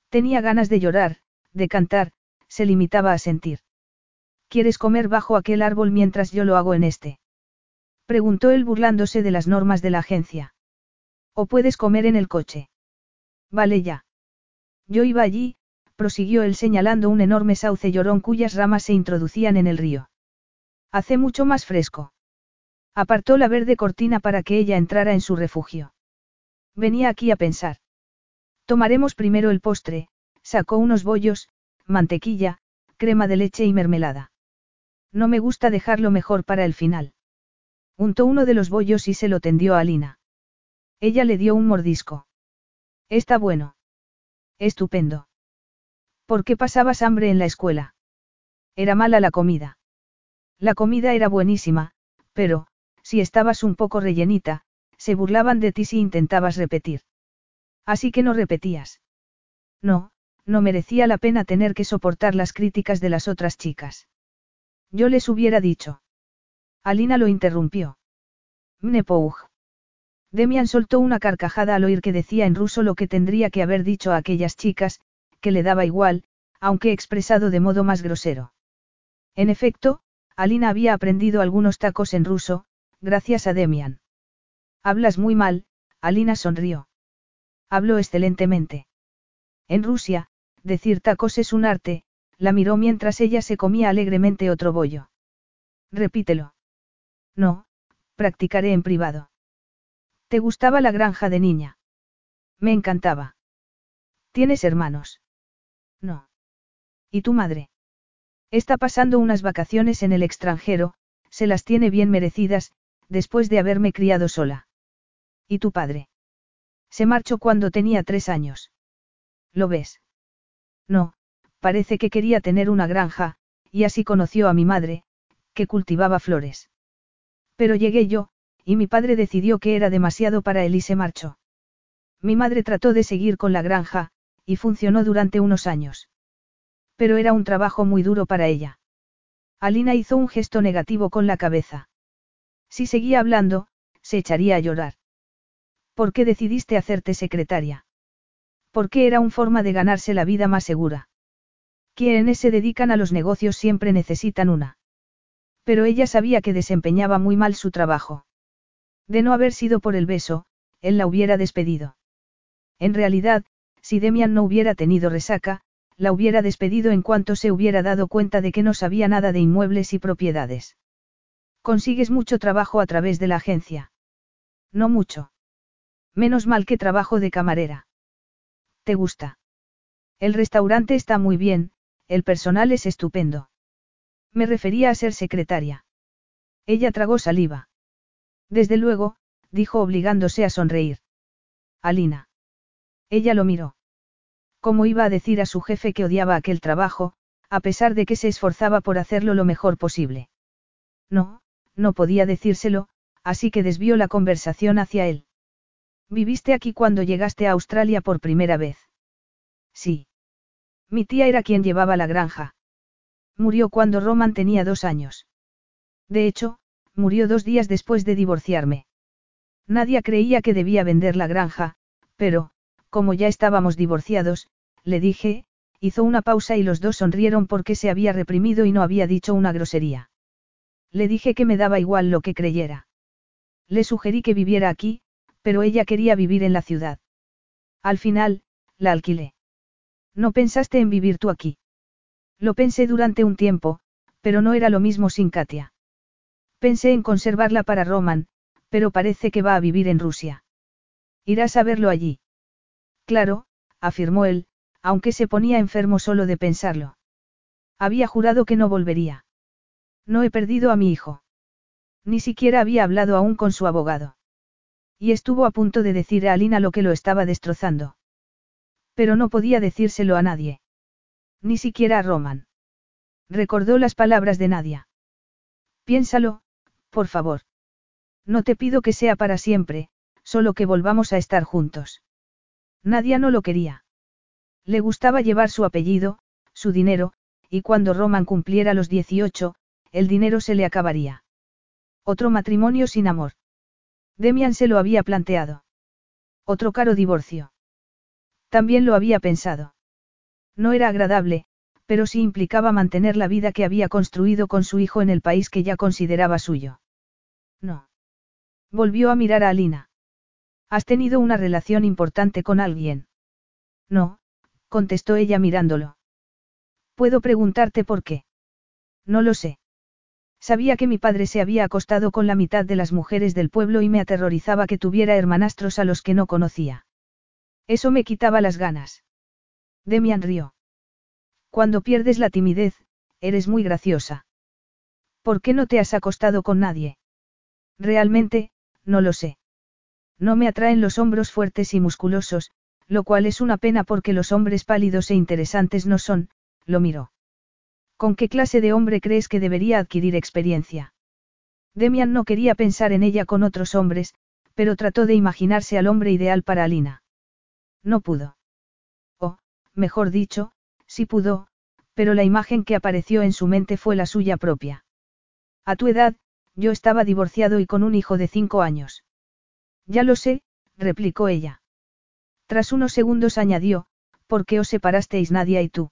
Tenía ganas de llorar, de cantar, se limitaba a sentir. ¿Quieres comer bajo aquel árbol mientras yo lo hago en este? Preguntó él burlándose de las normas de la agencia. ¿O puedes comer en el coche? Vale ya. Yo iba allí, prosiguió él señalando un enorme sauce llorón cuyas ramas se introducían en el río. Hace mucho más fresco. Apartó la verde cortina para que ella entrara en su refugio. Venía aquí a pensar. Tomaremos primero el postre, sacó unos bollos, mantequilla, crema de leche y mermelada. No me gusta dejarlo mejor para el final. Untó uno de los bollos y se lo tendió a Lina. Ella le dio un mordisco. Está bueno. Estupendo. ¿Por qué pasabas hambre en la escuela? Era mala la comida. La comida era buenísima, pero, si estabas un poco rellenita, se burlaban de ti si intentabas repetir. Así que no repetías. No, no merecía la pena tener que soportar las críticas de las otras chicas. Yo les hubiera dicho. Alina lo interrumpió. Mnepouj. Demian soltó una carcajada al oír que decía en ruso lo que tendría que haber dicho a aquellas chicas, que le daba igual, aunque expresado de modo más grosero. En efecto, Alina había aprendido algunos tacos en ruso, gracias a Demian. Hablas muy mal, Alina sonrió. Habló excelentemente. En Rusia, decir tacos es un arte, la miró mientras ella se comía alegremente otro bollo. Repítelo. No, practicaré en privado. ¿Te gustaba la granja de niña? Me encantaba. ¿Tienes hermanos? No. ¿Y tu madre? Está pasando unas vacaciones en el extranjero, se las tiene bien merecidas, después de haberme criado sola. ¿Y tu padre? Se marchó cuando tenía tres años. ¿Lo ves? No, parece que quería tener una granja, y así conoció a mi madre, que cultivaba flores. Pero llegué yo, y mi padre decidió que era demasiado para él y se marchó. Mi madre trató de seguir con la granja, y funcionó durante unos años. Pero era un trabajo muy duro para ella. Alina hizo un gesto negativo con la cabeza. Si seguía hablando, se echaría a llorar. ¿Por qué decidiste hacerte secretaria? Porque era una forma de ganarse la vida más segura. Quienes se dedican a los negocios siempre necesitan una. Pero ella sabía que desempeñaba muy mal su trabajo. De no haber sido por el beso, él la hubiera despedido. En realidad, si Demian no hubiera tenido resaca, la hubiera despedido en cuanto se hubiera dado cuenta de que no sabía nada de inmuebles y propiedades. Consigues mucho trabajo a través de la agencia. No mucho. Menos mal que trabajo de camarera. ¿Te gusta? El restaurante está muy bien, el personal es estupendo. Me refería a ser secretaria. Ella tragó saliva. Desde luego, dijo obligándose a sonreír. Alina. Ella lo miró. ¿Cómo iba a decir a su jefe que odiaba aquel trabajo, a pesar de que se esforzaba por hacerlo lo mejor posible? No, no podía decírselo, así que desvió la conversación hacia él. ¿Viviste aquí cuando llegaste a Australia por primera vez? Sí. Mi tía era quien llevaba la granja. Murió cuando Roman tenía dos años. De hecho, murió dos días después de divorciarme. Nadie creía que debía vender la granja, pero, como ya estábamos divorciados, le dije, hizo una pausa y los dos sonrieron porque se había reprimido y no había dicho una grosería. Le dije que me daba igual lo que creyera. Le sugerí que viviera aquí, pero ella quería vivir en la ciudad. Al final, la alquilé. ¿No pensaste en vivir tú aquí? Lo pensé durante un tiempo, pero no era lo mismo sin Katia. Pensé en conservarla para Roman, pero parece que va a vivir en Rusia. Irás a verlo allí. Claro, afirmó él, aunque se ponía enfermo solo de pensarlo. Había jurado que no volvería. No he perdido a mi hijo. Ni siquiera había hablado aún con su abogado. Y estuvo a punto de decir a Alina lo que lo estaba destrozando. Pero no podía decírselo a nadie. Ni siquiera a Roman. Recordó las palabras de Nadia. Piénsalo, por favor. No te pido que sea para siempre, solo que volvamos a estar juntos. Nadia no lo quería. Le gustaba llevar su apellido, su dinero, y cuando Roman cumpliera los 18, el dinero se le acabaría. Otro matrimonio sin amor. Demian se lo había planteado. Otro caro divorcio. También lo había pensado. No era agradable, pero sí implicaba mantener la vida que había construido con su hijo en el país que ya consideraba suyo. No. Volvió a mirar a Alina. ¿Has tenido una relación importante con alguien? No, contestó ella mirándolo. ¿Puedo preguntarte por qué? No lo sé. Sabía que mi padre se había acostado con la mitad de las mujeres del pueblo y me aterrorizaba que tuviera hermanastros a los que no conocía. Eso me quitaba las ganas. Demian rió. Cuando pierdes la timidez, eres muy graciosa. ¿Por qué no te has acostado con nadie? Realmente, no lo sé. No me atraen los hombros fuertes y musculosos, lo cual es una pena porque los hombres pálidos e interesantes no son, lo miró. ¿Con qué clase de hombre crees que debería adquirir experiencia? Demian no quería pensar en ella con otros hombres, pero trató de imaginarse al hombre ideal para Alina. No pudo. O, mejor dicho, sí pudo, pero la imagen que apareció en su mente fue la suya propia. A tu edad, yo estaba divorciado y con un hijo de cinco años. Ya lo sé, replicó ella. Tras unos segundos añadió, ¿por qué os separasteis Nadia y tú?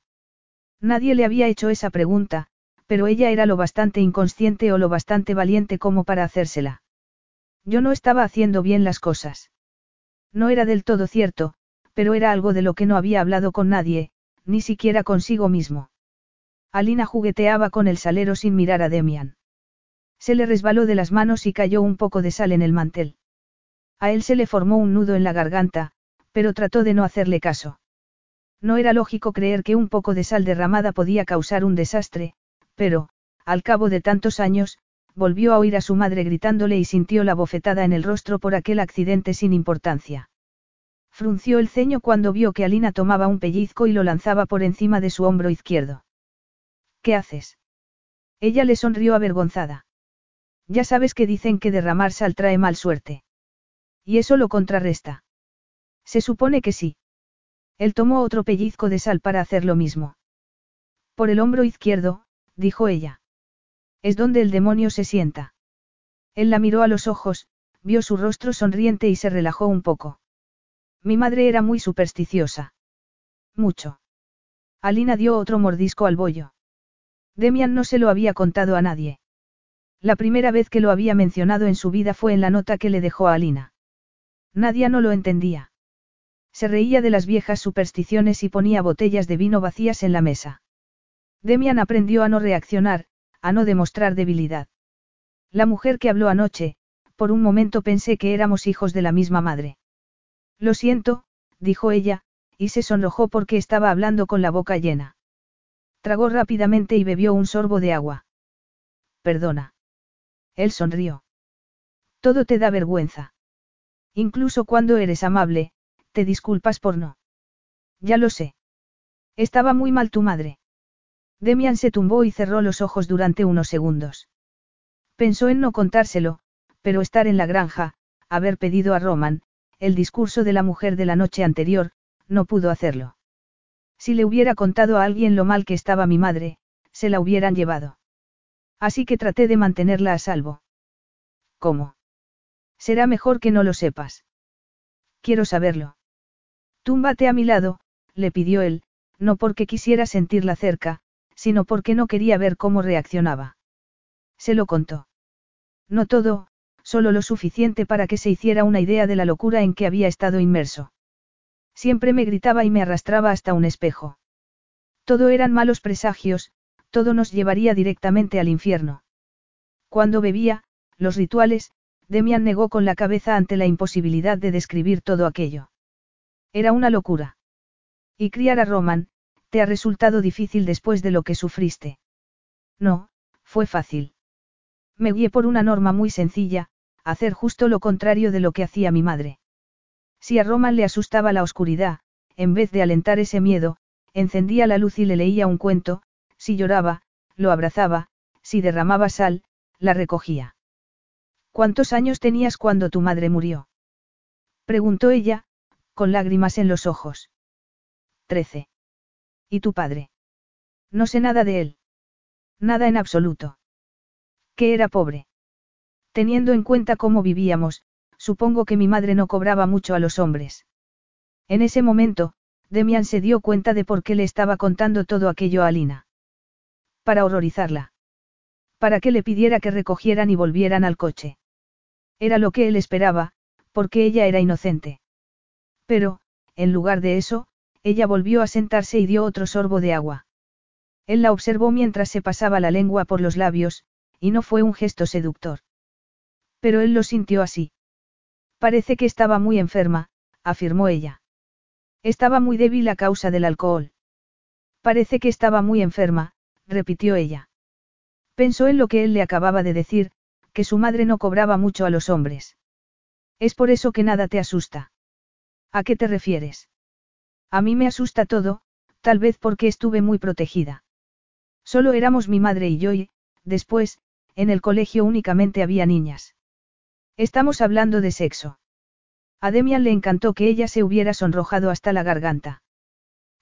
Nadie le había hecho esa pregunta, pero ella era lo bastante inconsciente o lo bastante valiente como para hacérsela. Yo no estaba haciendo bien las cosas. No era del todo cierto, pero era algo de lo que no había hablado con nadie, ni siquiera consigo mismo. Alina jugueteaba con el salero sin mirar a Demian. Se le resbaló de las manos y cayó un poco de sal en el mantel. A él se le formó un nudo en la garganta, pero trató de no hacerle caso. No era lógico creer que un poco de sal derramada podía causar un desastre, pero, al cabo de tantos años, volvió a oír a su madre gritándole y sintió la bofetada en el rostro por aquel accidente sin importancia. Frunció el ceño cuando vio que Alina tomaba un pellizco y lo lanzaba por encima de su hombro izquierdo. ¿Qué haces? Ella le sonrió avergonzada. Ya sabes que dicen que derramar sal trae mal suerte. Y eso lo contrarresta. Se supone que sí. Él tomó otro pellizco de sal para hacer lo mismo. Por el hombro izquierdo, dijo ella. Es donde el demonio se sienta. Él la miró a los ojos, vio su rostro sonriente y se relajó un poco. Mi madre era muy supersticiosa. Mucho. Alina dio otro mordisco al bollo. Demian no se lo había contado a nadie. La primera vez que lo había mencionado en su vida fue en la nota que le dejó a Alina. Nadie no lo entendía. Se reía de las viejas supersticiones y ponía botellas de vino vacías en la mesa. Demian aprendió a no reaccionar, a no demostrar debilidad. La mujer que habló anoche, por un momento pensé que éramos hijos de la misma madre. Lo siento, dijo ella, y se sonrojó porque estaba hablando con la boca llena. Tragó rápidamente y bebió un sorbo de agua. Perdona. Él sonrió. Todo te da vergüenza. Incluso cuando eres amable, te disculpas por no. Ya lo sé. Estaba muy mal tu madre. Demian se tumbó y cerró los ojos durante unos segundos. Pensó en no contárselo, pero estar en la granja, haber pedido a Roman, el discurso de la mujer de la noche anterior, no pudo hacerlo. Si le hubiera contado a alguien lo mal que estaba mi madre, se la hubieran llevado. Así que traté de mantenerla a salvo. ¿Cómo? Será mejor que no lo sepas. Quiero saberlo. Túmbate a mi lado, le pidió él, no porque quisiera sentirla cerca, sino porque no quería ver cómo reaccionaba. Se lo contó. No todo, solo lo suficiente para que se hiciera una idea de la locura en que había estado inmerso. Siempre me gritaba y me arrastraba hasta un espejo. Todo eran malos presagios, todo nos llevaría directamente al infierno. Cuando bebía, los rituales, Demian negó con la cabeza ante la imposibilidad de describir todo aquello. Era una locura. Y criar a Roman, te ha resultado difícil después de lo que sufriste. No, fue fácil. Me guié por una norma muy sencilla, hacer justo lo contrario de lo que hacía mi madre. Si a Roman le asustaba la oscuridad, en vez de alentar ese miedo, encendía la luz y le leía un cuento, si lloraba, lo abrazaba, si derramaba sal, la recogía. ¿Cuántos años tenías cuando tu madre murió? preguntó ella, con lágrimas en los ojos. Trece. ¿Y tu padre? No sé nada de él. Nada en absoluto. Que era pobre. Teniendo en cuenta cómo vivíamos, supongo que mi madre no cobraba mucho a los hombres. En ese momento, Demian se dio cuenta de por qué le estaba contando todo aquello a Alina. Para horrorizarla. Para que le pidiera que recogieran y volvieran al coche. Era lo que él esperaba, porque ella era inocente. Pero, en lugar de eso, ella volvió a sentarse y dio otro sorbo de agua. Él la observó mientras se pasaba la lengua por los labios, y no fue un gesto seductor. Pero él lo sintió así. Parece que estaba muy enferma, afirmó ella. Estaba muy débil a causa del alcohol. Parece que estaba muy enferma, repitió ella. Pensó en lo que él le acababa de decir, que su madre no cobraba mucho a los hombres. Es por eso que nada te asusta. ¿A qué te refieres? A mí me asusta todo, tal vez porque estuve muy protegida. Solo éramos mi madre y yo y, después, en el colegio únicamente había niñas. Estamos hablando de sexo. A Demian le encantó que ella se hubiera sonrojado hasta la garganta.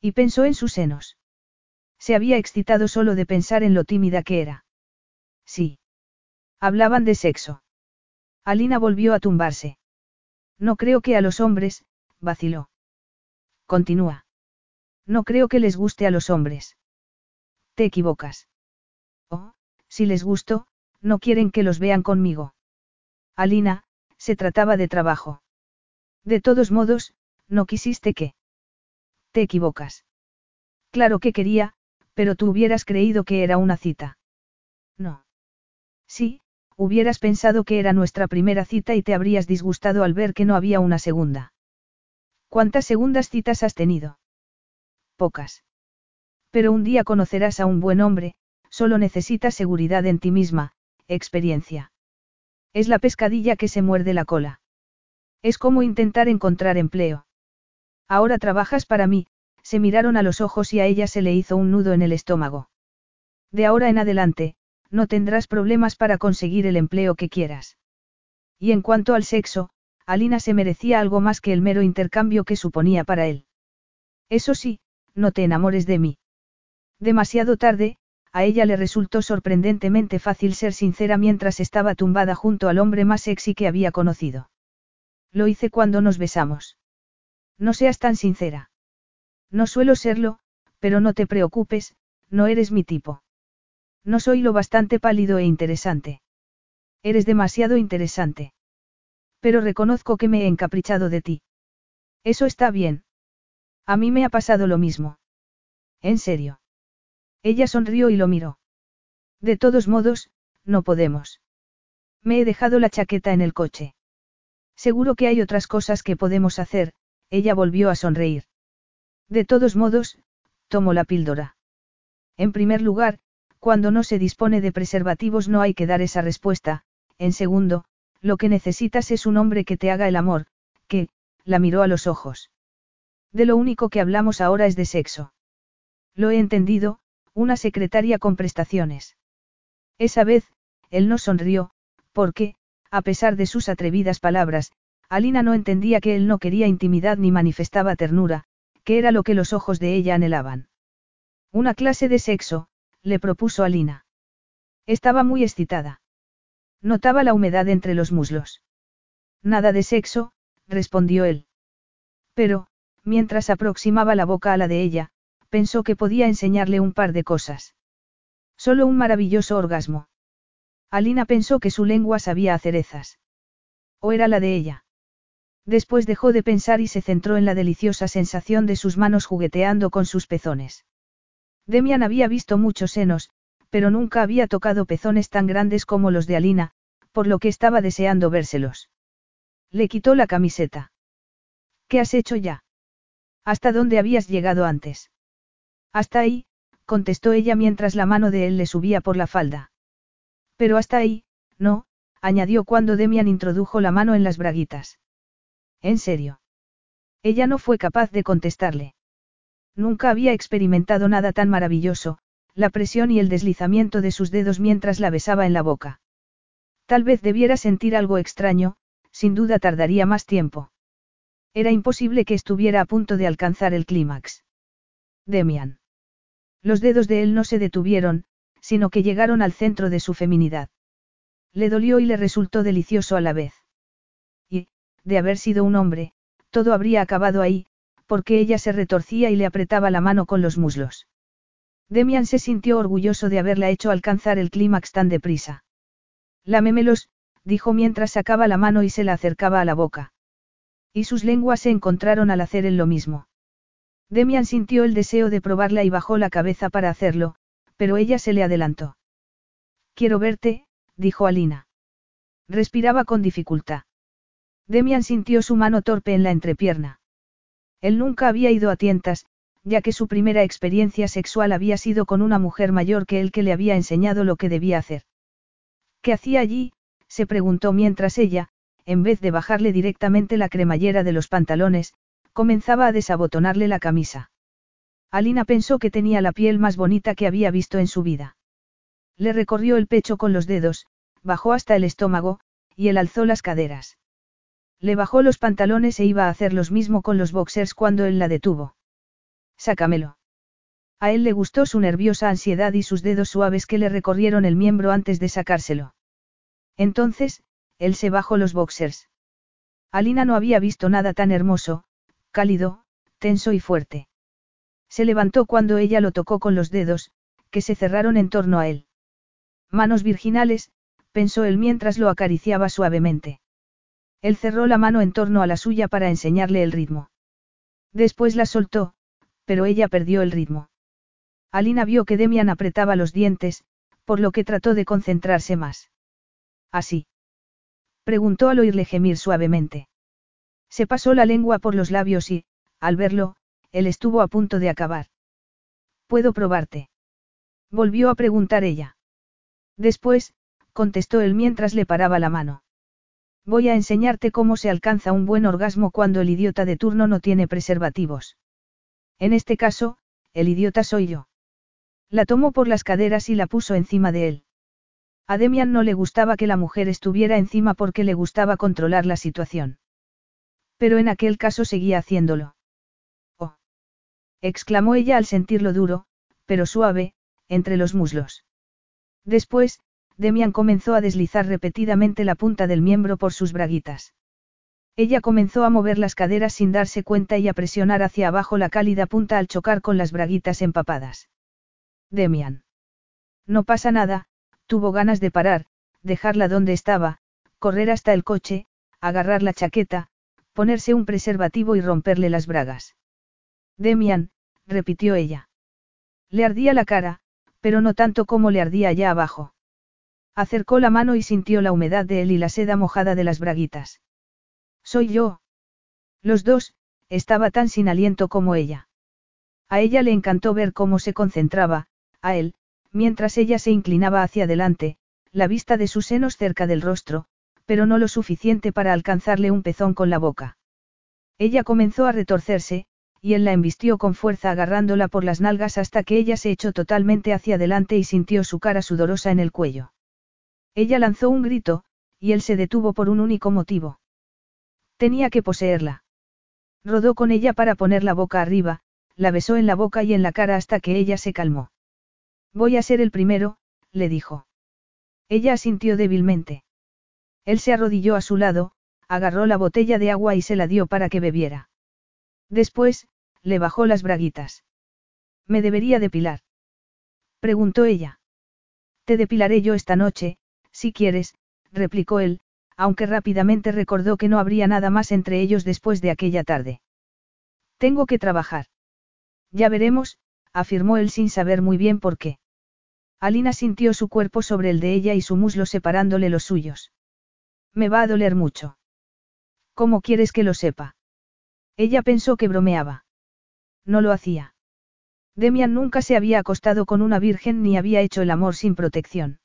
Y pensó en sus senos. Se había excitado solo de pensar en lo tímida que era. Sí. Hablaban de sexo. Alina volvió a tumbarse. No creo que a los hombres, vaciló. Continúa. No creo que les guste a los hombres. Te equivocas. Oh, si les gusto, no quieren que los vean conmigo. Alina, se trataba de trabajo. De todos modos, no quisiste que. Te equivocas. Claro que quería, pero tú hubieras creído que era una cita. No. Sí, hubieras pensado que era nuestra primera cita y te habrías disgustado al ver que no había una segunda. ¿Cuántas segundas citas has tenido? Pocas. Pero un día conocerás a un buen hombre, solo necesitas seguridad en ti misma, experiencia. Es la pescadilla que se muerde la cola. Es como intentar encontrar empleo. Ahora trabajas para mí, se miraron a los ojos y a ella se le hizo un nudo en el estómago. De ahora en adelante, no tendrás problemas para conseguir el empleo que quieras. Y en cuanto al sexo, Alina se merecía algo más que el mero intercambio que suponía para él. Eso sí, no te enamores de mí. Demasiado tarde, a ella le resultó sorprendentemente fácil ser sincera mientras estaba tumbada junto al hombre más sexy que había conocido. Lo hice cuando nos besamos. No seas tan sincera. No suelo serlo, pero no te preocupes, no eres mi tipo. No soy lo bastante pálido e interesante. Eres demasiado interesante. Pero reconozco que me he encaprichado de ti. Eso está bien. A mí me ha pasado lo mismo. En serio. Ella sonrió y lo miró. De todos modos, no podemos. Me he dejado la chaqueta en el coche. Seguro que hay otras cosas que podemos hacer, ella volvió a sonreír. De todos modos, tomo la píldora. En primer lugar, cuando no se dispone de preservativos no hay que dar esa respuesta, en segundo, lo que necesitas es un hombre que te haga el amor, que, la miró a los ojos. De lo único que hablamos ahora es de sexo. Lo he entendido, una secretaria con prestaciones. Esa vez, él no sonrió, porque, a pesar de sus atrevidas palabras, Alina no entendía que él no quería intimidad ni manifestaba ternura, que era lo que los ojos de ella anhelaban. Una clase de sexo, le propuso Alina. Estaba muy excitada. Notaba la humedad entre los muslos. Nada de sexo, respondió él. Pero, mientras aproximaba la boca a la de ella, pensó que podía enseñarle un par de cosas. Solo un maravilloso orgasmo. Alina pensó que su lengua sabía a cerezas. ¿O era la de ella? Después dejó de pensar y se centró en la deliciosa sensación de sus manos jugueteando con sus pezones. Demian había visto muchos senos, pero nunca había tocado pezones tan grandes como los de Alina, por lo que estaba deseando vérselos. Le quitó la camiseta. ¿Qué has hecho ya? ¿Hasta dónde habías llegado antes? Hasta ahí, contestó ella mientras la mano de él le subía por la falda. Pero hasta ahí, no, añadió cuando Demian introdujo la mano en las braguitas. ¿En serio? Ella no fue capaz de contestarle. Nunca había experimentado nada tan maravilloso, la presión y el deslizamiento de sus dedos mientras la besaba en la boca. Tal vez debiera sentir algo extraño, sin duda tardaría más tiempo. Era imposible que estuviera a punto de alcanzar el clímax. Demian. Los dedos de él no se detuvieron, sino que llegaron al centro de su feminidad. Le dolió y le resultó delicioso a la vez. Y, de haber sido un hombre, todo habría acabado ahí, porque ella se retorcía y le apretaba la mano con los muslos. Demian se sintió orgulloso de haberla hecho alcanzar el clímax tan deprisa. Lámemelos, dijo mientras sacaba la mano y se la acercaba a la boca. Y sus lenguas se encontraron al hacer él lo mismo. Demian sintió el deseo de probarla y bajó la cabeza para hacerlo, pero ella se le adelantó. Quiero verte, dijo Alina. Respiraba con dificultad. Demian sintió su mano torpe en la entrepierna. Él nunca había ido a tientas, ya que su primera experiencia sexual había sido con una mujer mayor que él que le había enseñado lo que debía hacer. ¿Qué hacía allí? se preguntó mientras ella, en vez de bajarle directamente la cremallera de los pantalones, comenzaba a desabotonarle la camisa. Alina pensó que tenía la piel más bonita que había visto en su vida. Le recorrió el pecho con los dedos, bajó hasta el estómago, y él alzó las caderas. Le bajó los pantalones e iba a hacer lo mismo con los boxers cuando él la detuvo. Sácamelo. A él le gustó su nerviosa ansiedad y sus dedos suaves que le recorrieron el miembro antes de sacárselo. Entonces, él se bajó los boxers. Alina no había visto nada tan hermoso, cálido, tenso y fuerte. Se levantó cuando ella lo tocó con los dedos, que se cerraron en torno a él. Manos virginales, pensó él mientras lo acariciaba suavemente. Él cerró la mano en torno a la suya para enseñarle el ritmo. Después la soltó, pero ella perdió el ritmo. Alina vio que Demian apretaba los dientes, por lo que trató de concentrarse más. ¿Así? Preguntó al oírle gemir suavemente. Se pasó la lengua por los labios y, al verlo, él estuvo a punto de acabar. ¿Puedo probarte? Volvió a preguntar ella. Después, contestó él mientras le paraba la mano. Voy a enseñarte cómo se alcanza un buen orgasmo cuando el idiota de turno no tiene preservativos. En este caso, el idiota soy yo. La tomó por las caderas y la puso encima de él. A Demian no le gustaba que la mujer estuviera encima porque le gustaba controlar la situación. Pero en aquel caso seguía haciéndolo. Oh. exclamó ella al sentirlo duro, pero suave, entre los muslos. Después, Demian comenzó a deslizar repetidamente la punta del miembro por sus braguitas. Ella comenzó a mover las caderas sin darse cuenta y a presionar hacia abajo la cálida punta al chocar con las braguitas empapadas. Demian. No pasa nada, tuvo ganas de parar, dejarla donde estaba, correr hasta el coche, agarrar la chaqueta, ponerse un preservativo y romperle las bragas. Demian, repitió ella. Le ardía la cara, pero no tanto como le ardía allá abajo. Acercó la mano y sintió la humedad de él y la seda mojada de las braguitas. Soy yo. Los dos, estaba tan sin aliento como ella. A ella le encantó ver cómo se concentraba, a él, mientras ella se inclinaba hacia adelante, la vista de sus senos cerca del rostro, pero no lo suficiente para alcanzarle un pezón con la boca. Ella comenzó a retorcerse, y él la embistió con fuerza agarrándola por las nalgas hasta que ella se echó totalmente hacia adelante y sintió su cara sudorosa en el cuello. Ella lanzó un grito, y él se detuvo por un único motivo. Tenía que poseerla. Rodó con ella para poner la boca arriba, la besó en la boca y en la cara hasta que ella se calmó. Voy a ser el primero, le dijo. Ella asintió débilmente. Él se arrodilló a su lado, agarró la botella de agua y se la dio para que bebiera. Después, le bajó las braguitas. ¿Me debería depilar? Preguntó ella. Te depilaré yo esta noche, si quieres, replicó él, aunque rápidamente recordó que no habría nada más entre ellos después de aquella tarde. Tengo que trabajar. Ya veremos, afirmó él sin saber muy bien por qué. Alina sintió su cuerpo sobre el de ella y su muslo separándole los suyos. Me va a doler mucho. ¿Cómo quieres que lo sepa? Ella pensó que bromeaba. No lo hacía. Demian nunca se había acostado con una virgen ni había hecho el amor sin protección.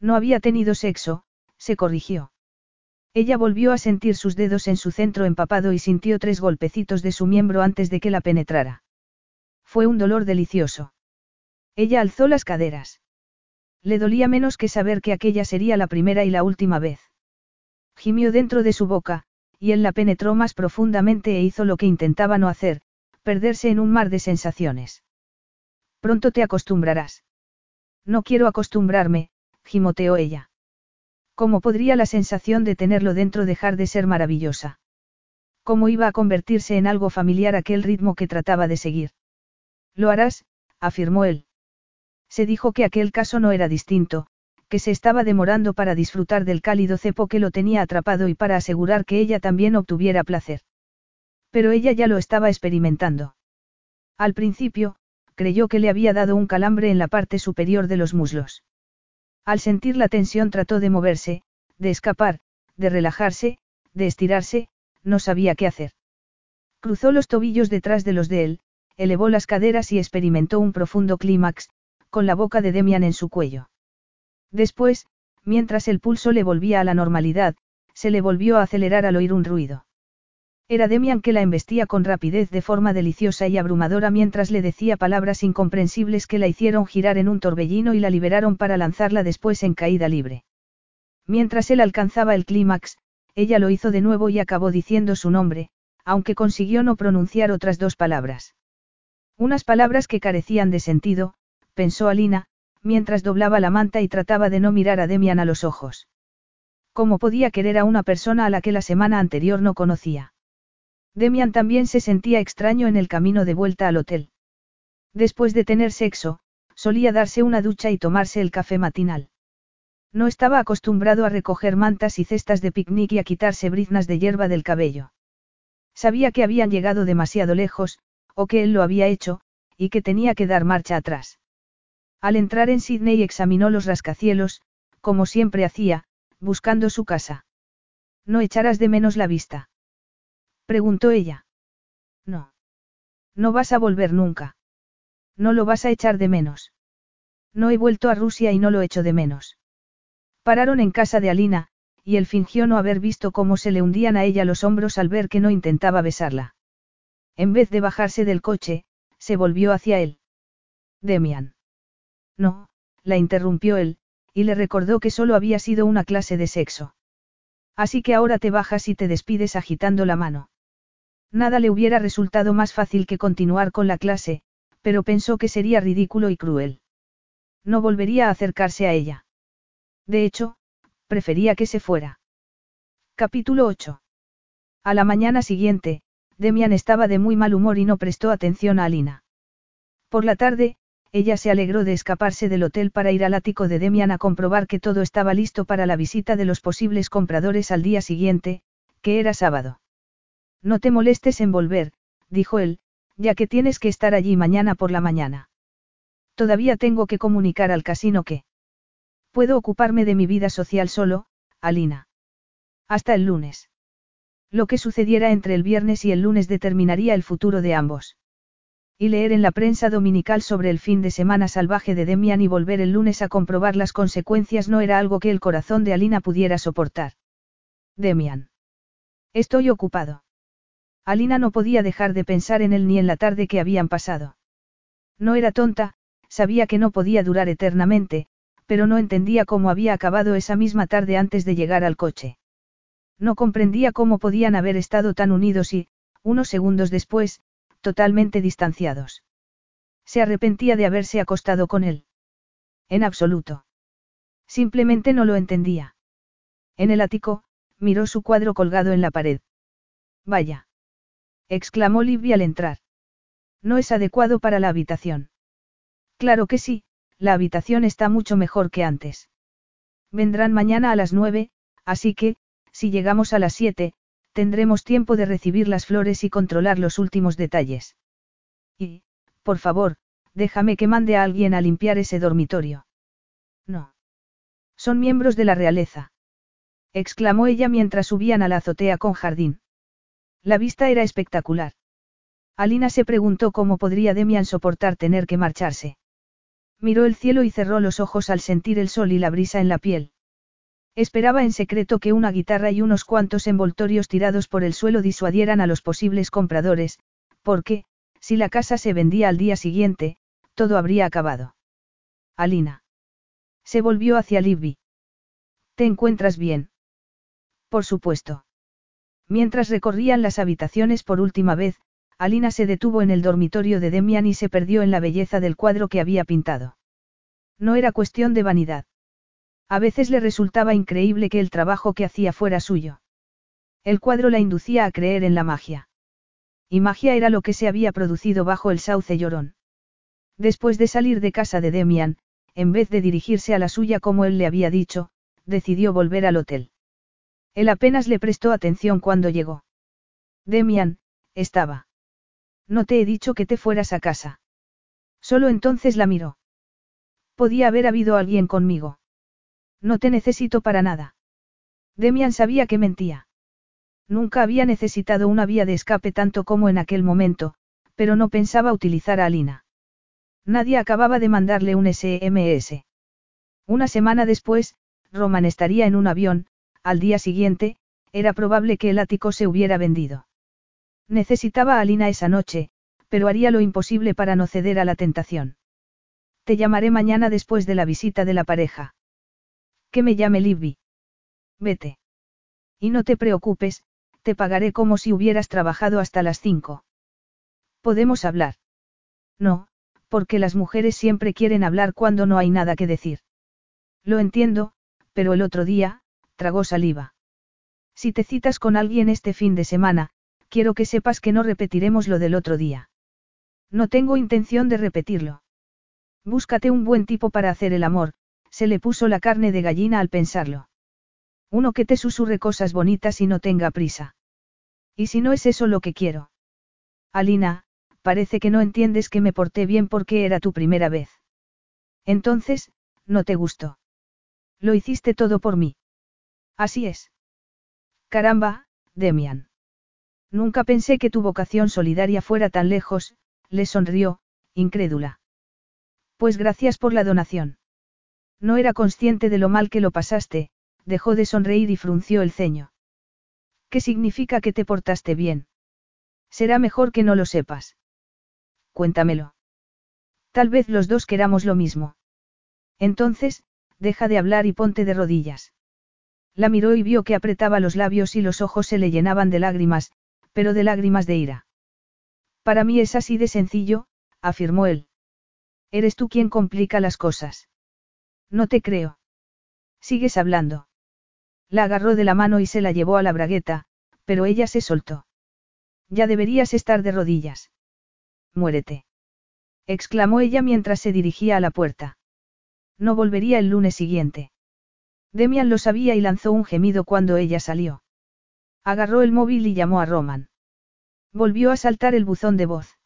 No había tenido sexo, se corrigió. Ella volvió a sentir sus dedos en su centro empapado y sintió tres golpecitos de su miembro antes de que la penetrara. Fue un dolor delicioso. Ella alzó las caderas. Le dolía menos que saber que aquella sería la primera y la última vez. Gimió dentro de su boca, y él la penetró más profundamente e hizo lo que intentaba no hacer, perderse en un mar de sensaciones. Pronto te acostumbrarás. No quiero acostumbrarme, gimoteó ella. ¿Cómo podría la sensación de tenerlo dentro dejar de ser maravillosa? ¿Cómo iba a convertirse en algo familiar aquel ritmo que trataba de seguir? Lo harás, afirmó él. Se dijo que aquel caso no era distinto, que se estaba demorando para disfrutar del cálido cepo que lo tenía atrapado y para asegurar que ella también obtuviera placer. Pero ella ya lo estaba experimentando. Al principio, creyó que le había dado un calambre en la parte superior de los muslos. Al sentir la tensión trató de moverse, de escapar, de relajarse, de estirarse, no sabía qué hacer. Cruzó los tobillos detrás de los de él, elevó las caderas y experimentó un profundo clímax, con la boca de Demian en su cuello. Después, mientras el pulso le volvía a la normalidad, se le volvió a acelerar al oír un ruido. Era Demian que la embestía con rapidez de forma deliciosa y abrumadora mientras le decía palabras incomprensibles que la hicieron girar en un torbellino y la liberaron para lanzarla después en caída libre. Mientras él alcanzaba el clímax, ella lo hizo de nuevo y acabó diciendo su nombre, aunque consiguió no pronunciar otras dos palabras. Unas palabras que carecían de sentido, pensó Alina, mientras doblaba la manta y trataba de no mirar a Demian a los ojos. ¿Cómo podía querer a una persona a la que la semana anterior no conocía? Demian también se sentía extraño en el camino de vuelta al hotel. Después de tener sexo, solía darse una ducha y tomarse el café matinal. No estaba acostumbrado a recoger mantas y cestas de picnic y a quitarse briznas de hierba del cabello. Sabía que habían llegado demasiado lejos, o que él lo había hecho, y que tenía que dar marcha atrás. Al entrar en Sydney examinó los rascacielos, como siempre hacía, buscando su casa. No echarás de menos la vista. Preguntó ella. No. No vas a volver nunca. No lo vas a echar de menos. No he vuelto a Rusia y no lo echo de menos. Pararon en casa de Alina, y él fingió no haber visto cómo se le hundían a ella los hombros al ver que no intentaba besarla. En vez de bajarse del coche, se volvió hacia él. Demian. No, la interrumpió él, y le recordó que solo había sido una clase de sexo. Así que ahora te bajas y te despides agitando la mano. Nada le hubiera resultado más fácil que continuar con la clase, pero pensó que sería ridículo y cruel. No volvería a acercarse a ella. De hecho, prefería que se fuera. Capítulo 8. A la mañana siguiente, Demian estaba de muy mal humor y no prestó atención a Alina. Por la tarde, ella se alegró de escaparse del hotel para ir al ático de Demian a comprobar que todo estaba listo para la visita de los posibles compradores al día siguiente, que era sábado. No te molestes en volver, dijo él, ya que tienes que estar allí mañana por la mañana. Todavía tengo que comunicar al casino que... Puedo ocuparme de mi vida social solo, Alina. Hasta el lunes. Lo que sucediera entre el viernes y el lunes determinaría el futuro de ambos. Y leer en la prensa dominical sobre el fin de semana salvaje de Demian y volver el lunes a comprobar las consecuencias no era algo que el corazón de Alina pudiera soportar. Demian. Estoy ocupado. Alina no podía dejar de pensar en él ni en la tarde que habían pasado. No era tonta, sabía que no podía durar eternamente, pero no entendía cómo había acabado esa misma tarde antes de llegar al coche. No comprendía cómo podían haber estado tan unidos y, unos segundos después, totalmente distanciados. Se arrepentía de haberse acostado con él. En absoluto. Simplemente no lo entendía. En el ático, miró su cuadro colgado en la pared. Vaya exclamó Libby al entrar. No es adecuado para la habitación. Claro que sí, la habitación está mucho mejor que antes. Vendrán mañana a las nueve, así que, si llegamos a las siete, tendremos tiempo de recibir las flores y controlar los últimos detalles. Y, por favor, déjame que mande a alguien a limpiar ese dormitorio. No. Son miembros de la realeza. exclamó ella mientras subían a la azotea con jardín. La vista era espectacular. Alina se preguntó cómo podría Demian soportar tener que marcharse. Miró el cielo y cerró los ojos al sentir el sol y la brisa en la piel. Esperaba en secreto que una guitarra y unos cuantos envoltorios tirados por el suelo disuadieran a los posibles compradores, porque, si la casa se vendía al día siguiente, todo habría acabado. Alina. Se volvió hacia Libby. ¿Te encuentras bien? Por supuesto. Mientras recorrían las habitaciones por última vez, Alina se detuvo en el dormitorio de Demian y se perdió en la belleza del cuadro que había pintado. No era cuestión de vanidad. A veces le resultaba increíble que el trabajo que hacía fuera suyo. El cuadro la inducía a creer en la magia. Y magia era lo que se había producido bajo el sauce llorón. Después de salir de casa de Demian, en vez de dirigirse a la suya como él le había dicho, decidió volver al hotel. Él apenas le prestó atención cuando llegó. Demian, estaba. No te he dicho que te fueras a casa. Solo entonces la miró. Podía haber habido alguien conmigo. No te necesito para nada. Demian sabía que mentía. Nunca había necesitado una vía de escape tanto como en aquel momento, pero no pensaba utilizar a Alina. Nadie acababa de mandarle un SMS. Una semana después, Roman estaría en un avión, al día siguiente, era probable que el ático se hubiera vendido. Necesitaba a Alina esa noche, pero haría lo imposible para no ceder a la tentación. Te llamaré mañana después de la visita de la pareja. Que me llame Libby. Vete. Y no te preocupes, te pagaré como si hubieras trabajado hasta las cinco. ¿Podemos hablar? No, porque las mujeres siempre quieren hablar cuando no hay nada que decir. Lo entiendo, pero el otro día, tragó saliva. Si te citas con alguien este fin de semana, quiero que sepas que no repetiremos lo del otro día. No tengo intención de repetirlo. Búscate un buen tipo para hacer el amor, se le puso la carne de gallina al pensarlo. Uno que te susurre cosas bonitas y no tenga prisa. ¿Y si no es eso lo que quiero? Alina, parece que no entiendes que me porté bien porque era tu primera vez. Entonces, no te gustó. Lo hiciste todo por mí. Así es. Caramba, Demian. Nunca pensé que tu vocación solidaria fuera tan lejos, le sonrió, incrédula. Pues gracias por la donación. No era consciente de lo mal que lo pasaste, dejó de sonreír y frunció el ceño. ¿Qué significa que te portaste bien? Será mejor que no lo sepas. Cuéntamelo. Tal vez los dos queramos lo mismo. Entonces, deja de hablar y ponte de rodillas. La miró y vio que apretaba los labios y los ojos se le llenaban de lágrimas, pero de lágrimas de ira. Para mí es así de sencillo, afirmó él. Eres tú quien complica las cosas. No te creo. Sigues hablando. La agarró de la mano y se la llevó a la bragueta, pero ella se soltó. Ya deberías estar de rodillas. Muérete. exclamó ella mientras se dirigía a la puerta. No volvería el lunes siguiente. Demian lo sabía y lanzó un gemido cuando ella salió. Agarró el móvil y llamó a Roman. Volvió a saltar el buzón de voz.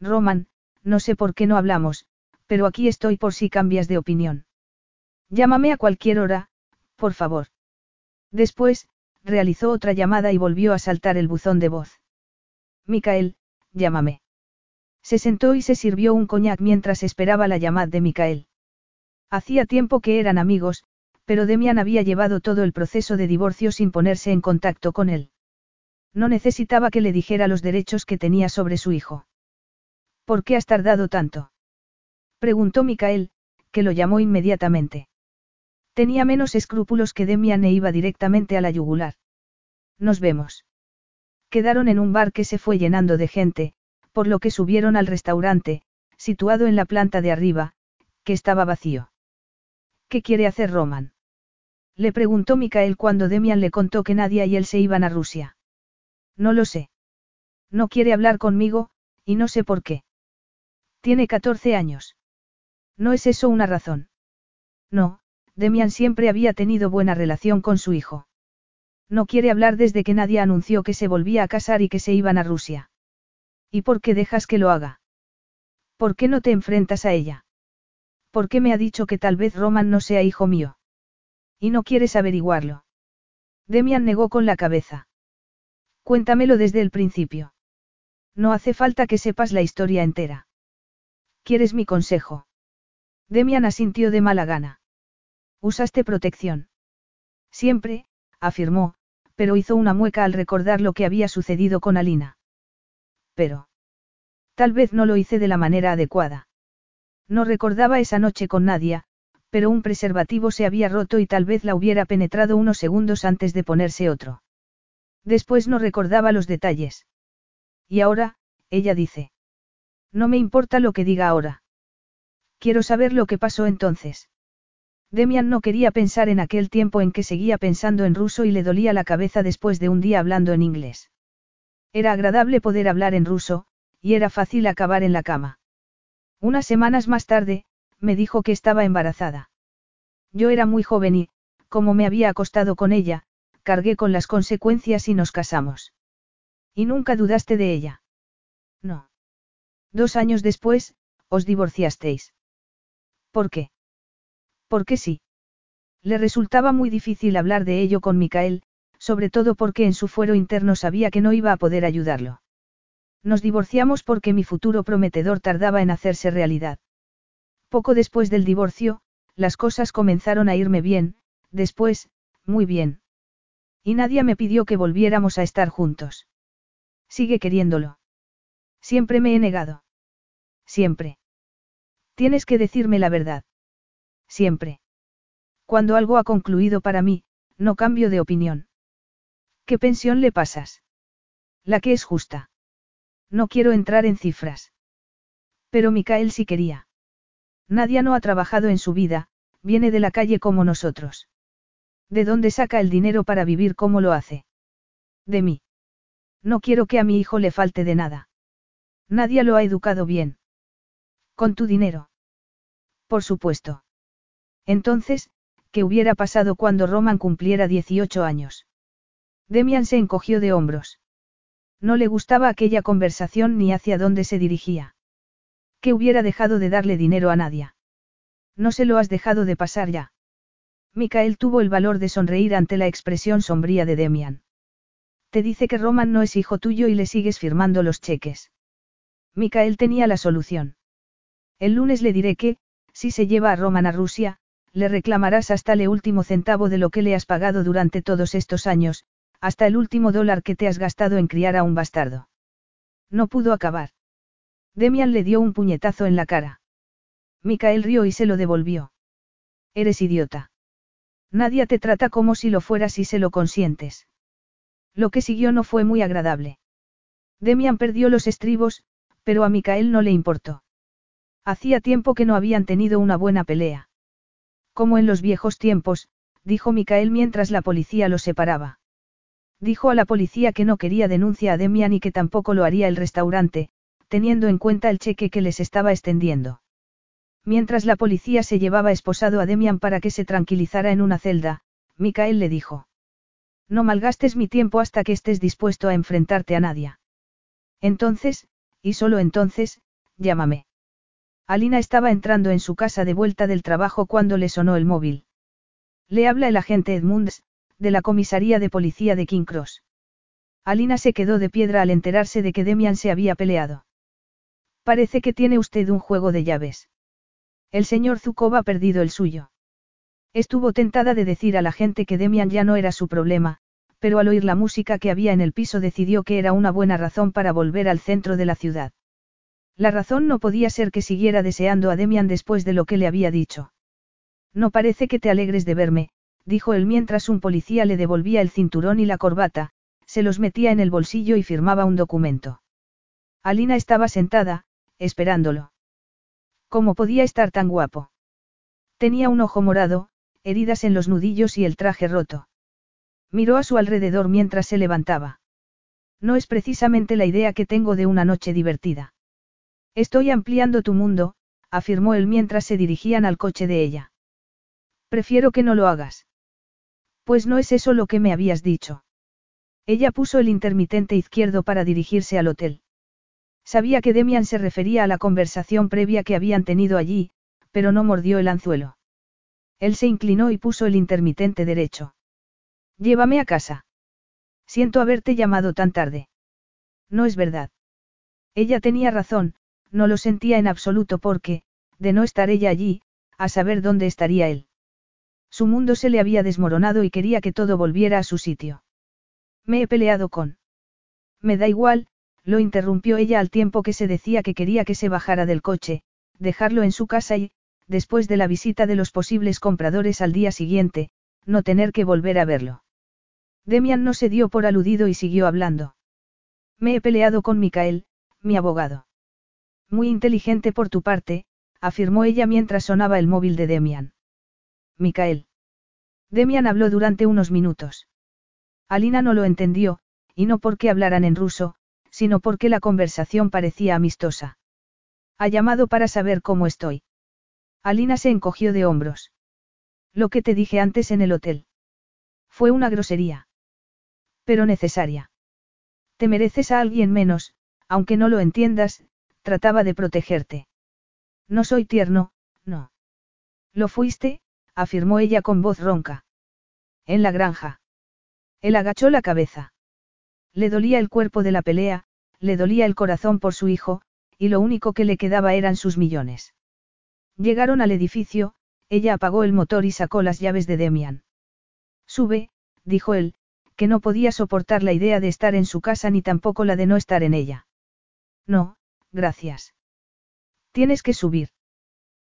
Roman, no sé por qué no hablamos, pero aquí estoy por si cambias de opinión. Llámame a cualquier hora, por favor. Después, realizó otra llamada y volvió a saltar el buzón de voz. Micael, llámame. Se sentó y se sirvió un coñac mientras esperaba la llamada de Micael. Hacía tiempo que eran amigos, pero Demian había llevado todo el proceso de divorcio sin ponerse en contacto con él. No necesitaba que le dijera los derechos que tenía sobre su hijo. ¿Por qué has tardado tanto? Preguntó Micael, que lo llamó inmediatamente. Tenía menos escrúpulos que Demian e iba directamente a la yugular. Nos vemos. Quedaron en un bar que se fue llenando de gente, por lo que subieron al restaurante, situado en la planta de arriba, que estaba vacío. ¿Qué quiere hacer Roman? Le preguntó Micael cuando Demian le contó que Nadia y él se iban a Rusia. No lo sé. No quiere hablar conmigo, y no sé por qué. Tiene 14 años. ¿No es eso una razón? No, Demian siempre había tenido buena relación con su hijo. No quiere hablar desde que nadie anunció que se volvía a casar y que se iban a Rusia. ¿Y por qué dejas que lo haga? ¿Por qué no te enfrentas a ella? ¿Por qué me ha dicho que tal vez Roman no sea hijo mío? Y no quieres averiguarlo. Demian negó con la cabeza. Cuéntamelo desde el principio. No hace falta que sepas la historia entera. ¿Quieres mi consejo? Demian asintió de mala gana. ¿Usaste protección? Siempre, afirmó, pero hizo una mueca al recordar lo que había sucedido con Alina. Pero. Tal vez no lo hice de la manera adecuada. No recordaba esa noche con Nadia, pero un preservativo se había roto y tal vez la hubiera penetrado unos segundos antes de ponerse otro. Después no recordaba los detalles. Y ahora, ella dice. No me importa lo que diga ahora. Quiero saber lo que pasó entonces. Demian no quería pensar en aquel tiempo en que seguía pensando en ruso y le dolía la cabeza después de un día hablando en inglés. Era agradable poder hablar en ruso, y era fácil acabar en la cama. Unas semanas más tarde, me dijo que estaba embarazada. Yo era muy joven y, como me había acostado con ella, cargué con las consecuencias y nos casamos. ¿Y nunca dudaste de ella? No. Dos años después, os divorciasteis. ¿Por qué? Porque sí. Le resultaba muy difícil hablar de ello con Micael, sobre todo porque en su fuero interno sabía que no iba a poder ayudarlo. Nos divorciamos porque mi futuro prometedor tardaba en hacerse realidad. Poco después del divorcio, las cosas comenzaron a irme bien, después, muy bien. Y nadie me pidió que volviéramos a estar juntos. Sigue queriéndolo. Siempre me he negado. Siempre. Tienes que decirme la verdad. Siempre. Cuando algo ha concluido para mí, no cambio de opinión. ¿Qué pensión le pasas? La que es justa. No quiero entrar en cifras. Pero Micael sí quería. Nadia no ha trabajado en su vida, viene de la calle como nosotros. ¿De dónde saca el dinero para vivir como lo hace? De mí. No quiero que a mi hijo le falte de nada. Nadia lo ha educado bien. Con tu dinero. Por supuesto. Entonces, ¿qué hubiera pasado cuando Roman cumpliera 18 años? Demian se encogió de hombros. No le gustaba aquella conversación ni hacia dónde se dirigía. ¿Qué hubiera dejado de darle dinero a Nadia? No se lo has dejado de pasar ya. Micael tuvo el valor de sonreír ante la expresión sombría de Demian. Te dice que Roman no es hijo tuyo y le sigues firmando los cheques. Micael tenía la solución. El lunes le diré que, si se lleva a Roman a Rusia, le reclamarás hasta el último centavo de lo que le has pagado durante todos estos años, hasta el último dólar que te has gastado en criar a un bastardo. No pudo acabar. Demian le dio un puñetazo en la cara. Micael rió y se lo devolvió. Eres idiota. Nadie te trata como si lo fueras y se lo consientes. Lo que siguió no fue muy agradable. Demian perdió los estribos, pero a Micael no le importó. Hacía tiempo que no habían tenido una buena pelea. Como en los viejos tiempos, dijo Micael mientras la policía los separaba. Dijo a la policía que no quería denuncia a Demian y que tampoco lo haría el restaurante, teniendo en cuenta el cheque que les estaba extendiendo. Mientras la policía se llevaba esposado a Demian para que se tranquilizara en una celda, Micael le dijo. No malgastes mi tiempo hasta que estés dispuesto a enfrentarte a nadie. Entonces, y solo entonces, llámame. Alina estaba entrando en su casa de vuelta del trabajo cuando le sonó el móvil. Le habla el agente Edmunds, de la comisaría de policía de King Cross. Alina se quedó de piedra al enterarse de que Demian se había peleado. Parece que tiene usted un juego de llaves. El señor Zukov ha perdido el suyo. Estuvo tentada de decir a la gente que Demian ya no era su problema, pero al oír la música que había en el piso decidió que era una buena razón para volver al centro de la ciudad. La razón no podía ser que siguiera deseando a Demian después de lo que le había dicho. No parece que te alegres de verme, dijo él mientras un policía le devolvía el cinturón y la corbata, se los metía en el bolsillo y firmaba un documento. Alina estaba sentada, esperándolo. ¿Cómo podía estar tan guapo? Tenía un ojo morado, heridas en los nudillos y el traje roto. Miró a su alrededor mientras se levantaba. No es precisamente la idea que tengo de una noche divertida. Estoy ampliando tu mundo, afirmó él mientras se dirigían al coche de ella. Prefiero que no lo hagas. Pues no es eso lo que me habías dicho. Ella puso el intermitente izquierdo para dirigirse al hotel. Sabía que Demian se refería a la conversación previa que habían tenido allí, pero no mordió el anzuelo. Él se inclinó y puso el intermitente derecho. Llévame a casa. Siento haberte llamado tan tarde. No es verdad. Ella tenía razón, no lo sentía en absoluto porque, de no estar ella allí, a saber dónde estaría él. Su mundo se le había desmoronado y quería que todo volviera a su sitio. Me he peleado con. Me da igual, lo interrumpió ella al tiempo que se decía que quería que se bajara del coche, dejarlo en su casa y, después de la visita de los posibles compradores al día siguiente, no tener que volver a verlo. Demian no se dio por aludido y siguió hablando. Me he peleado con Micael, mi abogado. Muy inteligente por tu parte, afirmó ella mientras sonaba el móvil de Demian. Micael. Demian habló durante unos minutos. Alina no lo entendió, y no porque hablaran en ruso, sino porque la conversación parecía amistosa. Ha llamado para saber cómo estoy. Alina se encogió de hombros. Lo que te dije antes en el hotel. Fue una grosería. Pero necesaria. Te mereces a alguien menos, aunque no lo entiendas, trataba de protegerte. No soy tierno, no. Lo fuiste, afirmó ella con voz ronca. En la granja. Él agachó la cabeza. Le dolía el cuerpo de la pelea, le dolía el corazón por su hijo, y lo único que le quedaba eran sus millones. Llegaron al edificio, ella apagó el motor y sacó las llaves de Demian. Sube, dijo él, que no podía soportar la idea de estar en su casa ni tampoco la de no estar en ella. No, gracias. Tienes que subir.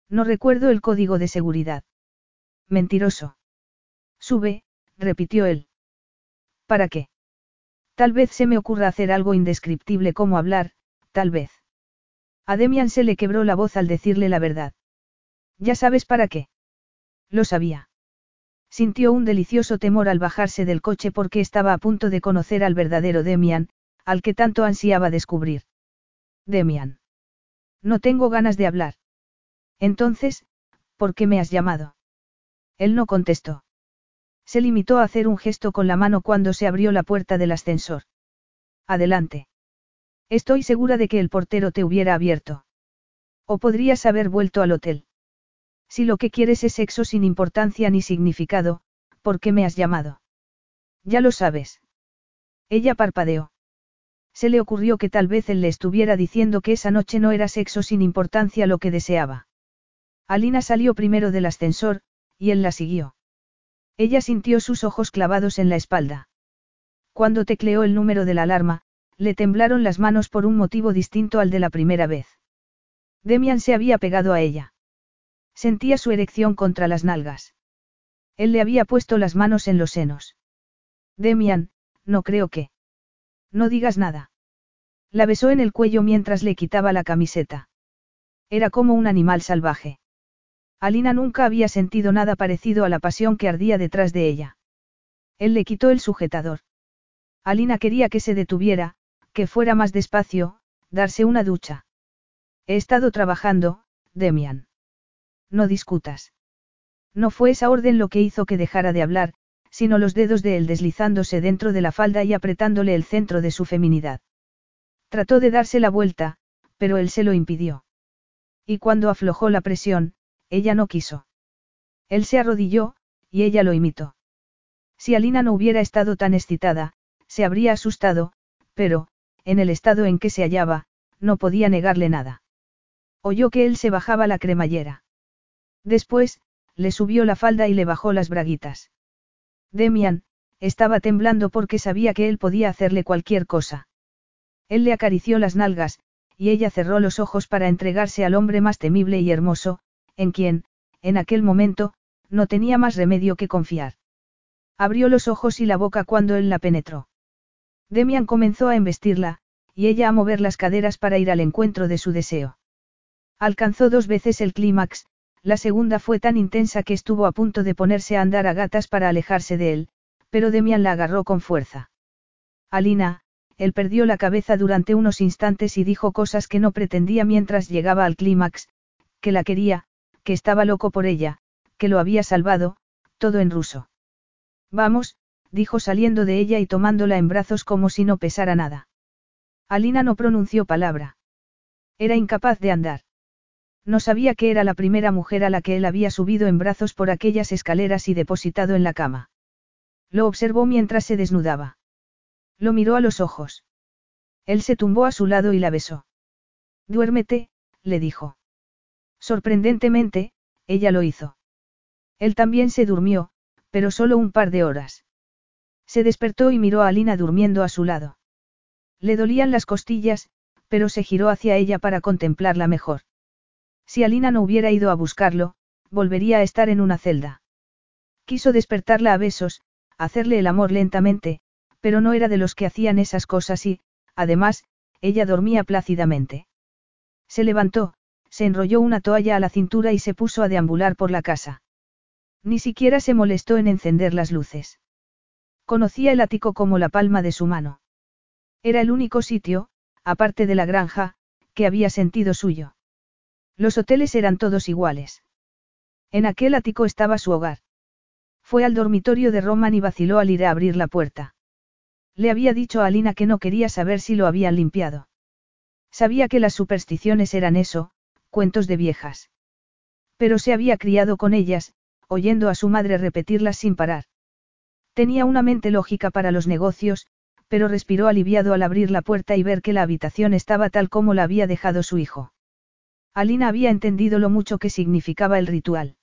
No recuerdo el código de seguridad. Mentiroso. Sube, repitió él. ¿Para qué? Tal vez se me ocurra hacer algo indescriptible como hablar, tal vez. A Demian se le quebró la voz al decirle la verdad. Ya sabes para qué. Lo sabía. Sintió un delicioso temor al bajarse del coche porque estaba a punto de conocer al verdadero Demian, al que tanto ansiaba descubrir. Demian. No tengo ganas de hablar. Entonces, ¿por qué me has llamado? Él no contestó. Se limitó a hacer un gesto con la mano cuando se abrió la puerta del ascensor. Adelante. Estoy segura de que el portero te hubiera abierto. O podrías haber vuelto al hotel. Si lo que quieres es sexo sin importancia ni significado, ¿por qué me has llamado? Ya lo sabes. Ella parpadeó. Se le ocurrió que tal vez él le estuviera diciendo que esa noche no era sexo sin importancia lo que deseaba. Alina salió primero del ascensor, y él la siguió. Ella sintió sus ojos clavados en la espalda. Cuando tecleó el número de la alarma, le temblaron las manos por un motivo distinto al de la primera vez. Demian se había pegado a ella. Sentía su erección contra las nalgas. Él le había puesto las manos en los senos. Demian, no creo que. No digas nada. La besó en el cuello mientras le quitaba la camiseta. Era como un animal salvaje. Alina nunca había sentido nada parecido a la pasión que ardía detrás de ella. Él le quitó el sujetador. Alina quería que se detuviera, que fuera más despacio, darse una ducha. He estado trabajando, Demian. No discutas. No fue esa orden lo que hizo que dejara de hablar, sino los dedos de él deslizándose dentro de la falda y apretándole el centro de su feminidad. Trató de darse la vuelta, pero él se lo impidió. Y cuando aflojó la presión, ella no quiso. Él se arrodilló, y ella lo imitó. Si Alina no hubiera estado tan excitada, se habría asustado, pero, en el estado en que se hallaba, no podía negarle nada. Oyó que él se bajaba la cremallera. Después, le subió la falda y le bajó las braguitas. Demian, estaba temblando porque sabía que él podía hacerle cualquier cosa. Él le acarició las nalgas, y ella cerró los ojos para entregarse al hombre más temible y hermoso, en quien, en aquel momento, no tenía más remedio que confiar. Abrió los ojos y la boca cuando él la penetró. Demian comenzó a embestirla, y ella a mover las caderas para ir al encuentro de su deseo. Alcanzó dos veces el clímax, la segunda fue tan intensa que estuvo a punto de ponerse a andar a gatas para alejarse de él, pero Demian la agarró con fuerza. Alina, él perdió la cabeza durante unos instantes y dijo cosas que no pretendía mientras llegaba al clímax, que la quería, que estaba loco por ella, que lo había salvado, todo en ruso. Vamos, dijo saliendo de ella y tomándola en brazos como si no pesara nada. Alina no pronunció palabra. Era incapaz de andar. No sabía que era la primera mujer a la que él había subido en brazos por aquellas escaleras y depositado en la cama. Lo observó mientras se desnudaba. Lo miró a los ojos. Él se tumbó a su lado y la besó. Duérmete, le dijo. Sorprendentemente, ella lo hizo. Él también se durmió, pero solo un par de horas. Se despertó y miró a Alina durmiendo a su lado. Le dolían las costillas, pero se giró hacia ella para contemplarla mejor. Si Alina no hubiera ido a buscarlo, volvería a estar en una celda. Quiso despertarla a besos, hacerle el amor lentamente, pero no era de los que hacían esas cosas y, además, ella dormía plácidamente. Se levantó, se enrolló una toalla a la cintura y se puso a deambular por la casa. Ni siquiera se molestó en encender las luces. Conocía el ático como la palma de su mano. Era el único sitio, aparte de la granja, que había sentido suyo. Los hoteles eran todos iguales. En aquel ático estaba su hogar. Fue al dormitorio de Roman y vaciló al ir a abrir la puerta. Le había dicho a Alina que no quería saber si lo habían limpiado. Sabía que las supersticiones eran eso, cuentos de viejas. Pero se había criado con ellas, oyendo a su madre repetirlas sin parar. Tenía una mente lógica para los negocios, pero respiró aliviado al abrir la puerta y ver que la habitación estaba tal como la había dejado su hijo. Alina había entendido lo mucho que significaba el ritual.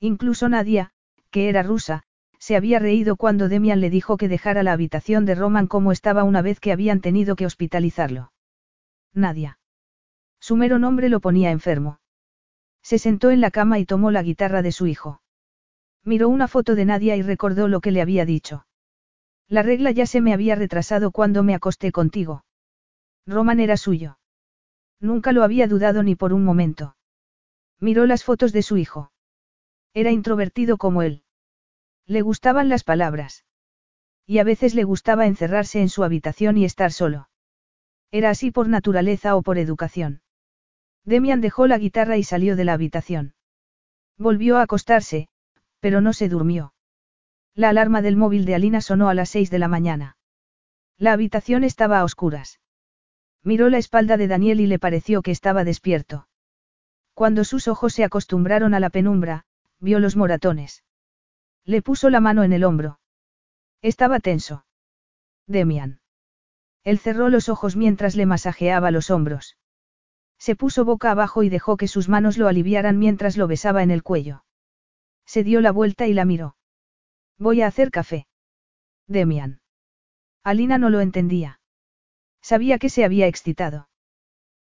Incluso Nadia, que era rusa, se había reído cuando Demian le dijo que dejara la habitación de Roman como estaba una vez que habían tenido que hospitalizarlo. Nadia. Su mero nombre lo ponía enfermo. Se sentó en la cama y tomó la guitarra de su hijo. Miró una foto de Nadia y recordó lo que le había dicho. La regla ya se me había retrasado cuando me acosté contigo. Roman era suyo. Nunca lo había dudado ni por un momento. Miró las fotos de su hijo. Era introvertido como él. Le gustaban las palabras. Y a veces le gustaba encerrarse en su habitación y estar solo. Era así por naturaleza o por educación. Demian dejó la guitarra y salió de la habitación. Volvió a acostarse, pero no se durmió. La alarma del móvil de Alina sonó a las seis de la mañana. La habitación estaba a oscuras. Miró la espalda de Daniel y le pareció que estaba despierto. Cuando sus ojos se acostumbraron a la penumbra, vio los moratones. Le puso la mano en el hombro. Estaba tenso. Demian. Él cerró los ojos mientras le masajeaba los hombros. Se puso boca abajo y dejó que sus manos lo aliviaran mientras lo besaba en el cuello. Se dio la vuelta y la miró. Voy a hacer café. Demian. Alina no lo entendía. Sabía que se había excitado.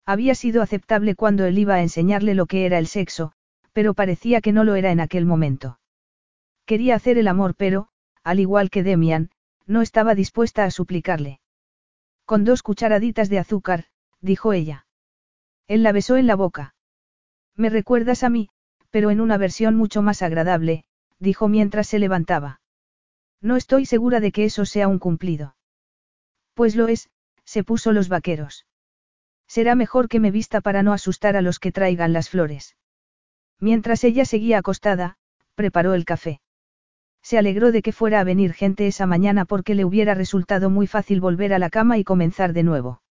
Había sido aceptable cuando él iba a enseñarle lo que era el sexo, pero parecía que no lo era en aquel momento. Quería hacer el amor pero, al igual que Demian, no estaba dispuesta a suplicarle. Con dos cucharaditas de azúcar, dijo ella. Él la besó en la boca. Me recuerdas a mí, pero en una versión mucho más agradable, dijo mientras se levantaba. No estoy segura de que eso sea un cumplido. Pues lo es, se puso los vaqueros. Será mejor que me vista para no asustar a los que traigan las flores. Mientras ella seguía acostada, preparó el café. Se alegró de que fuera a venir gente esa mañana porque le hubiera resultado muy fácil volver a la cama y comenzar de nuevo.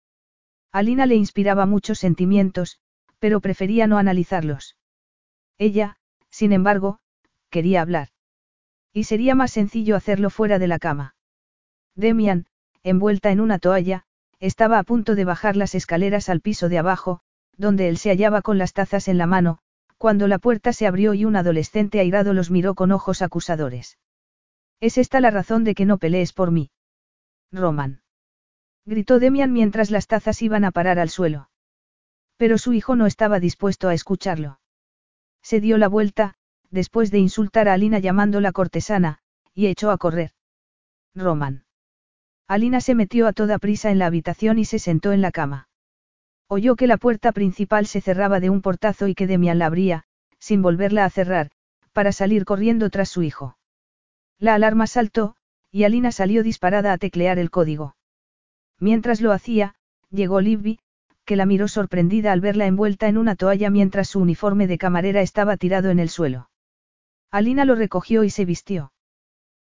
Alina le inspiraba muchos sentimientos, pero prefería no analizarlos. Ella, sin embargo, quería hablar. Y sería más sencillo hacerlo fuera de la cama. Demian, envuelta en una toalla, estaba a punto de bajar las escaleras al piso de abajo, donde él se hallaba con las tazas en la mano, cuando la puerta se abrió y un adolescente airado los miró con ojos acusadores. ¿Es esta la razón de que no pelees por mí? Roman. Gritó Demian mientras las tazas iban a parar al suelo. Pero su hijo no estaba dispuesto a escucharlo. Se dio la vuelta, después de insultar a Alina llamándola cortesana, y echó a correr. Roman. Alina se metió a toda prisa en la habitación y se sentó en la cama. Oyó que la puerta principal se cerraba de un portazo y que Demian la abría, sin volverla a cerrar, para salir corriendo tras su hijo. La alarma saltó, y Alina salió disparada a teclear el código. Mientras lo hacía, llegó Libby, que la miró sorprendida al verla envuelta en una toalla mientras su uniforme de camarera estaba tirado en el suelo. Alina lo recogió y se vistió.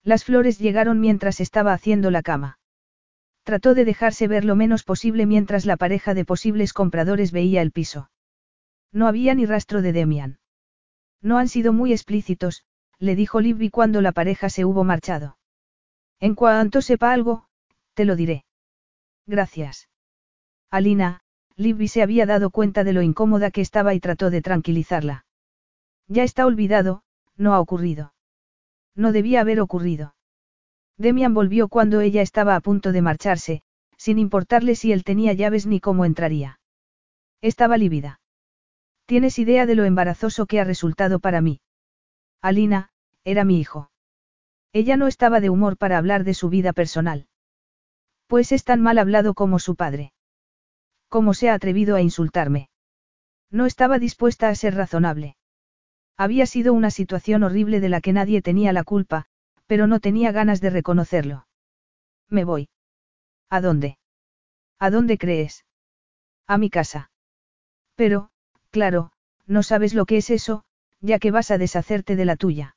Las flores llegaron mientras estaba haciendo la cama. Trató de dejarse ver lo menos posible mientras la pareja de posibles compradores veía el piso. No había ni rastro de Demian. No han sido muy explícitos, le dijo Libby cuando la pareja se hubo marchado. En cuanto sepa algo, te lo diré. Gracias. Alina, Libby se había dado cuenta de lo incómoda que estaba y trató de tranquilizarla. Ya está olvidado, no ha ocurrido. No debía haber ocurrido. Demian volvió cuando ella estaba a punto de marcharse, sin importarle si él tenía llaves ni cómo entraría. Estaba lívida. ¿Tienes idea de lo embarazoso que ha resultado para mí? Alina, era mi hijo. Ella no estaba de humor para hablar de su vida personal. Pues es tan mal hablado como su padre. ¿Cómo se ha atrevido a insultarme? No estaba dispuesta a ser razonable. Había sido una situación horrible de la que nadie tenía la culpa, pero no tenía ganas de reconocerlo. Me voy. ¿A dónde? ¿A dónde crees? A mi casa. Pero, claro, no sabes lo que es eso, ya que vas a deshacerte de la tuya.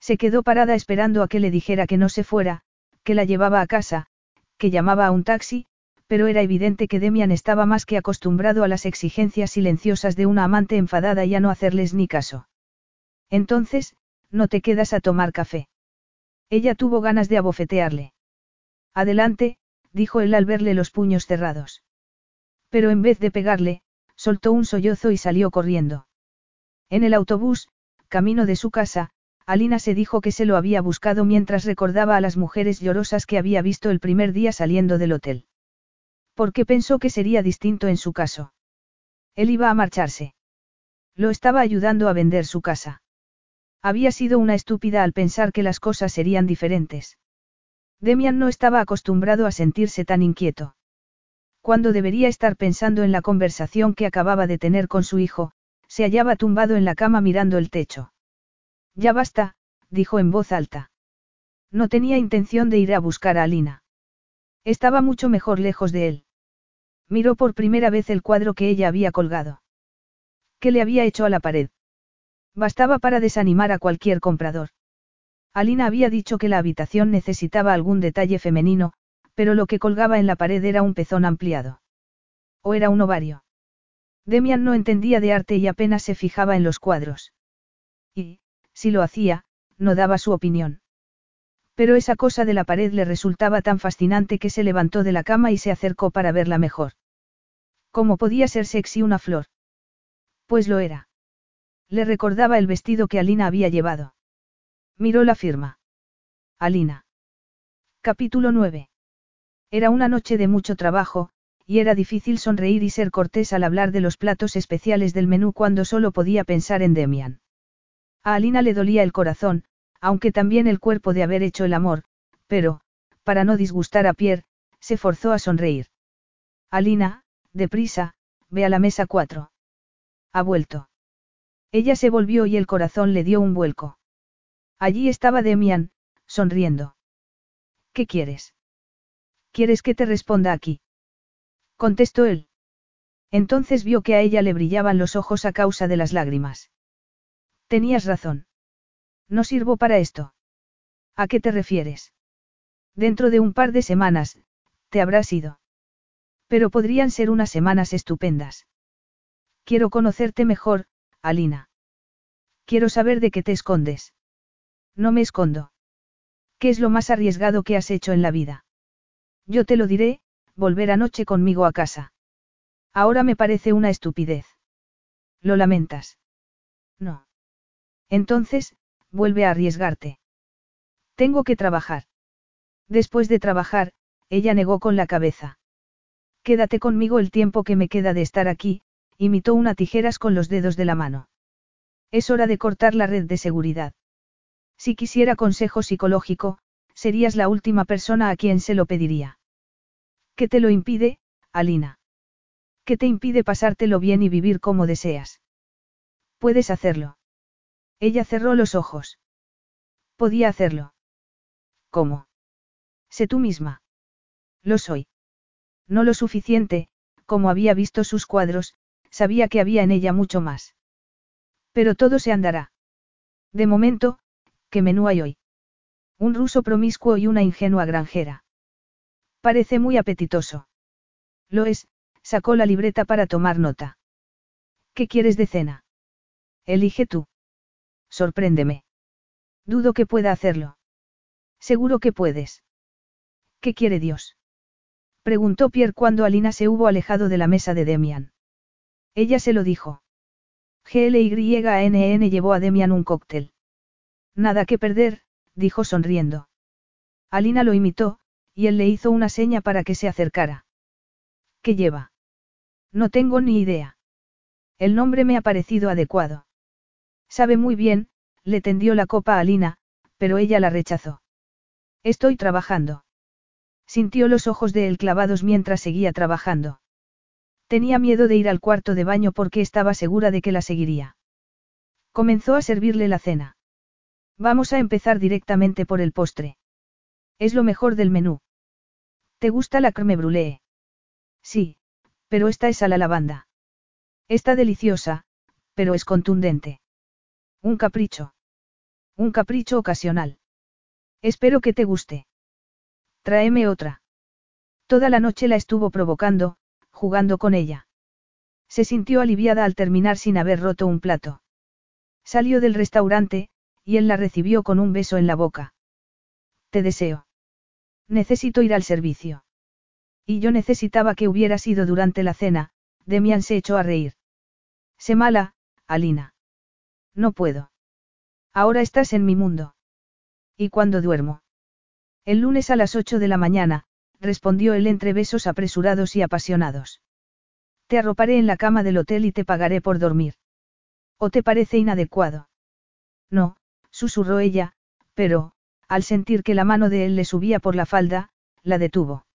Se quedó parada esperando a que le dijera que no se fuera, que la llevaba a casa, que llamaba a un taxi, pero era evidente que Demian estaba más que acostumbrado a las exigencias silenciosas de una amante enfadada y a no hacerles ni caso. Entonces, no te quedas a tomar café. Ella tuvo ganas de abofetearle. Adelante, dijo él al verle los puños cerrados. Pero en vez de pegarle, soltó un sollozo y salió corriendo. En el autobús, camino de su casa, Alina se dijo que se lo había buscado mientras recordaba a las mujeres llorosas que había visto el primer día saliendo del hotel. Porque pensó que sería distinto en su caso. Él iba a marcharse. Lo estaba ayudando a vender su casa. Había sido una estúpida al pensar que las cosas serían diferentes. Demian no estaba acostumbrado a sentirse tan inquieto. Cuando debería estar pensando en la conversación que acababa de tener con su hijo, se hallaba tumbado en la cama mirando el techo. Ya basta, dijo en voz alta. No tenía intención de ir a buscar a Alina. Estaba mucho mejor lejos de él. Miró por primera vez el cuadro que ella había colgado. ¿Qué le había hecho a la pared? Bastaba para desanimar a cualquier comprador. Alina había dicho que la habitación necesitaba algún detalle femenino, pero lo que colgaba en la pared era un pezón ampliado. ¿O era un ovario? Demian no entendía de arte y apenas se fijaba en los cuadros. Y, si lo hacía, no daba su opinión. Pero esa cosa de la pared le resultaba tan fascinante que se levantó de la cama y se acercó para verla mejor. ¿Cómo podía ser sexy una flor? Pues lo era. Le recordaba el vestido que Alina había llevado. Miró la firma. Alina. Capítulo 9. Era una noche de mucho trabajo, y era difícil sonreír y ser cortés al hablar de los platos especiales del menú cuando solo podía pensar en Demian. A Alina le dolía el corazón, aunque también el cuerpo de haber hecho el amor, pero, para no disgustar a Pierre, se forzó a sonreír. Alina, deprisa, ve a la mesa 4. Ha vuelto. Ella se volvió y el corazón le dio un vuelco. Allí estaba Demian, sonriendo. ¿Qué quieres? ¿Quieres que te responda aquí? Contestó él. Entonces vio que a ella le brillaban los ojos a causa de las lágrimas. Tenías razón. No sirvo para esto. ¿A qué te refieres? Dentro de un par de semanas, te habrás ido. Pero podrían ser unas semanas estupendas. Quiero conocerte mejor, Alina. Quiero saber de qué te escondes. No me escondo. ¿Qué es lo más arriesgado que has hecho en la vida? Yo te lo diré, volver anoche conmigo a casa. Ahora me parece una estupidez. ¿Lo lamentas? No. Entonces, vuelve a arriesgarte. Tengo que trabajar. Después de trabajar, ella negó con la cabeza. Quédate conmigo el tiempo que me queda de estar aquí, imitó una tijeras con los dedos de la mano. Es hora de cortar la red de seguridad. Si quisiera consejo psicológico, serías la última persona a quien se lo pediría. ¿Qué te lo impide, Alina? ¿Qué te impide pasártelo bien y vivir como deseas? Puedes hacerlo. Ella cerró los ojos. Podía hacerlo. ¿Cómo? Sé tú misma. Lo soy. No lo suficiente, como había visto sus cuadros, sabía que había en ella mucho más. Pero todo se andará. De momento, ¿qué menú hay hoy? Un ruso promiscuo y una ingenua granjera. Parece muy apetitoso. Lo es, sacó la libreta para tomar nota. ¿Qué quieres de cena? Elige tú. Sorpréndeme. Dudo que pueda hacerlo. Seguro que puedes. ¿Qué quiere Dios? Preguntó Pierre cuando Alina se hubo alejado de la mesa de Demian. Ella se lo dijo. GLYNN llevó a Demian un cóctel. Nada que perder, dijo sonriendo. Alina lo imitó, y él le hizo una seña para que se acercara. ¿Qué lleva? No tengo ni idea. El nombre me ha parecido adecuado. Sabe muy bien, le tendió la copa a Alina, pero ella la rechazó. Estoy trabajando. Sintió los ojos de él clavados mientras seguía trabajando. Tenía miedo de ir al cuarto de baño porque estaba segura de que la seguiría. Comenzó a servirle la cena. Vamos a empezar directamente por el postre. Es lo mejor del menú. ¿Te gusta la creme brûlée? Sí, pero esta es a la lavanda. Está deliciosa, pero es contundente. Un capricho. Un capricho ocasional. Espero que te guste. Tráeme otra. Toda la noche la estuvo provocando, jugando con ella. Se sintió aliviada al terminar sin haber roto un plato. Salió del restaurante, y él la recibió con un beso en la boca. Te deseo. Necesito ir al servicio. Y yo necesitaba que hubiera sido durante la cena, Demian se echó a reír. Sé mala, Alina. No puedo. Ahora estás en mi mundo. ¿Y cuándo duermo? El lunes a las ocho de la mañana, respondió él entre besos apresurados y apasionados. Te arroparé en la cama del hotel y te pagaré por dormir. ¿O te parece inadecuado? No, susurró ella, pero, al sentir que la mano de él le subía por la falda, la detuvo.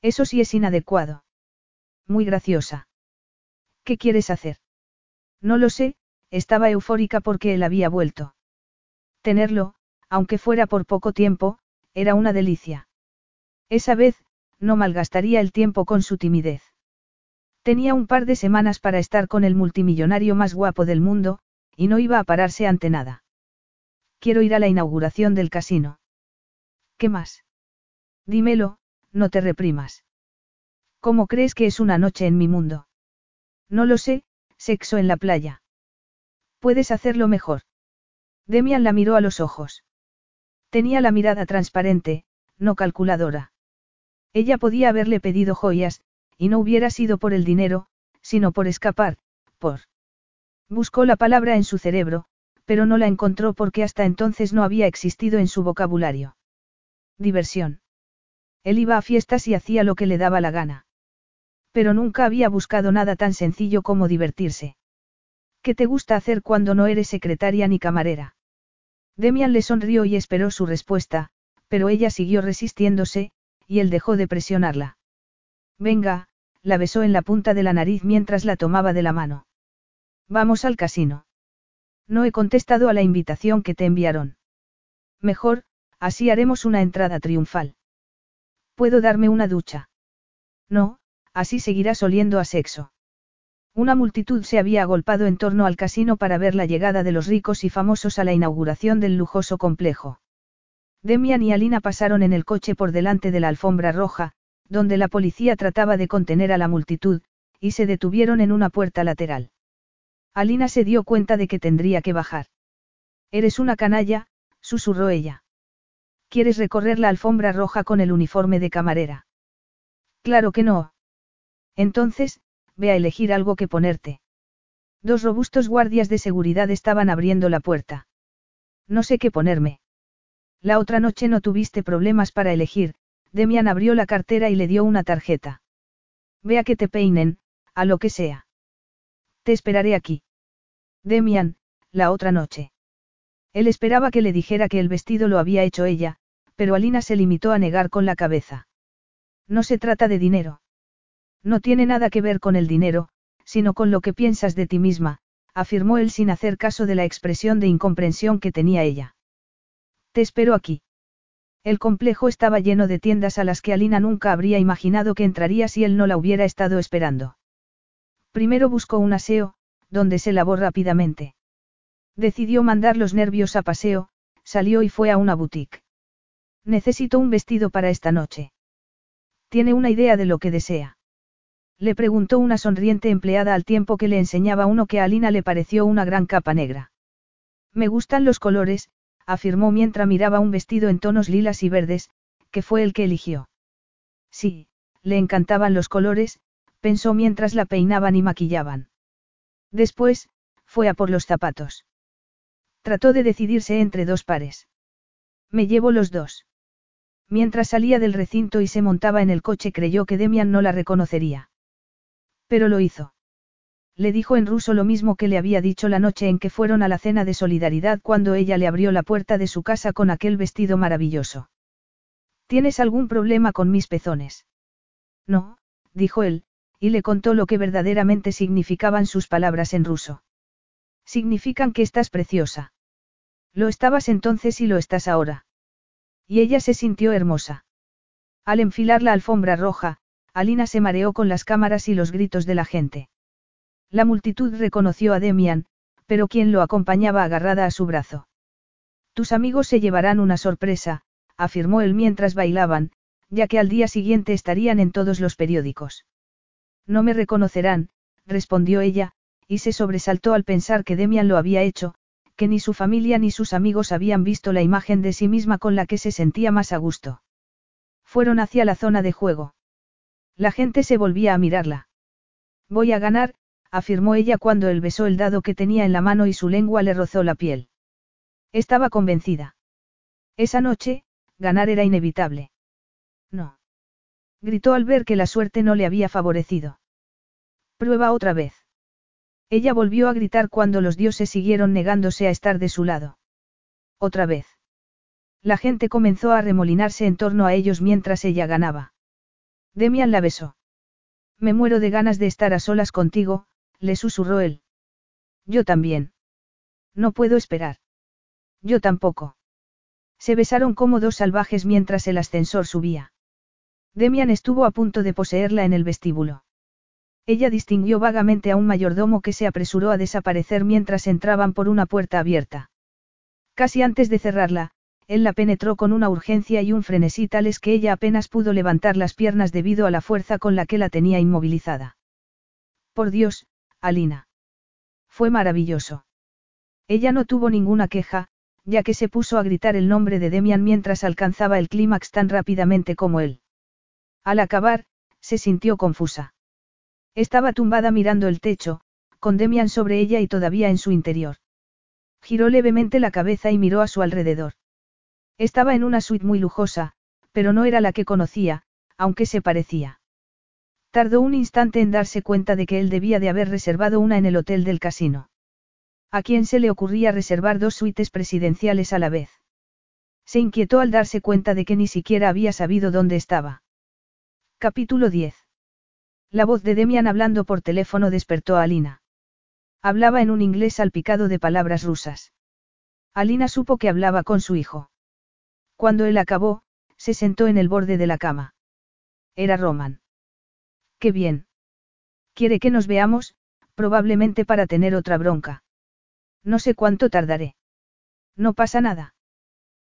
Eso sí es inadecuado. Muy graciosa. ¿Qué quieres hacer? No lo sé, estaba eufórica porque él había vuelto. Tenerlo, aunque fuera por poco tiempo, era una delicia. Esa vez, no malgastaría el tiempo con su timidez. Tenía un par de semanas para estar con el multimillonario más guapo del mundo, y no iba a pararse ante nada. Quiero ir a la inauguración del casino. ¿Qué más? Dímelo, no te reprimas. ¿Cómo crees que es una noche en mi mundo? No lo sé, sexo en la playa. Puedes hacerlo mejor. Demian la miró a los ojos. Tenía la mirada transparente, no calculadora. Ella podía haberle pedido joyas, y no hubiera sido por el dinero, sino por escapar, por... Buscó la palabra en su cerebro, pero no la encontró porque hasta entonces no había existido en su vocabulario. Diversión. Él iba a fiestas y hacía lo que le daba la gana. Pero nunca había buscado nada tan sencillo como divertirse. ¿Qué te gusta hacer cuando no eres secretaria ni camarera? Demian le sonrió y esperó su respuesta, pero ella siguió resistiéndose, y él dejó de presionarla. Venga, la besó en la punta de la nariz mientras la tomaba de la mano. Vamos al casino. No he contestado a la invitación que te enviaron. Mejor, así haremos una entrada triunfal. ¿Puedo darme una ducha? No, así seguirás oliendo a sexo. Una multitud se había agolpado en torno al casino para ver la llegada de los ricos y famosos a la inauguración del lujoso complejo. Demian y Alina pasaron en el coche por delante de la alfombra roja, donde la policía trataba de contener a la multitud, y se detuvieron en una puerta lateral. Alina se dio cuenta de que tendría que bajar. Eres una canalla, susurró ella. ¿Quieres recorrer la alfombra roja con el uniforme de camarera? Claro que no. Entonces, ve a elegir algo que ponerte. Dos robustos guardias de seguridad estaban abriendo la puerta. No sé qué ponerme. La otra noche no tuviste problemas para elegir, Demian abrió la cartera y le dio una tarjeta. Ve a que te peinen, a lo que sea. Te esperaré aquí. Demian, la otra noche. Él esperaba que le dijera que el vestido lo había hecho ella, pero Alina se limitó a negar con la cabeza. No se trata de dinero. No tiene nada que ver con el dinero, sino con lo que piensas de ti misma, afirmó él sin hacer caso de la expresión de incomprensión que tenía ella. Te espero aquí. El complejo estaba lleno de tiendas a las que Alina nunca habría imaginado que entraría si él no la hubiera estado esperando. Primero buscó un aseo, donde se lavó rápidamente. Decidió mandar los nervios a paseo, salió y fue a una boutique. Necesito un vestido para esta noche. ¿Tiene una idea de lo que desea? Le preguntó una sonriente empleada al tiempo que le enseñaba uno que a Alina le pareció una gran capa negra. Me gustan los colores, afirmó mientras miraba un vestido en tonos lilas y verdes, que fue el que eligió. Sí, le encantaban los colores, pensó mientras la peinaban y maquillaban. Después, fue a por los zapatos. Trató de decidirse entre dos pares. Me llevo los dos. Mientras salía del recinto y se montaba en el coche creyó que Demian no la reconocería. Pero lo hizo. Le dijo en ruso lo mismo que le había dicho la noche en que fueron a la cena de solidaridad cuando ella le abrió la puerta de su casa con aquel vestido maravilloso. ¿Tienes algún problema con mis pezones? No, dijo él, y le contó lo que verdaderamente significaban sus palabras en ruso. Significan que estás preciosa. Lo estabas entonces y lo estás ahora. Y ella se sintió hermosa. Al enfilar la alfombra roja, Alina se mareó con las cámaras y los gritos de la gente. La multitud reconoció a Demian, pero quien lo acompañaba agarrada a su brazo. Tus amigos se llevarán una sorpresa, afirmó él mientras bailaban, ya que al día siguiente estarían en todos los periódicos. No me reconocerán, respondió ella, y se sobresaltó al pensar que Demian lo había hecho, que ni su familia ni sus amigos habían visto la imagen de sí misma con la que se sentía más a gusto. Fueron hacia la zona de juego. La gente se volvía a mirarla. Voy a ganar, afirmó ella cuando él besó el dado que tenía en la mano y su lengua le rozó la piel. Estaba convencida. Esa noche, ganar era inevitable. No. Gritó al ver que la suerte no le había favorecido. Prueba otra vez. Ella volvió a gritar cuando los dioses siguieron negándose a estar de su lado. Otra vez. La gente comenzó a remolinarse en torno a ellos mientras ella ganaba. Demian la besó. Me muero de ganas de estar a solas contigo, le susurró él. Yo también. No puedo esperar. Yo tampoco. Se besaron como dos salvajes mientras el ascensor subía. Demian estuvo a punto de poseerla en el vestíbulo. Ella distinguió vagamente a un mayordomo que se apresuró a desaparecer mientras entraban por una puerta abierta. Casi antes de cerrarla, él la penetró con una urgencia y un frenesí tales que ella apenas pudo levantar las piernas debido a la fuerza con la que la tenía inmovilizada. Por Dios, Alina. Fue maravilloso. Ella no tuvo ninguna queja, ya que se puso a gritar el nombre de Demian mientras alcanzaba el clímax tan rápidamente como él. Al acabar, se sintió confusa. Estaba tumbada mirando el techo, con Demian sobre ella y todavía en su interior. Giró levemente la cabeza y miró a su alrededor. Estaba en una suite muy lujosa, pero no era la que conocía, aunque se parecía. Tardó un instante en darse cuenta de que él debía de haber reservado una en el hotel del casino. ¿A quién se le ocurría reservar dos suites presidenciales a la vez? Se inquietó al darse cuenta de que ni siquiera había sabido dónde estaba. Capítulo 10. La voz de Demian hablando por teléfono despertó a Alina. Hablaba en un inglés salpicado de palabras rusas. Alina supo que hablaba con su hijo. Cuando él acabó, se sentó en el borde de la cama. Era Roman. Qué bien. Quiere que nos veamos, probablemente para tener otra bronca. No sé cuánto tardaré. No pasa nada.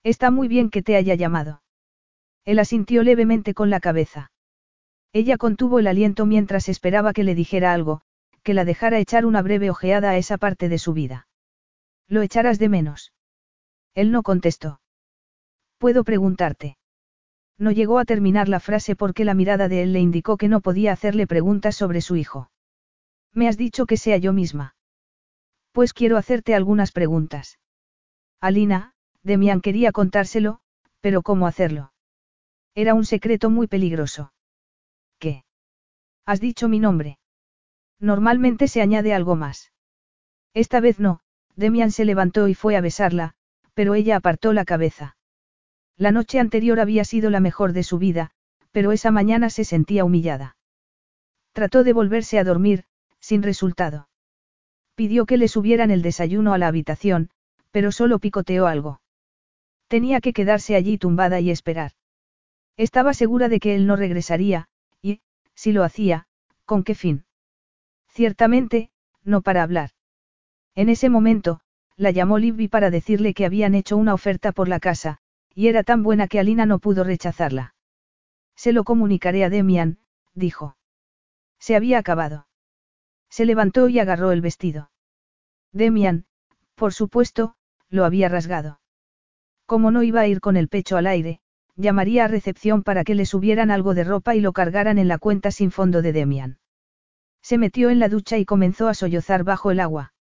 Está muy bien que te haya llamado. Él asintió levemente con la cabeza. Ella contuvo el aliento mientras esperaba que le dijera algo, que la dejara echar una breve ojeada a esa parte de su vida. Lo echarás de menos. Él no contestó. Puedo preguntarte. No llegó a terminar la frase porque la mirada de él le indicó que no podía hacerle preguntas sobre su hijo. Me has dicho que sea yo misma. Pues quiero hacerte algunas preguntas. Alina, Demian quería contárselo, pero ¿cómo hacerlo? Era un secreto muy peligroso. ¿Qué? Has dicho mi nombre. Normalmente se añade algo más. Esta vez no, Demian se levantó y fue a besarla, pero ella apartó la cabeza. La noche anterior había sido la mejor de su vida, pero esa mañana se sentía humillada. Trató de volverse a dormir, sin resultado. Pidió que le subieran el desayuno a la habitación, pero solo picoteó algo. Tenía que quedarse allí tumbada y esperar. Estaba segura de que él no regresaría, y, si lo hacía, ¿con qué fin? Ciertamente, no para hablar. En ese momento, la llamó Libby para decirle que habían hecho una oferta por la casa, y era tan buena que Alina no pudo rechazarla. Se lo comunicaré a Demian, dijo. Se había acabado. Se levantó y agarró el vestido. Demian, por supuesto, lo había rasgado. Como no iba a ir con el pecho al aire, llamaría a recepción para que le subieran algo de ropa y lo cargaran en la cuenta sin fondo de Demian. Se metió en la ducha y comenzó a sollozar bajo el agua.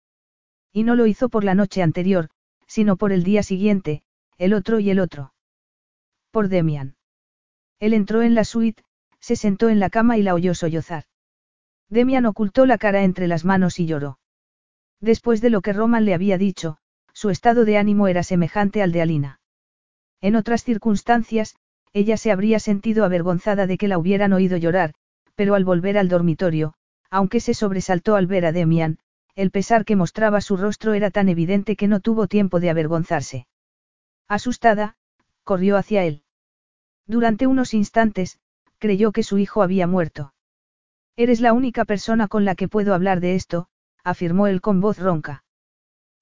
Y no lo hizo por la noche anterior, sino por el día siguiente, el otro y el otro. Por Demian. Él entró en la suite, se sentó en la cama y la oyó sollozar. Demian ocultó la cara entre las manos y lloró. Después de lo que Roman le había dicho, su estado de ánimo era semejante al de Alina. En otras circunstancias, ella se habría sentido avergonzada de que la hubieran oído llorar, pero al volver al dormitorio, aunque se sobresaltó al ver a Demian, el pesar que mostraba su rostro era tan evidente que no tuvo tiempo de avergonzarse. Asustada, corrió hacia él. Durante unos instantes, creyó que su hijo había muerto. Eres la única persona con la que puedo hablar de esto, afirmó él con voz ronca.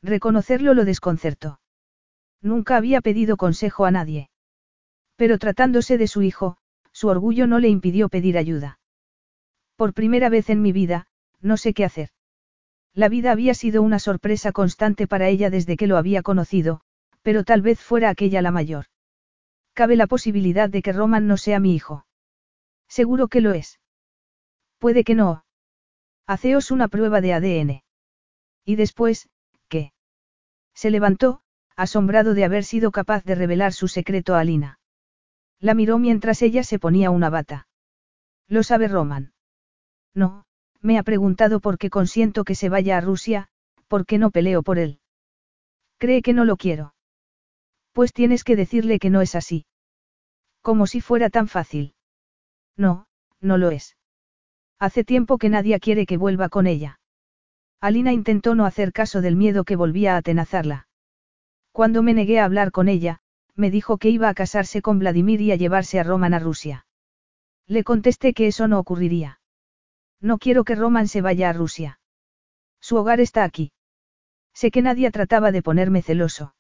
Reconocerlo lo desconcertó. Nunca había pedido consejo a nadie. Pero tratándose de su hijo, su orgullo no le impidió pedir ayuda. Por primera vez en mi vida, no sé qué hacer. La vida había sido una sorpresa constante para ella desde que lo había conocido, pero tal vez fuera aquella la mayor. Cabe la posibilidad de que Roman no sea mi hijo. Seguro que lo es. Puede que no. Haceos una prueba de ADN. Y después, ¿qué? Se levantó, asombrado de haber sido capaz de revelar su secreto a Alina. La miró mientras ella se ponía una bata. ¿Lo sabe Roman? No, me ha preguntado por qué consiento que se vaya a Rusia, por qué no peleo por él. Cree que no lo quiero. Pues tienes que decirle que no es así. Como si fuera tan fácil. No, no lo es. Hace tiempo que nadie quiere que vuelva con ella. Alina intentó no hacer caso del miedo que volvía a atenazarla. Cuando me negué a hablar con ella, me dijo que iba a casarse con Vladimir y a llevarse a Roman a Rusia. Le contesté que eso no ocurriría. No quiero que Roman se vaya a Rusia. Su hogar está aquí. Sé que nadie trataba de ponerme celoso.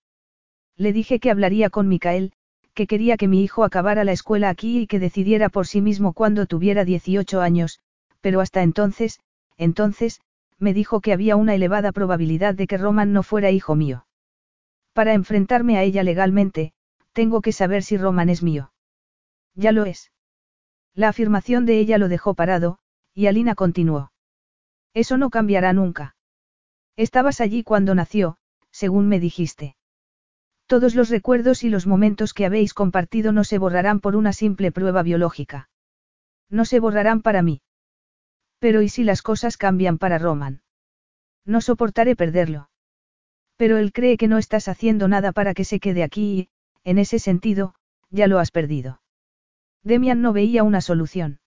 Le dije que hablaría con Micael, que quería que mi hijo acabara la escuela aquí y que decidiera por sí mismo cuando tuviera 18 años, pero hasta entonces, entonces, me dijo que había una elevada probabilidad de que Roman no fuera hijo mío. Para enfrentarme a ella legalmente, tengo que saber si Roman es mío. Ya lo es. La afirmación de ella lo dejó parado, y Alina continuó. Eso no cambiará nunca. Estabas allí cuando nació, según me dijiste. Todos los recuerdos y los momentos que habéis compartido no se borrarán por una simple prueba biológica. No se borrarán para mí. Pero ¿y si las cosas cambian para Roman? No soportaré perderlo. Pero él cree que no estás haciendo nada para que se quede aquí y, en ese sentido, ya lo has perdido. Demian no veía una solución.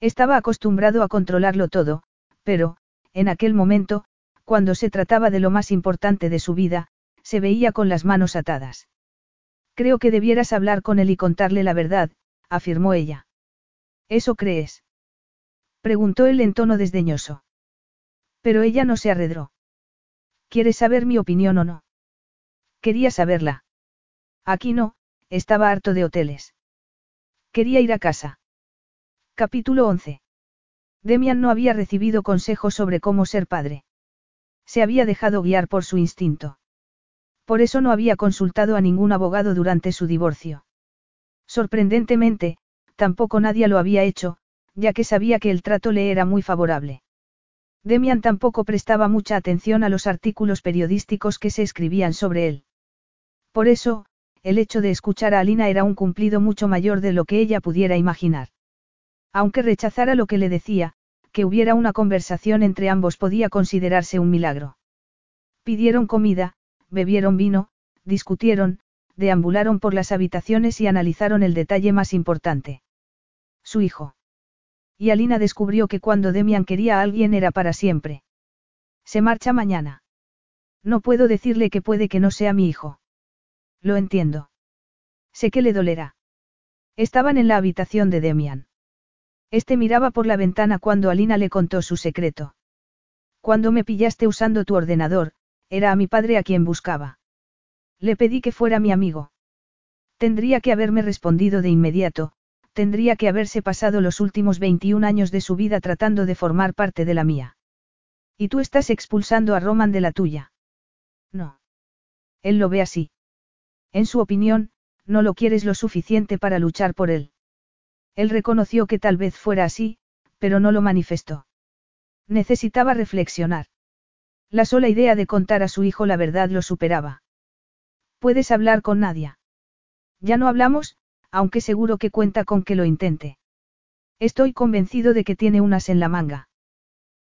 Estaba acostumbrado a controlarlo todo, pero, en aquel momento, cuando se trataba de lo más importante de su vida, se veía con las manos atadas. Creo que debieras hablar con él y contarle la verdad, afirmó ella. ¿Eso crees? Preguntó él en tono desdeñoso. Pero ella no se arredró. ¿Quieres saber mi opinión o no? Quería saberla. Aquí no, estaba harto de hoteles. Quería ir a casa. Capítulo 11. Demian no había recibido consejos sobre cómo ser padre. Se había dejado guiar por su instinto. Por eso no había consultado a ningún abogado durante su divorcio. Sorprendentemente, tampoco nadie lo había hecho, ya que sabía que el trato le era muy favorable. Demian tampoco prestaba mucha atención a los artículos periodísticos que se escribían sobre él. Por eso, el hecho de escuchar a Alina era un cumplido mucho mayor de lo que ella pudiera imaginar. Aunque rechazara lo que le decía, que hubiera una conversación entre ambos podía considerarse un milagro. Pidieron comida, bebieron vino, discutieron, deambularon por las habitaciones y analizaron el detalle más importante. Su hijo. Y Alina descubrió que cuando Demian quería a alguien era para siempre. Se marcha mañana. No puedo decirle que puede que no sea mi hijo. Lo entiendo. Sé que le dolerá. Estaban en la habitación de Demian. Este miraba por la ventana cuando Alina le contó su secreto. Cuando me pillaste usando tu ordenador, era a mi padre a quien buscaba. Le pedí que fuera mi amigo. Tendría que haberme respondido de inmediato, tendría que haberse pasado los últimos 21 años de su vida tratando de formar parte de la mía. Y tú estás expulsando a Roman de la tuya. No. Él lo ve así. En su opinión, no lo quieres lo suficiente para luchar por él. Él reconoció que tal vez fuera así, pero no lo manifestó. Necesitaba reflexionar. La sola idea de contar a su hijo la verdad lo superaba. Puedes hablar con Nadia. Ya no hablamos, aunque seguro que cuenta con que lo intente. Estoy convencido de que tiene unas en la manga.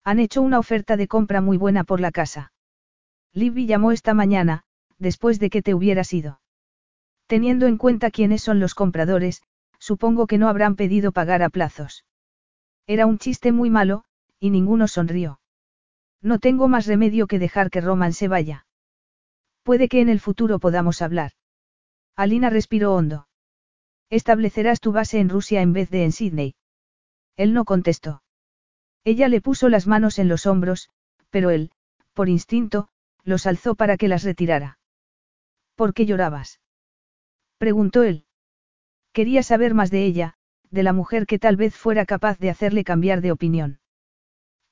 Han hecho una oferta de compra muy buena por la casa. Libby llamó esta mañana, después de que te hubieras ido. Teniendo en cuenta quiénes son los compradores, supongo que no habrán pedido pagar a plazos. Era un chiste muy malo, y ninguno sonrió. No tengo más remedio que dejar que Roman se vaya. Puede que en el futuro podamos hablar. Alina respiró hondo. Establecerás tu base en Rusia en vez de en Sydney. Él no contestó. Ella le puso las manos en los hombros, pero él, por instinto, los alzó para que las retirara. ¿Por qué llorabas? preguntó él. Quería saber más de ella, de la mujer que tal vez fuera capaz de hacerle cambiar de opinión.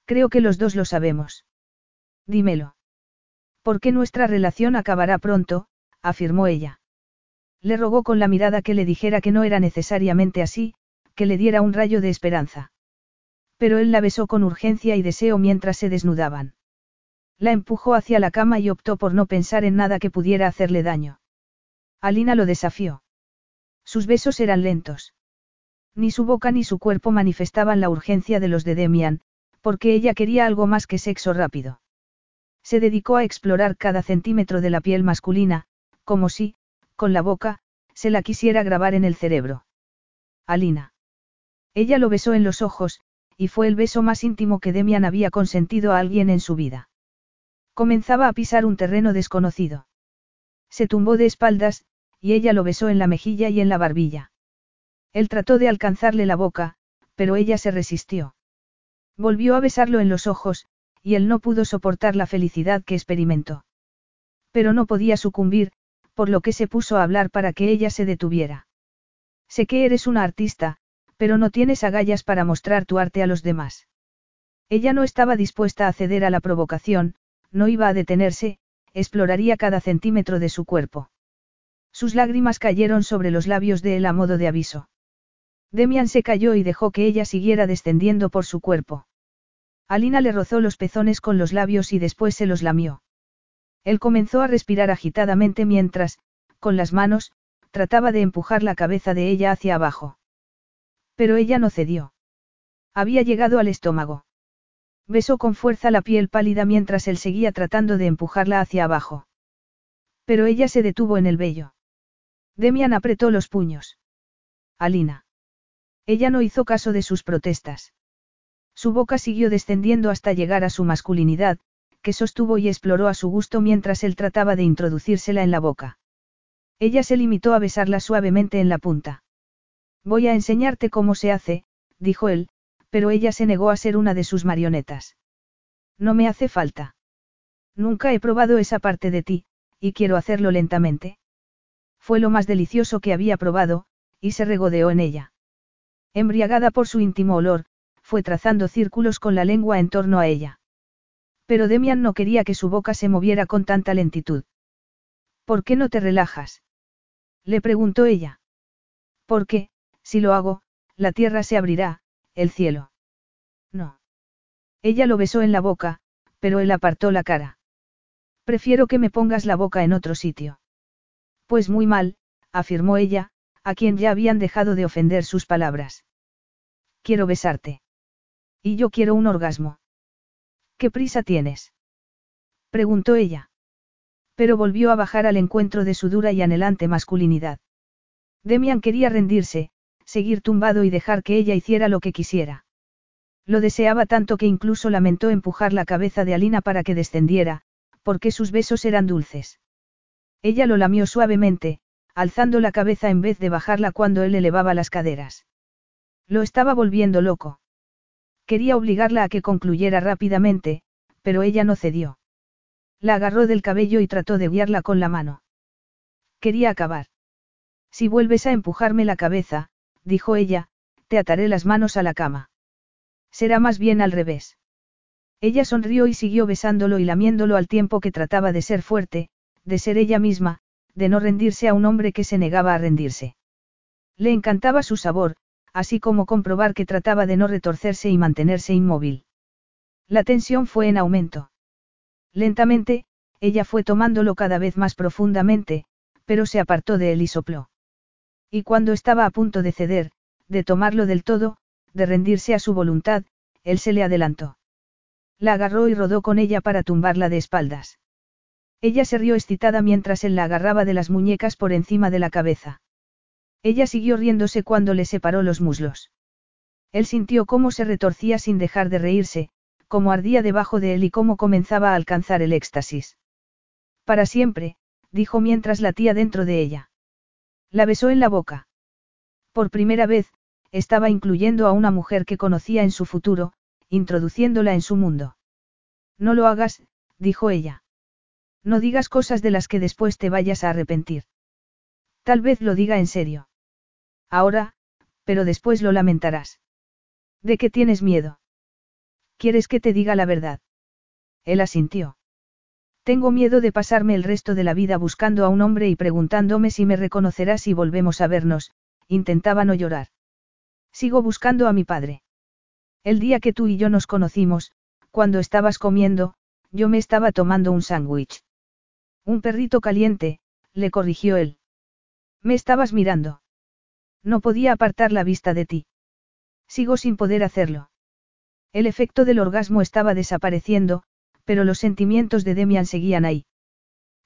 Creo que los dos lo sabemos. Dímelo. Porque nuestra relación acabará pronto, afirmó ella. Le rogó con la mirada que le dijera que no era necesariamente así, que le diera un rayo de esperanza. Pero él la besó con urgencia y deseo mientras se desnudaban. La empujó hacia la cama y optó por no pensar en nada que pudiera hacerle daño. Alina lo desafió. Sus besos eran lentos. Ni su boca ni su cuerpo manifestaban la urgencia de los de Demian, porque ella quería algo más que sexo rápido. Se dedicó a explorar cada centímetro de la piel masculina, como si, con la boca, se la quisiera grabar en el cerebro. Alina. Ella lo besó en los ojos, y fue el beso más íntimo que Demian había consentido a alguien en su vida. Comenzaba a pisar un terreno desconocido. Se tumbó de espaldas, y ella lo besó en la mejilla y en la barbilla. Él trató de alcanzarle la boca, pero ella se resistió. Volvió a besarlo en los ojos, y él no pudo soportar la felicidad que experimentó. Pero no podía sucumbir, por lo que se puso a hablar para que ella se detuviera. Sé que eres una artista, pero no tienes agallas para mostrar tu arte a los demás. Ella no estaba dispuesta a ceder a la provocación, no iba a detenerse, exploraría cada centímetro de su cuerpo. Sus lágrimas cayeron sobre los labios de él a modo de aviso. Demian se cayó y dejó que ella siguiera descendiendo por su cuerpo. Alina le rozó los pezones con los labios y después se los lamió. Él comenzó a respirar agitadamente mientras, con las manos, trataba de empujar la cabeza de ella hacia abajo. Pero ella no cedió. Había llegado al estómago. Besó con fuerza la piel pálida mientras él seguía tratando de empujarla hacia abajo. Pero ella se detuvo en el vello. Demian apretó los puños. Alina. Ella no hizo caso de sus protestas. Su boca siguió descendiendo hasta llegar a su masculinidad, que sostuvo y exploró a su gusto mientras él trataba de introducírsela en la boca. Ella se limitó a besarla suavemente en la punta. Voy a enseñarte cómo se hace, dijo él, pero ella se negó a ser una de sus marionetas. No me hace falta. Nunca he probado esa parte de ti, y quiero hacerlo lentamente. Fue lo más delicioso que había probado, y se regodeó en ella. Embriagada por su íntimo olor, fue trazando círculos con la lengua en torno a ella. Pero Demian no quería que su boca se moviera con tanta lentitud. ¿Por qué no te relajas? Le preguntó ella. Porque, si lo hago, la tierra se abrirá, el cielo. No. Ella lo besó en la boca, pero él apartó la cara. Prefiero que me pongas la boca en otro sitio. Pues muy mal, afirmó ella, a quien ya habían dejado de ofender sus palabras. Quiero besarte. Y yo quiero un orgasmo. ¿Qué prisa tienes? preguntó ella. Pero volvió a bajar al encuentro de su dura y anhelante masculinidad. Demian quería rendirse, seguir tumbado y dejar que ella hiciera lo que quisiera. Lo deseaba tanto que incluso lamentó empujar la cabeza de Alina para que descendiera, porque sus besos eran dulces. Ella lo lamió suavemente, alzando la cabeza en vez de bajarla cuando él elevaba las caderas. Lo estaba volviendo loco. Quería obligarla a que concluyera rápidamente, pero ella no cedió. La agarró del cabello y trató de guiarla con la mano. Quería acabar. Si vuelves a empujarme la cabeza, dijo ella, te ataré las manos a la cama. Será más bien al revés. Ella sonrió y siguió besándolo y lamiéndolo al tiempo que trataba de ser fuerte, de ser ella misma, de no rendirse a un hombre que se negaba a rendirse. Le encantaba su sabor, así como comprobar que trataba de no retorcerse y mantenerse inmóvil. La tensión fue en aumento. Lentamente, ella fue tomándolo cada vez más profundamente, pero se apartó de él y sopló. Y cuando estaba a punto de ceder, de tomarlo del todo, de rendirse a su voluntad, él se le adelantó. La agarró y rodó con ella para tumbarla de espaldas. Ella se rió excitada mientras él la agarraba de las muñecas por encima de la cabeza. Ella siguió riéndose cuando le separó los muslos. Él sintió cómo se retorcía sin dejar de reírse, cómo ardía debajo de él y cómo comenzaba a alcanzar el éxtasis. Para siempre, dijo mientras latía dentro de ella. La besó en la boca. Por primera vez, estaba incluyendo a una mujer que conocía en su futuro, introduciéndola en su mundo. No lo hagas, dijo ella. No digas cosas de las que después te vayas a arrepentir. Tal vez lo diga en serio. Ahora, pero después lo lamentarás. ¿De qué tienes miedo? ¿Quieres que te diga la verdad? Él asintió. Tengo miedo de pasarme el resto de la vida buscando a un hombre y preguntándome si me reconocerá si volvemos a vernos, intentaba no llorar. Sigo buscando a mi padre. El día que tú y yo nos conocimos, cuando estabas comiendo, yo me estaba tomando un sándwich. Un perrito caliente, le corrigió él. Me estabas mirando. No podía apartar la vista de ti. Sigo sin poder hacerlo. El efecto del orgasmo estaba desapareciendo, pero los sentimientos de Demian seguían ahí.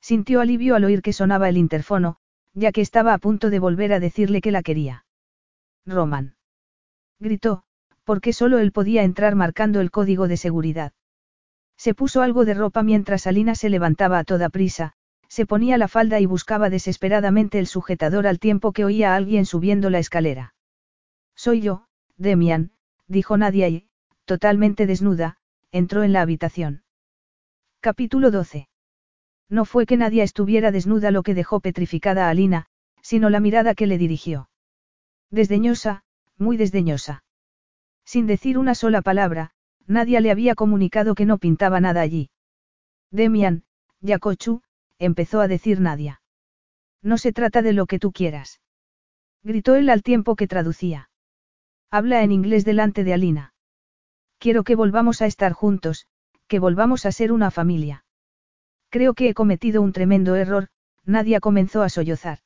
Sintió alivio al oír que sonaba el interfono, ya que estaba a punto de volver a decirle que la quería. Roman. Gritó, porque solo él podía entrar marcando el código de seguridad. Se puso algo de ropa mientras Alina se levantaba a toda prisa, se ponía la falda y buscaba desesperadamente el sujetador al tiempo que oía a alguien subiendo la escalera. Soy yo, Demian, dijo Nadia y, totalmente desnuda, entró en la habitación. Capítulo 12. No fue que Nadia estuviera desnuda lo que dejó petrificada a Alina, sino la mirada que le dirigió. Desdeñosa, muy desdeñosa. Sin decir una sola palabra, Nadia le había comunicado que no pintaba nada allí. Demian, Yakochu, empezó a decir Nadia. No se trata de lo que tú quieras. Gritó él al tiempo que traducía. Habla en inglés delante de Alina. Quiero que volvamos a estar juntos, que volvamos a ser una familia. Creo que he cometido un tremendo error, Nadia comenzó a sollozar.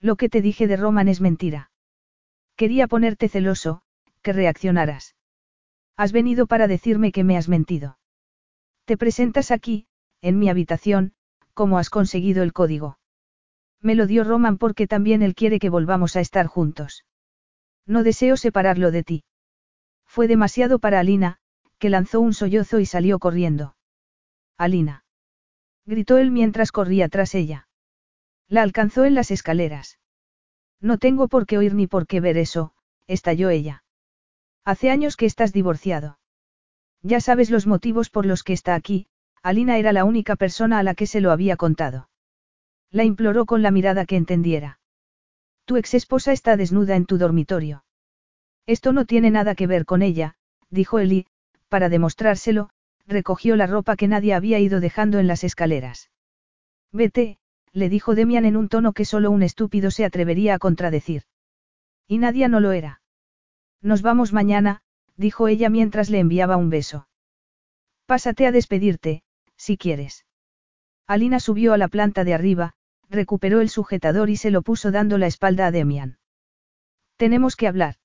Lo que te dije de Roman es mentira. Quería ponerte celoso, que reaccionaras. Has venido para decirme que me has mentido. Te presentas aquí, en mi habitación, ¿cómo has conseguido el código? Me lo dio Roman porque también él quiere que volvamos a estar juntos. No deseo separarlo de ti. Fue demasiado para Alina, que lanzó un sollozo y salió corriendo. Alina. Gritó él mientras corría tras ella. La alcanzó en las escaleras. No tengo por qué oír ni por qué ver eso, estalló ella. Hace años que estás divorciado. Ya sabes los motivos por los que está aquí, Alina era la única persona a la que se lo había contado. La imploró con la mirada que entendiera. Tu ex esposa está desnuda en tu dormitorio. Esto no tiene nada que ver con ella, dijo Eli, para demostrárselo, recogió la ropa que nadie había ido dejando en las escaleras. Vete, le dijo Demian en un tono que solo un estúpido se atrevería a contradecir. Y Nadia no lo era. Nos vamos mañana, dijo ella mientras le enviaba un beso. Pásate a despedirte, si quieres. Alina subió a la planta de arriba, recuperó el sujetador y se lo puso dando la espalda a Demian. Tenemos que hablar.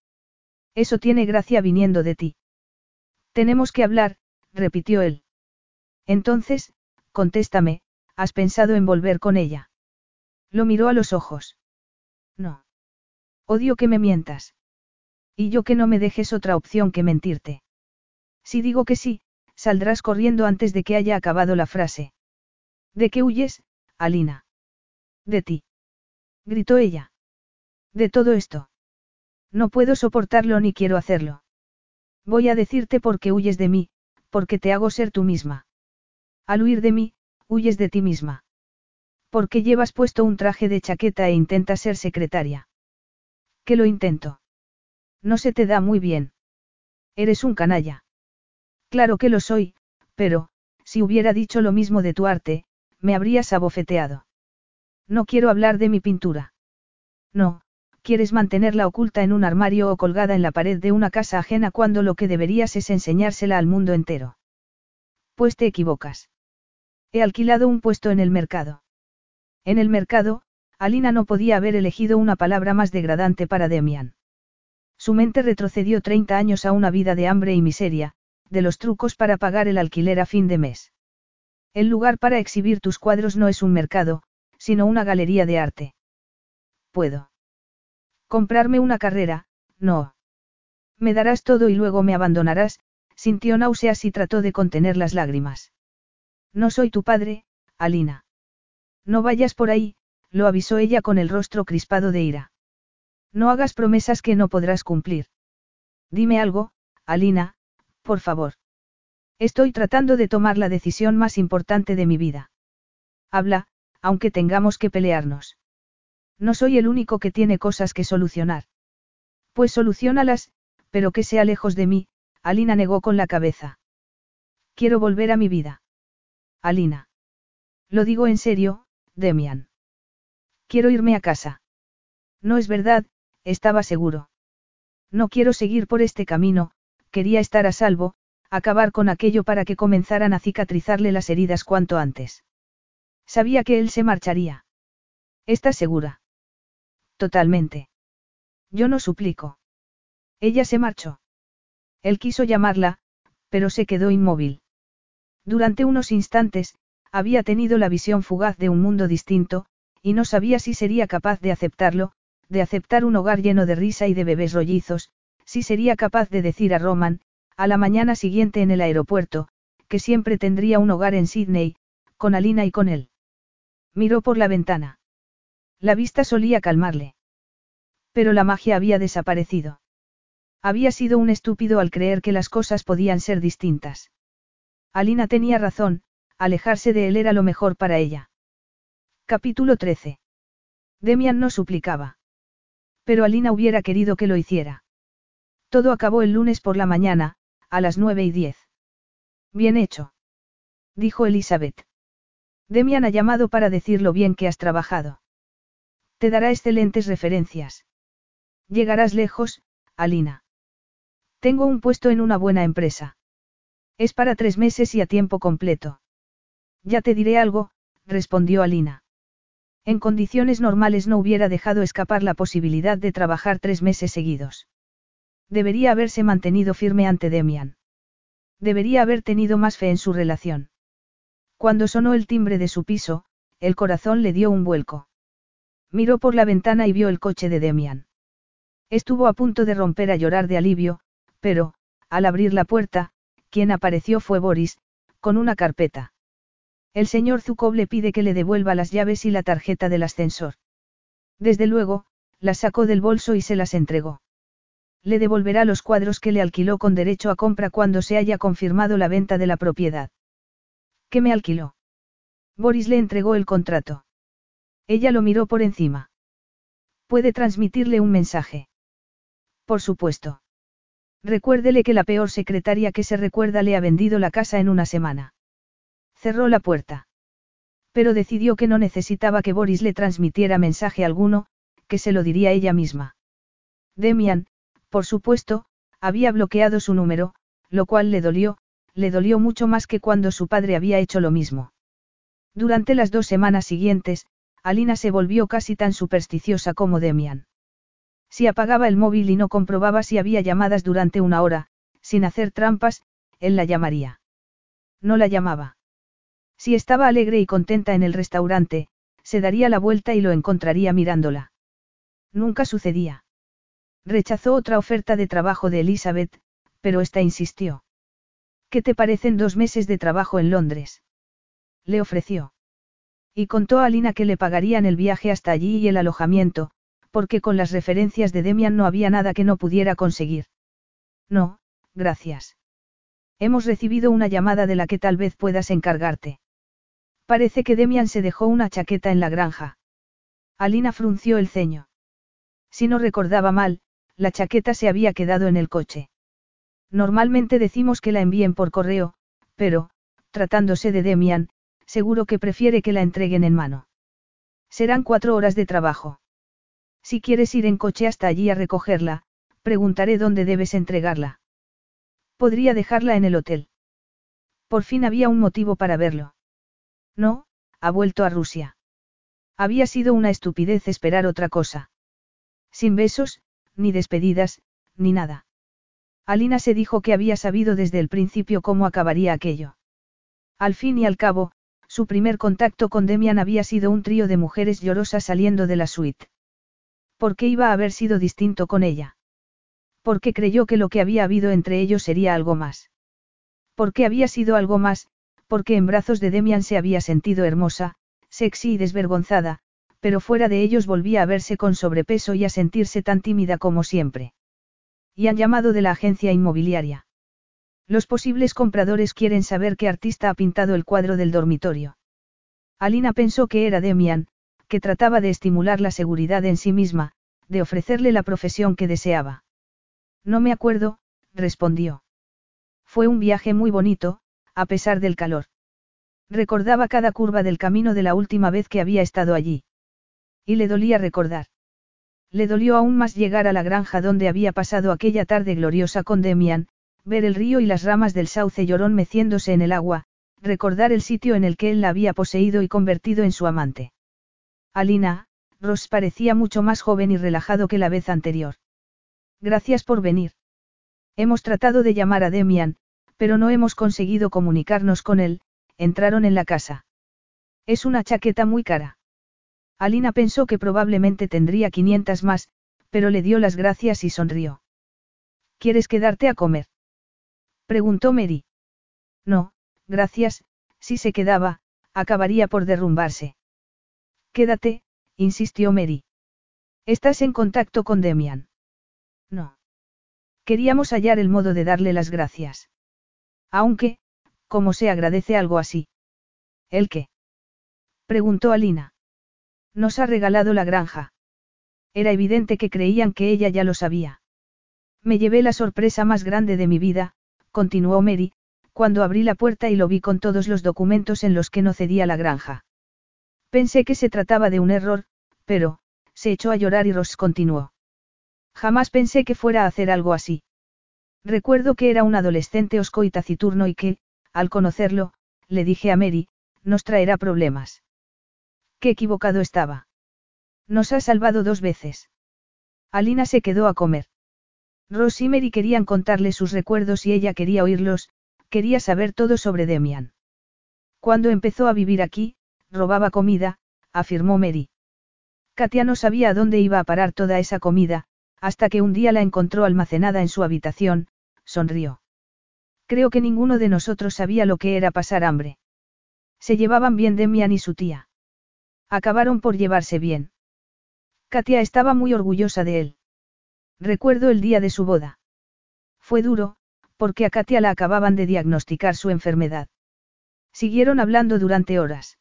Eso tiene gracia viniendo de ti. Tenemos que hablar, repitió él. Entonces, contéstame, ¿has pensado en volver con ella? Lo miró a los ojos. No. Odio que me mientas. Y yo que no me dejes otra opción que mentirte. Si digo que sí, saldrás corriendo antes de que haya acabado la frase. ¿De qué huyes, Alina? De ti. Gritó ella. De todo esto. No puedo soportarlo ni quiero hacerlo. Voy a decirte por qué huyes de mí, porque te hago ser tú misma. Al huir de mí, huyes de ti misma. Porque llevas puesto un traje de chaqueta e intentas ser secretaria. Que lo intento. No se te da muy bien. Eres un canalla. Claro que lo soy, pero, si hubiera dicho lo mismo de tu arte, me habrías abofeteado. No quiero hablar de mi pintura. No, quieres mantenerla oculta en un armario o colgada en la pared de una casa ajena cuando lo que deberías es enseñársela al mundo entero. Pues te equivocas. He alquilado un puesto en el mercado. En el mercado, Alina no podía haber elegido una palabra más degradante para Demian. Su mente retrocedió 30 años a una vida de hambre y miseria, de los trucos para pagar el alquiler a fin de mes. El lugar para exhibir tus cuadros no es un mercado, sino una galería de arte. Puedo. Comprarme una carrera, no. Me darás todo y luego me abandonarás, sintió náuseas y trató de contener las lágrimas. No soy tu padre, Alina. No vayas por ahí, lo avisó ella con el rostro crispado de ira. No hagas promesas que no podrás cumplir. Dime algo, Alina, por favor. Estoy tratando de tomar la decisión más importante de mi vida. Habla, aunque tengamos que pelearnos. No soy el único que tiene cosas que solucionar. Pues solucionalas, pero que sea lejos de mí, Alina negó con la cabeza. Quiero volver a mi vida. Alina. Lo digo en serio, Demian. Quiero irme a casa. No es verdad, estaba seguro. No quiero seguir por este camino, quería estar a salvo, acabar con aquello para que comenzaran a cicatrizarle las heridas cuanto antes. Sabía que él se marcharía. ¿Estás segura? Totalmente. Yo no suplico. Ella se marchó. Él quiso llamarla, pero se quedó inmóvil. Durante unos instantes, había tenido la visión fugaz de un mundo distinto, y no sabía si sería capaz de aceptarlo, de aceptar un hogar lleno de risa y de bebés rollizos, si sería capaz de decir a Roman, a la mañana siguiente en el aeropuerto, que siempre tendría un hogar en Sydney, con Alina y con él. Miró por la ventana. La vista solía calmarle. Pero la magia había desaparecido. Había sido un estúpido al creer que las cosas podían ser distintas. Alina tenía razón, alejarse de él era lo mejor para ella. Capítulo 13. Demian no suplicaba. Pero Alina hubiera querido que lo hiciera. Todo acabó el lunes por la mañana, a las nueve y diez. Bien hecho. Dijo Elizabeth. Demian ha llamado para decir lo bien que has trabajado. Te dará excelentes referencias. Llegarás lejos, Alina. Tengo un puesto en una buena empresa. Es para tres meses y a tiempo completo. Ya te diré algo, respondió Alina. En condiciones normales no hubiera dejado escapar la posibilidad de trabajar tres meses seguidos. Debería haberse mantenido firme ante Demian. Debería haber tenido más fe en su relación. Cuando sonó el timbre de su piso, el corazón le dio un vuelco. Miró por la ventana y vio el coche de Demian. Estuvo a punto de romper a llorar de alivio, pero, al abrir la puerta, quien apareció fue Boris, con una carpeta. El señor Zukov le pide que le devuelva las llaves y la tarjeta del ascensor. Desde luego, las sacó del bolso y se las entregó. Le devolverá los cuadros que le alquiló con derecho a compra cuando se haya confirmado la venta de la propiedad. ¿Qué me alquiló? Boris le entregó el contrato. Ella lo miró por encima. Puede transmitirle un mensaje. Por supuesto. Recuérdele que la peor secretaria que se recuerda le ha vendido la casa en una semana. Cerró la puerta. Pero decidió que no necesitaba que Boris le transmitiera mensaje alguno, que se lo diría ella misma. Demian, por supuesto, había bloqueado su número, lo cual le dolió, le dolió mucho más que cuando su padre había hecho lo mismo. Durante las dos semanas siguientes, Alina se volvió casi tan supersticiosa como Demian. Si apagaba el móvil y no comprobaba si había llamadas durante una hora, sin hacer trampas, él la llamaría. No la llamaba. Si estaba alegre y contenta en el restaurante, se daría la vuelta y lo encontraría mirándola. Nunca sucedía. Rechazó otra oferta de trabajo de Elizabeth, pero esta insistió. ¿Qué te parecen dos meses de trabajo en Londres? Le ofreció. Y contó a Alina que le pagarían el viaje hasta allí y el alojamiento, porque con las referencias de Demian no había nada que no pudiera conseguir. No, gracias. Hemos recibido una llamada de la que tal vez puedas encargarte. Parece que Demian se dejó una chaqueta en la granja. Alina frunció el ceño. Si no recordaba mal, la chaqueta se había quedado en el coche. Normalmente decimos que la envíen por correo, pero, tratándose de Demian, seguro que prefiere que la entreguen en mano. Serán cuatro horas de trabajo. Si quieres ir en coche hasta allí a recogerla, preguntaré dónde debes entregarla. Podría dejarla en el hotel. Por fin había un motivo para verlo. No, ha vuelto a Rusia. Había sido una estupidez esperar otra cosa. Sin besos, ni despedidas, ni nada. Alina se dijo que había sabido desde el principio cómo acabaría aquello. Al fin y al cabo, su primer contacto con Demian había sido un trío de mujeres llorosas saliendo de la suite. ¿Por qué iba a haber sido distinto con ella? Porque creyó que lo que había habido entre ellos sería algo más. Porque había sido algo más, porque en brazos de Demian se había sentido hermosa, sexy y desvergonzada, pero fuera de ellos volvía a verse con sobrepeso y a sentirse tan tímida como siempre. Y han llamado de la agencia inmobiliaria. Los posibles compradores quieren saber qué artista ha pintado el cuadro del dormitorio. Alina pensó que era Demian, que trataba de estimular la seguridad en sí misma, de ofrecerle la profesión que deseaba. No me acuerdo, respondió. Fue un viaje muy bonito, a pesar del calor. Recordaba cada curva del camino de la última vez que había estado allí. Y le dolía recordar. Le dolió aún más llegar a la granja donde había pasado aquella tarde gloriosa con Demian, ver el río y las ramas del sauce llorón meciéndose en el agua, recordar el sitio en el que él la había poseído y convertido en su amante. Alina, Ross parecía mucho más joven y relajado que la vez anterior. Gracias por venir. Hemos tratado de llamar a Demian, pero no hemos conseguido comunicarnos con él, entraron en la casa. Es una chaqueta muy cara. Alina pensó que probablemente tendría 500 más, pero le dio las gracias y sonrió. ¿Quieres quedarte a comer? Preguntó Mary. No, gracias, si se quedaba, acabaría por derrumbarse. Quédate, insistió Mary. ¿Estás en contacto con Demian? No. Queríamos hallar el modo de darle las gracias. Aunque, ¿cómo se agradece algo así? ¿El qué? Preguntó Alina. Nos ha regalado la granja. Era evidente que creían que ella ya lo sabía. Me llevé la sorpresa más grande de mi vida, continuó Mary, cuando abrí la puerta y lo vi con todos los documentos en los que no cedía la granja. Pensé que se trataba de un error, pero, se echó a llorar y Ross continuó. Jamás pensé que fuera a hacer algo así. Recuerdo que era un adolescente osco y taciturno y que, al conocerlo, le dije a Mary, nos traerá problemas. Qué equivocado estaba. Nos ha salvado dos veces. Alina se quedó a comer. Ross y Mary querían contarle sus recuerdos y ella quería oírlos, quería saber todo sobre Demian. Cuando empezó a vivir aquí, robaba comida, afirmó Mary. Katia no sabía a dónde iba a parar toda esa comida, hasta que un día la encontró almacenada en su habitación, sonrió. Creo que ninguno de nosotros sabía lo que era pasar hambre. Se llevaban bien Demian y su tía. Acabaron por llevarse bien. Katia estaba muy orgullosa de él. Recuerdo el día de su boda. Fue duro, porque a Katia la acababan de diagnosticar su enfermedad. Siguieron hablando durante horas.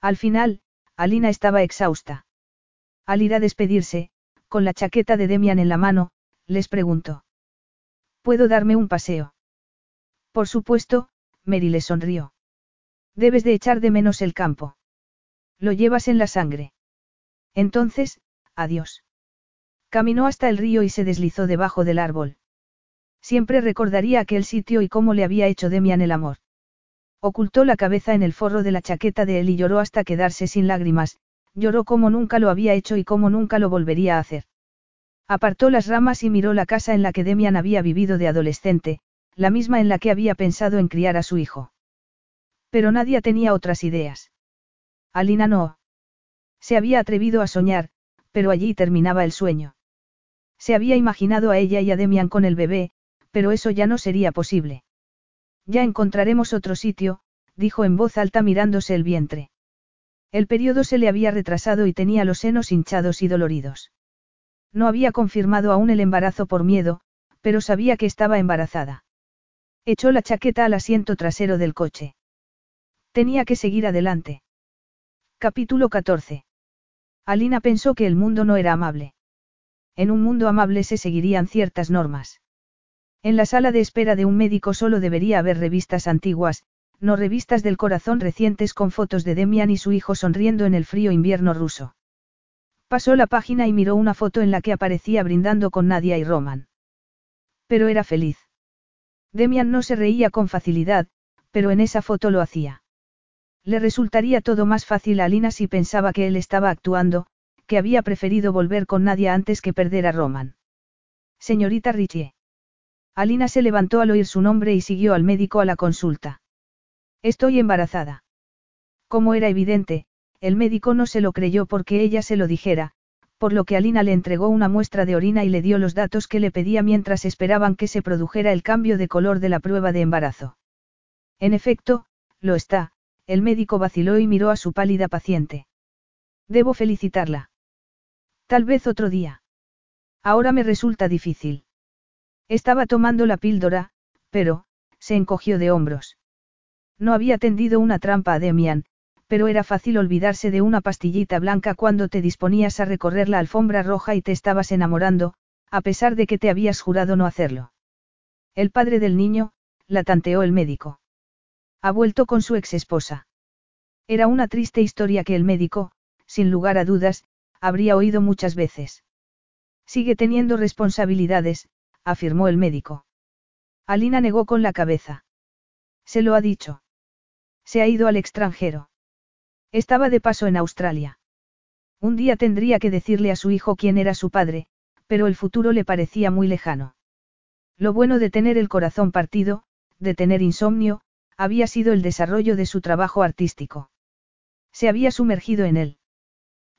Al final, Alina estaba exhausta. Al ir a despedirse, con la chaqueta de Demian en la mano, les preguntó. ¿Puedo darme un paseo? Por supuesto, Mary le sonrió. Debes de echar de menos el campo. Lo llevas en la sangre. Entonces, adiós. Caminó hasta el río y se deslizó debajo del árbol. Siempre recordaría aquel sitio y cómo le había hecho Demian el amor. Ocultó la cabeza en el forro de la chaqueta de él y lloró hasta quedarse sin lágrimas, lloró como nunca lo había hecho y como nunca lo volvería a hacer. Apartó las ramas y miró la casa en la que Demian había vivido de adolescente, la misma en la que había pensado en criar a su hijo. Pero nadie tenía otras ideas. Alina no. Se había atrevido a soñar, pero allí terminaba el sueño. Se había imaginado a ella y a Demian con el bebé, pero eso ya no sería posible. Ya encontraremos otro sitio, dijo en voz alta mirándose el vientre. El periodo se le había retrasado y tenía los senos hinchados y doloridos. No había confirmado aún el embarazo por miedo, pero sabía que estaba embarazada. Echó la chaqueta al asiento trasero del coche. Tenía que seguir adelante. Capítulo 14. Alina pensó que el mundo no era amable. En un mundo amable se seguirían ciertas normas. En la sala de espera de un médico solo debería haber revistas antiguas, no revistas del corazón recientes con fotos de Demian y su hijo sonriendo en el frío invierno ruso. Pasó la página y miró una foto en la que aparecía brindando con Nadia y Roman. Pero era feliz. Demian no se reía con facilidad, pero en esa foto lo hacía. Le resultaría todo más fácil a Lina si pensaba que él estaba actuando, que había preferido volver con Nadia antes que perder a Roman. Señorita Richie. Alina se levantó al oír su nombre y siguió al médico a la consulta. Estoy embarazada. Como era evidente, el médico no se lo creyó porque ella se lo dijera, por lo que Alina le entregó una muestra de orina y le dio los datos que le pedía mientras esperaban que se produjera el cambio de color de la prueba de embarazo. En efecto, lo está, el médico vaciló y miró a su pálida paciente. Debo felicitarla. Tal vez otro día. Ahora me resulta difícil. Estaba tomando la píldora, pero, se encogió de hombros. No había tendido una trampa a Demian, pero era fácil olvidarse de una pastillita blanca cuando te disponías a recorrer la alfombra roja y te estabas enamorando, a pesar de que te habías jurado no hacerlo. El padre del niño, la tanteó el médico. Ha vuelto con su ex esposa. Era una triste historia que el médico, sin lugar a dudas, habría oído muchas veces. Sigue teniendo responsabilidades, afirmó el médico. Alina negó con la cabeza. Se lo ha dicho. Se ha ido al extranjero. Estaba de paso en Australia. Un día tendría que decirle a su hijo quién era su padre, pero el futuro le parecía muy lejano. Lo bueno de tener el corazón partido, de tener insomnio, había sido el desarrollo de su trabajo artístico. Se había sumergido en él.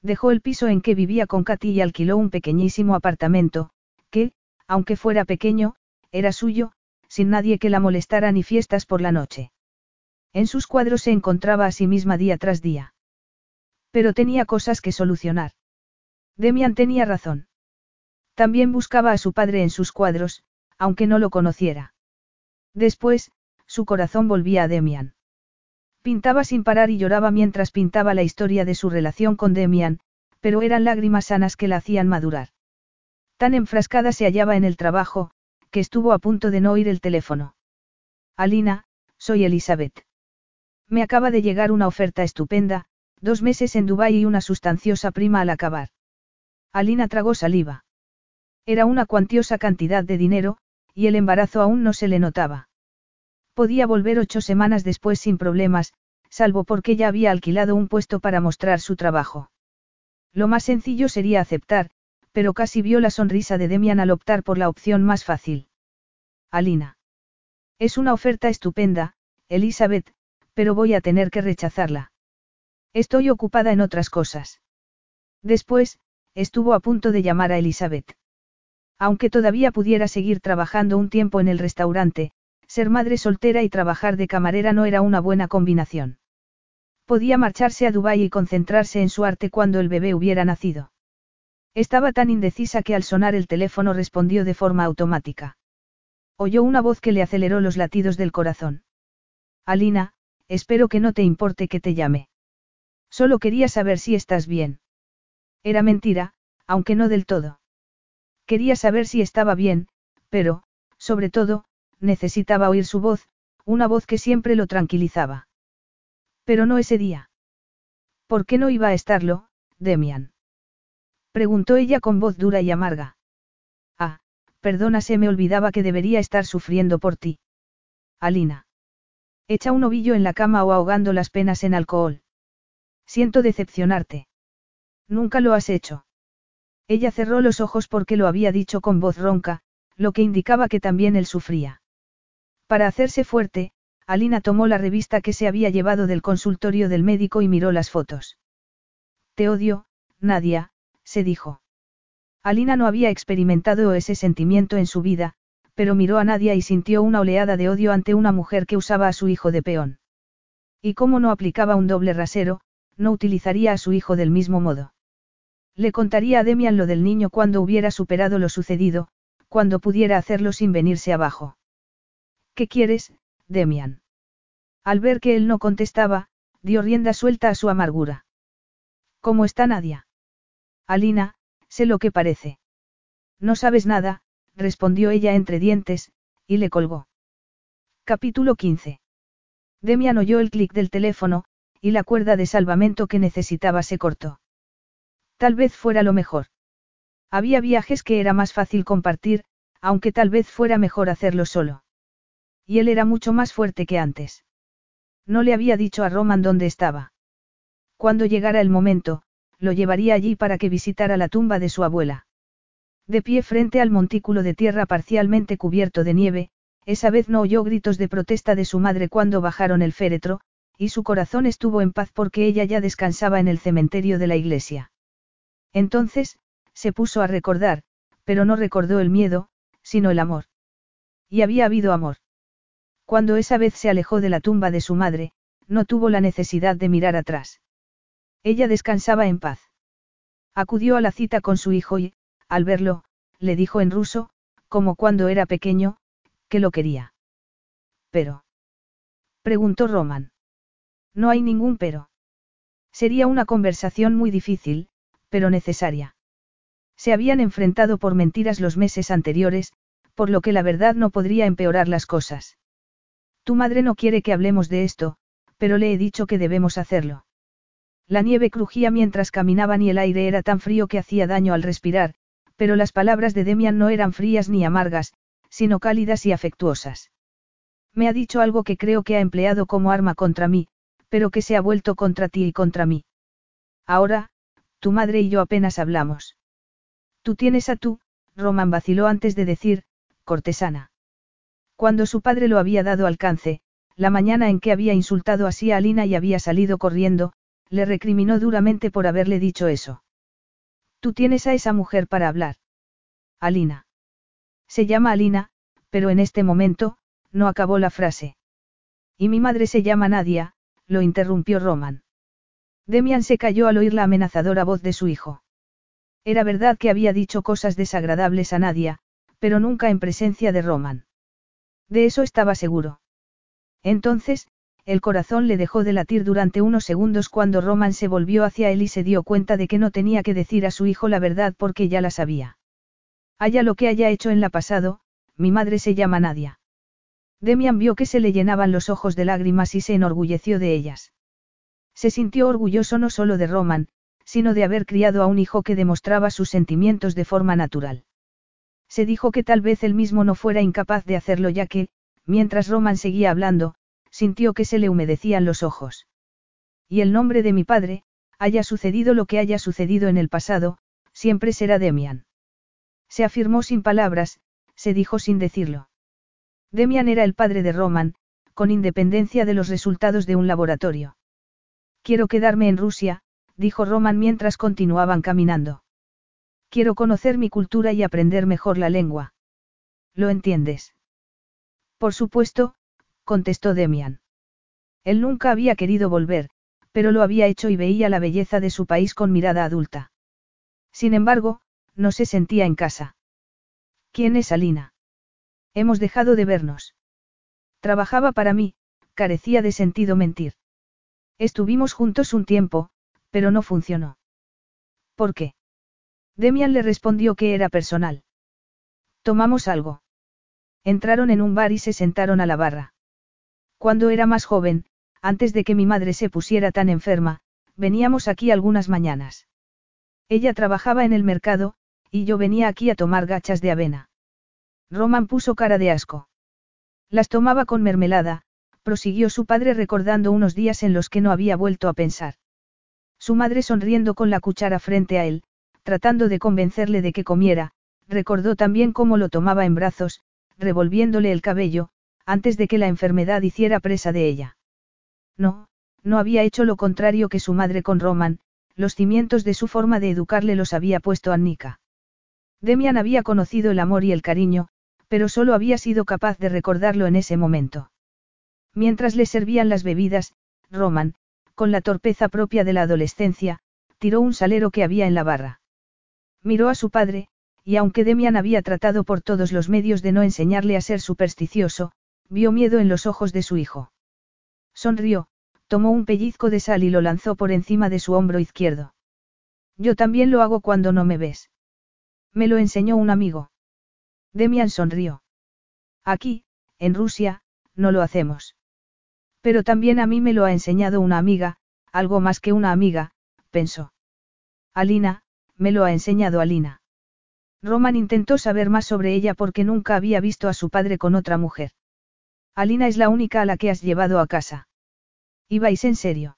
Dejó el piso en que vivía con Katy y alquiló un pequeñísimo apartamento, que, aunque fuera pequeño, era suyo, sin nadie que la molestara ni fiestas por la noche. En sus cuadros se encontraba a sí misma día tras día. Pero tenía cosas que solucionar. Demian tenía razón. También buscaba a su padre en sus cuadros, aunque no lo conociera. Después, su corazón volvía a Demian. Pintaba sin parar y lloraba mientras pintaba la historia de su relación con Demian, pero eran lágrimas sanas que la hacían madurar. Tan enfrascada se hallaba en el trabajo, que estuvo a punto de no oír el teléfono. Alina, soy Elizabeth. Me acaba de llegar una oferta estupenda, dos meses en Dubái y una sustanciosa prima al acabar. Alina tragó saliva. Era una cuantiosa cantidad de dinero, y el embarazo aún no se le notaba. Podía volver ocho semanas después sin problemas, salvo porque ya había alquilado un puesto para mostrar su trabajo. Lo más sencillo sería aceptar, pero casi vio la sonrisa de Demian al optar por la opción más fácil. Alina. Es una oferta estupenda, Elizabeth, pero voy a tener que rechazarla. Estoy ocupada en otras cosas. Después, estuvo a punto de llamar a Elizabeth. Aunque todavía pudiera seguir trabajando un tiempo en el restaurante, ser madre soltera y trabajar de camarera no era una buena combinación. Podía marcharse a Dubái y concentrarse en su arte cuando el bebé hubiera nacido. Estaba tan indecisa que al sonar el teléfono respondió de forma automática. Oyó una voz que le aceleró los latidos del corazón. Alina, espero que no te importe que te llame. Solo quería saber si estás bien. Era mentira, aunque no del todo. Quería saber si estaba bien, pero, sobre todo, necesitaba oír su voz, una voz que siempre lo tranquilizaba. Pero no ese día. ¿Por qué no iba a estarlo, Demian? Preguntó ella con voz dura y amarga. Ah, perdona, se me olvidaba que debería estar sufriendo por ti. Alina. Echa un ovillo en la cama o ahogando las penas en alcohol. Siento decepcionarte. Nunca lo has hecho. Ella cerró los ojos porque lo había dicho con voz ronca, lo que indicaba que también él sufría. Para hacerse fuerte, Alina tomó la revista que se había llevado del consultorio del médico y miró las fotos. Te odio, Nadia, se dijo. Alina no había experimentado ese sentimiento en su vida, pero miró a Nadia y sintió una oleada de odio ante una mujer que usaba a su hijo de peón. Y como no aplicaba un doble rasero, no utilizaría a su hijo del mismo modo. Le contaría a Demian lo del niño cuando hubiera superado lo sucedido, cuando pudiera hacerlo sin venirse abajo. ¿Qué quieres, Demian? Al ver que él no contestaba, dio rienda suelta a su amargura. ¿Cómo está Nadia? Alina, sé lo que parece. No sabes nada, respondió ella entre dientes, y le colgó. Capítulo 15. Demian oyó el clic del teléfono, y la cuerda de salvamento que necesitaba se cortó. Tal vez fuera lo mejor. Había viajes que era más fácil compartir, aunque tal vez fuera mejor hacerlo solo. Y él era mucho más fuerte que antes. No le había dicho a Roman dónde estaba. Cuando llegara el momento, lo llevaría allí para que visitara la tumba de su abuela. De pie frente al montículo de tierra parcialmente cubierto de nieve, esa vez no oyó gritos de protesta de su madre cuando bajaron el féretro, y su corazón estuvo en paz porque ella ya descansaba en el cementerio de la iglesia. Entonces, se puso a recordar, pero no recordó el miedo, sino el amor. Y había habido amor. Cuando esa vez se alejó de la tumba de su madre, no tuvo la necesidad de mirar atrás. Ella descansaba en paz. Acudió a la cita con su hijo y, al verlo, le dijo en ruso, como cuando era pequeño, que lo quería. Pero. Preguntó Roman. No hay ningún pero. Sería una conversación muy difícil, pero necesaria. Se habían enfrentado por mentiras los meses anteriores, por lo que la verdad no podría empeorar las cosas. Tu madre no quiere que hablemos de esto, pero le he dicho que debemos hacerlo. La nieve crujía mientras caminaban y el aire era tan frío que hacía daño al respirar, pero las palabras de Demian no eran frías ni amargas, sino cálidas y afectuosas. Me ha dicho algo que creo que ha empleado como arma contra mí, pero que se ha vuelto contra ti y contra mí. Ahora, tu madre y yo apenas hablamos. Tú tienes a tú, Roman vaciló antes de decir, cortesana. Cuando su padre lo había dado alcance, la mañana en que había insultado así a Alina y había salido corriendo, le recriminó duramente por haberle dicho eso. Tú tienes a esa mujer para hablar. Alina. Se llama Alina, pero en este momento, no acabó la frase. Y mi madre se llama Nadia, lo interrumpió Roman. Demian se cayó al oír la amenazadora voz de su hijo. Era verdad que había dicho cosas desagradables a Nadia, pero nunca en presencia de Roman. De eso estaba seguro. Entonces, el corazón le dejó de latir durante unos segundos cuando Roman se volvió hacia él y se dio cuenta de que no tenía que decir a su hijo la verdad porque ya la sabía. Haya lo que haya hecho en la pasado, mi madre se llama Nadia. Demian vio que se le llenaban los ojos de lágrimas y se enorgulleció de ellas. Se sintió orgulloso no solo de Roman, sino de haber criado a un hijo que demostraba sus sentimientos de forma natural. Se dijo que tal vez él mismo no fuera incapaz de hacerlo ya que, mientras Roman seguía hablando, sintió que se le humedecían los ojos. Y el nombre de mi padre, haya sucedido lo que haya sucedido en el pasado, siempre será Demian. Se afirmó sin palabras, se dijo sin decirlo. Demian era el padre de Roman, con independencia de los resultados de un laboratorio. Quiero quedarme en Rusia, dijo Roman mientras continuaban caminando. Quiero conocer mi cultura y aprender mejor la lengua. ¿Lo entiendes? Por supuesto, contestó Demian. Él nunca había querido volver, pero lo había hecho y veía la belleza de su país con mirada adulta. Sin embargo, no se sentía en casa. ¿Quién es Alina? Hemos dejado de vernos. Trabajaba para mí, carecía de sentido mentir. Estuvimos juntos un tiempo, pero no funcionó. ¿Por qué? Demian le respondió que era personal. Tomamos algo. Entraron en un bar y se sentaron a la barra. Cuando era más joven, antes de que mi madre se pusiera tan enferma, veníamos aquí algunas mañanas. Ella trabajaba en el mercado, y yo venía aquí a tomar gachas de avena. Roman puso cara de asco. Las tomaba con mermelada, prosiguió su padre recordando unos días en los que no había vuelto a pensar. Su madre sonriendo con la cuchara frente a él, tratando de convencerle de que comiera, recordó también cómo lo tomaba en brazos, revolviéndole el cabello, antes de que la enfermedad hiciera presa de ella. No, no había hecho lo contrario que su madre con Roman, los cimientos de su forma de educarle los había puesto Annika. Demian había conocido el amor y el cariño, pero solo había sido capaz de recordarlo en ese momento. Mientras le servían las bebidas, Roman, con la torpeza propia de la adolescencia, tiró un salero que había en la barra. Miró a su padre, y aunque Demian había tratado por todos los medios de no enseñarle a ser supersticioso, vio miedo en los ojos de su hijo. Sonrió, tomó un pellizco de sal y lo lanzó por encima de su hombro izquierdo. Yo también lo hago cuando no me ves. Me lo enseñó un amigo. Demian sonrió. Aquí, en Rusia, no lo hacemos. Pero también a mí me lo ha enseñado una amiga, algo más que una amiga, pensó. Alina, me lo ha enseñado Alina. Roman intentó saber más sobre ella porque nunca había visto a su padre con otra mujer. Alina es la única a la que has llevado a casa. ¿Ibais en serio?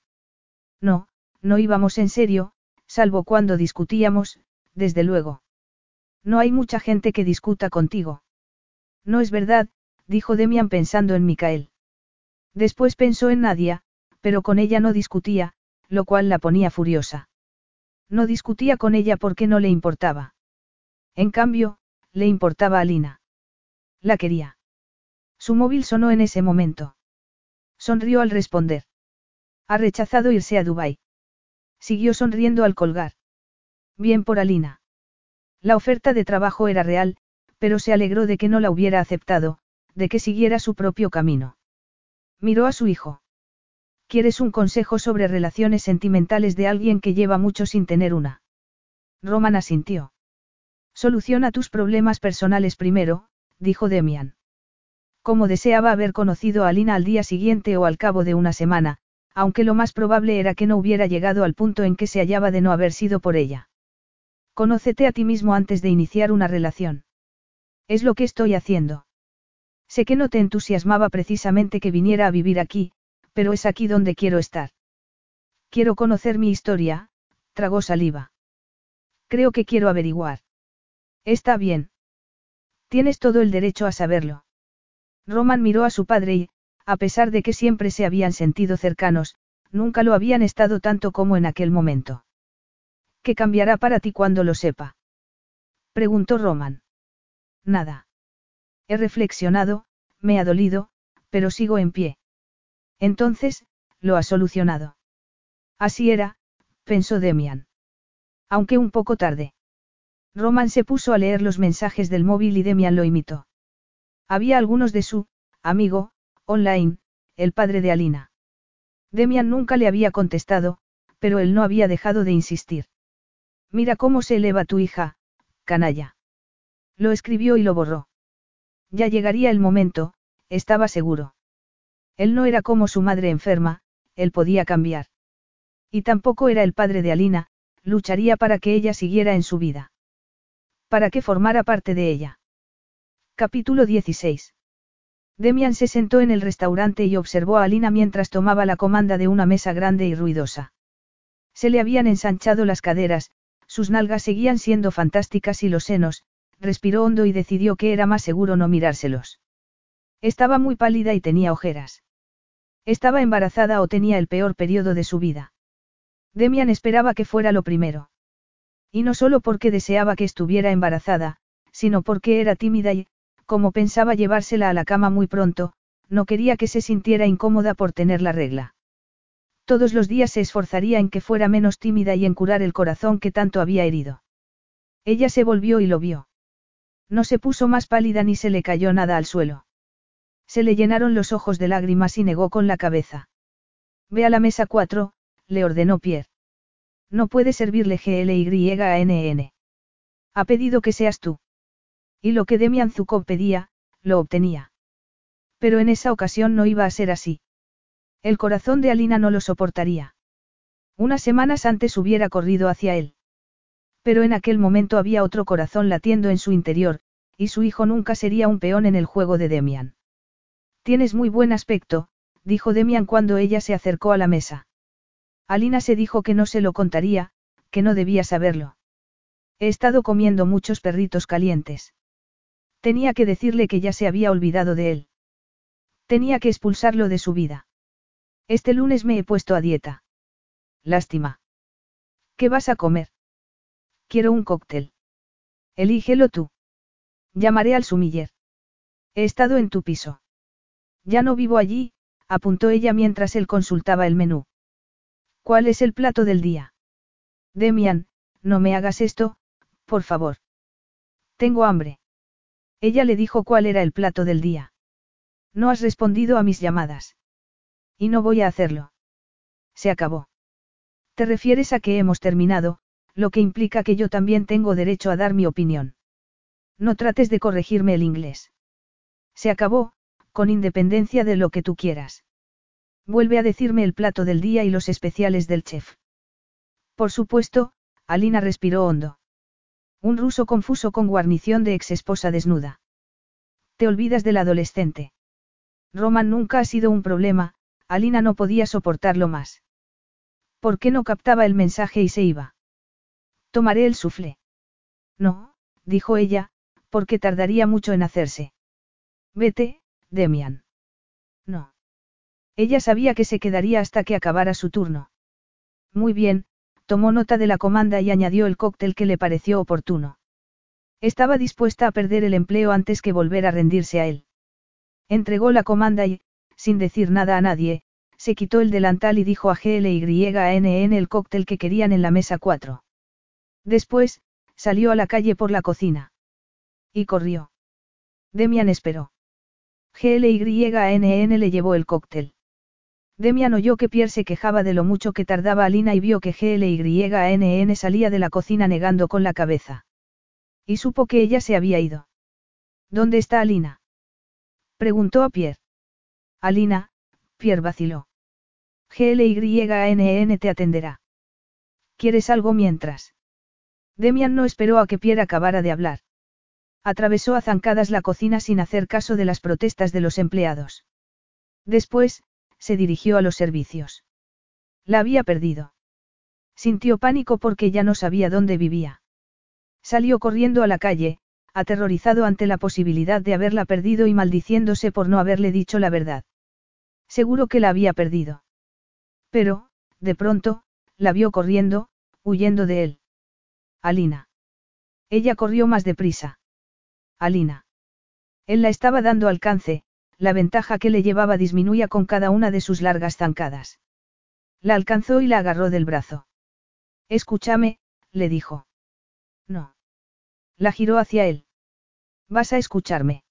No, no íbamos en serio, salvo cuando discutíamos, desde luego. No hay mucha gente que discuta contigo. No es verdad, dijo Demian pensando en Micael. Después pensó en Nadia, pero con ella no discutía, lo cual la ponía furiosa. No discutía con ella porque no le importaba. En cambio, le importaba a Lina. La quería. Su móvil sonó en ese momento. Sonrió al responder. Ha rechazado irse a Dubái. Siguió sonriendo al colgar. Bien por Alina. La oferta de trabajo era real, pero se alegró de que no la hubiera aceptado, de que siguiera su propio camino. Miró a su hijo. ¿Quieres un consejo sobre relaciones sentimentales de alguien que lleva mucho sin tener una? Roman asintió. Soluciona tus problemas personales primero, dijo Demian. Como deseaba haber conocido a Alina al día siguiente o al cabo de una semana, aunque lo más probable era que no hubiera llegado al punto en que se hallaba de no haber sido por ella. Conócete a ti mismo antes de iniciar una relación. Es lo que estoy haciendo. Sé que no te entusiasmaba precisamente que viniera a vivir aquí, pero es aquí donde quiero estar. Quiero conocer mi historia, tragó saliva. Creo que quiero averiguar. Está bien. Tienes todo el derecho a saberlo. Roman miró a su padre y, a pesar de que siempre se habían sentido cercanos, nunca lo habían estado tanto como en aquel momento. ¿Qué cambiará para ti cuando lo sepa? Preguntó Roman. Nada. He reflexionado, me ha dolido, pero sigo en pie. Entonces, lo ha solucionado. Así era, pensó Demian. Aunque un poco tarde. Roman se puso a leer los mensajes del móvil y Demian lo imitó. Había algunos de su, amigo, online, el padre de Alina. Demian nunca le había contestado, pero él no había dejado de insistir. Mira cómo se eleva tu hija, canalla. Lo escribió y lo borró. Ya llegaría el momento, estaba seguro. Él no era como su madre enferma, él podía cambiar. Y tampoco era el padre de Alina, lucharía para que ella siguiera en su vida. Para que formara parte de ella. Capítulo 16. Demian se sentó en el restaurante y observó a Alina mientras tomaba la comanda de una mesa grande y ruidosa. Se le habían ensanchado las caderas, sus nalgas seguían siendo fantásticas y los senos, respiró hondo y decidió que era más seguro no mirárselos. Estaba muy pálida y tenía ojeras. Estaba embarazada o tenía el peor periodo de su vida. Demian esperaba que fuera lo primero. Y no solo porque deseaba que estuviera embarazada, sino porque era tímida y, como pensaba llevársela a la cama muy pronto, no quería que se sintiera incómoda por tener la regla. Todos los días se esforzaría en que fuera menos tímida y en curar el corazón que tanto había herido. Ella se volvió y lo vio. No se puso más pálida ni se le cayó nada al suelo. Se le llenaron los ojos de lágrimas y negó con la cabeza. Ve a la mesa 4, le ordenó Pierre. No puede servirle GLYANN. Ha pedido que seas tú. Y lo que Demian Zukov pedía, lo obtenía. Pero en esa ocasión no iba a ser así. El corazón de Alina no lo soportaría. Unas semanas antes hubiera corrido hacia él. Pero en aquel momento había otro corazón latiendo en su interior, y su hijo nunca sería un peón en el juego de Demian. Tienes muy buen aspecto, dijo Demian cuando ella se acercó a la mesa. Alina se dijo que no se lo contaría, que no debía saberlo. He estado comiendo muchos perritos calientes. Tenía que decirle que ya se había olvidado de él. Tenía que expulsarlo de su vida. Este lunes me he puesto a dieta. Lástima. ¿Qué vas a comer? Quiero un cóctel. Elígelo tú. Llamaré al sumiller. He estado en tu piso. Ya no vivo allí, apuntó ella mientras él consultaba el menú. ¿Cuál es el plato del día? Demian, no me hagas esto, por favor. Tengo hambre. Ella le dijo cuál era el plato del día. No has respondido a mis llamadas. Y no voy a hacerlo. Se acabó. Te refieres a que hemos terminado, lo que implica que yo también tengo derecho a dar mi opinión. No trates de corregirme el inglés. Se acabó, con independencia de lo que tú quieras. Vuelve a decirme el plato del día y los especiales del chef. Por supuesto, Alina respiró hondo. Un ruso confuso con guarnición de ex esposa desnuda. Te olvidas del adolescente. Roman nunca ha sido un problema, Alina no podía soportarlo más. ¿Por qué no captaba el mensaje y se iba? Tomaré el suflé. No, dijo ella, porque tardaría mucho en hacerse. Vete, Demian. No. Ella sabía que se quedaría hasta que acabara su turno. Muy bien, tomó nota de la comanda y añadió el cóctel que le pareció oportuno. Estaba dispuesta a perder el empleo antes que volver a rendirse a él. Entregó la comanda y, sin decir nada a nadie, se quitó el delantal y dijo a GLYNN el cóctel que querían en la mesa 4. Después, salió a la calle por la cocina. Y corrió. Demian esperó. GLYNN le llevó el cóctel. Demian oyó que Pierre se quejaba de lo mucho que tardaba Alina y vio que GLYNN salía de la cocina negando con la cabeza. Y supo que ella se había ido. ¿Dónde está Alina? Preguntó a Pierre. Alina, Pierre vaciló. GLYANN te atenderá. ¿Quieres algo mientras? Demian no esperó a que Pierre acabara de hablar. Atravesó a zancadas la cocina sin hacer caso de las protestas de los empleados. Después, se dirigió a los servicios. La había perdido. Sintió pánico porque ya no sabía dónde vivía. Salió corriendo a la calle, aterrorizado ante la posibilidad de haberla perdido y maldiciéndose por no haberle dicho la verdad. Seguro que la había perdido. Pero, de pronto, la vio corriendo, huyendo de él. Alina. Ella corrió más deprisa. Alina. Él la estaba dando alcance, la ventaja que le llevaba disminuía con cada una de sus largas zancadas. La alcanzó y la agarró del brazo. Escúchame, le dijo. No. La giró hacia él. ¿Vas a escucharme?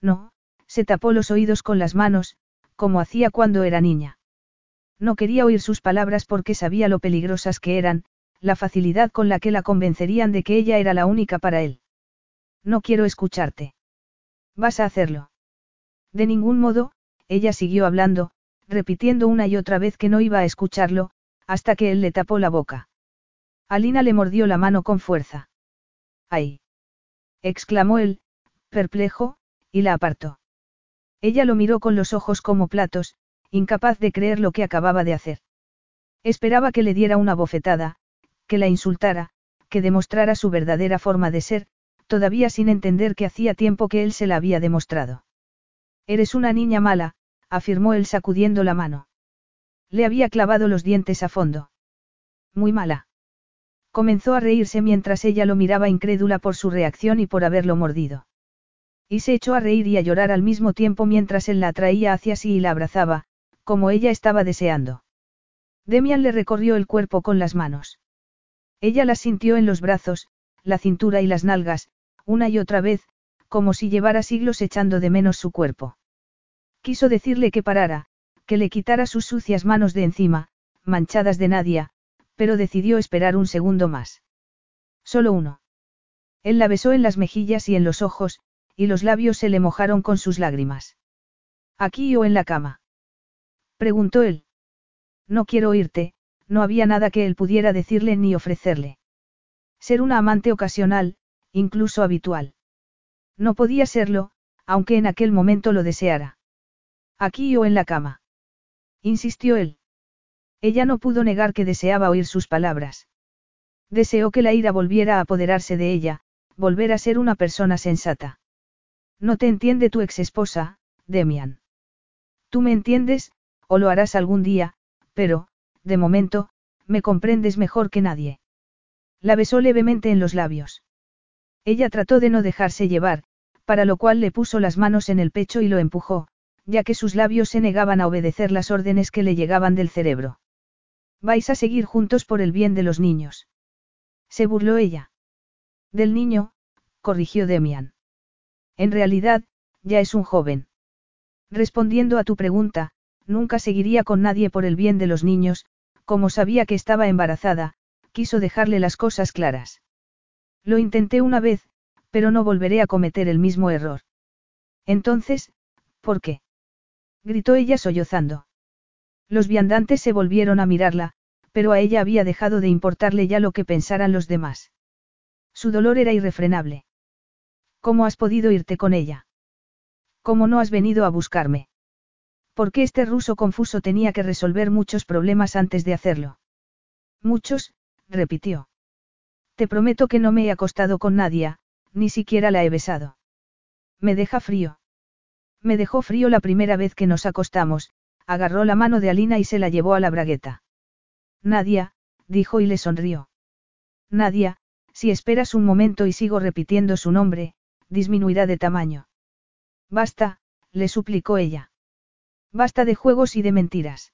No, se tapó los oídos con las manos, como hacía cuando era niña. No quería oír sus palabras porque sabía lo peligrosas que eran, la facilidad con la que la convencerían de que ella era la única para él. No quiero escucharte. Vas a hacerlo. De ningún modo, ella siguió hablando, repitiendo una y otra vez que no iba a escucharlo, hasta que él le tapó la boca. Alina le mordió la mano con fuerza. ¡Ay! exclamó él, perplejo, y la apartó. Ella lo miró con los ojos como platos, incapaz de creer lo que acababa de hacer. Esperaba que le diera una bofetada, que la insultara, que demostrara su verdadera forma de ser, todavía sin entender que hacía tiempo que él se la había demostrado. Eres una niña mala, afirmó él sacudiendo la mano. Le había clavado los dientes a fondo. Muy mala. Comenzó a reírse mientras ella lo miraba incrédula por su reacción y por haberlo mordido. Y se echó a reír y a llorar al mismo tiempo mientras él la atraía hacia sí y la abrazaba, como ella estaba deseando. Demian le recorrió el cuerpo con las manos. Ella la sintió en los brazos, la cintura y las nalgas, una y otra vez, como si llevara siglos echando de menos su cuerpo. Quiso decirle que parara, que le quitara sus sucias manos de encima, manchadas de Nadia, pero decidió esperar un segundo más. Solo uno. Él la besó en las mejillas y en los ojos, y los labios se le mojaron con sus lágrimas. ¿Aquí o en la cama? Preguntó él. No quiero oírte, no había nada que él pudiera decirle ni ofrecerle. Ser una amante ocasional, incluso habitual. No podía serlo, aunque en aquel momento lo deseara. Aquí o en la cama. Insistió él. Ella no pudo negar que deseaba oír sus palabras. Deseó que la ira volviera a apoderarse de ella, volver a ser una persona sensata. No te entiende tu ex esposa, Demian. Tú me entiendes, o lo harás algún día, pero, de momento, me comprendes mejor que nadie. La besó levemente en los labios. Ella trató de no dejarse llevar, para lo cual le puso las manos en el pecho y lo empujó, ya que sus labios se negaban a obedecer las órdenes que le llegaban del cerebro. Vais a seguir juntos por el bien de los niños. Se burló ella. Del niño, corrigió Demian. En realidad, ya es un joven. Respondiendo a tu pregunta, nunca seguiría con nadie por el bien de los niños, como sabía que estaba embarazada, quiso dejarle las cosas claras. Lo intenté una vez, pero no volveré a cometer el mismo error. Entonces, ¿por qué? gritó ella sollozando. Los viandantes se volvieron a mirarla, pero a ella había dejado de importarle ya lo que pensaran los demás. Su dolor era irrefrenable. ¿Cómo has podido irte con ella? ¿Cómo no has venido a buscarme? ¿Por qué este ruso confuso tenía que resolver muchos problemas antes de hacerlo? Muchos, repitió. Te prometo que no me he acostado con nadie, ni siquiera la he besado. Me deja frío. Me dejó frío la primera vez que nos acostamos, agarró la mano de Alina y se la llevó a la bragueta. Nadia, dijo y le sonrió. Nadia, si esperas un momento y sigo repitiendo su nombre, disminuirá de tamaño. Basta, le suplicó ella. Basta de juegos y de mentiras.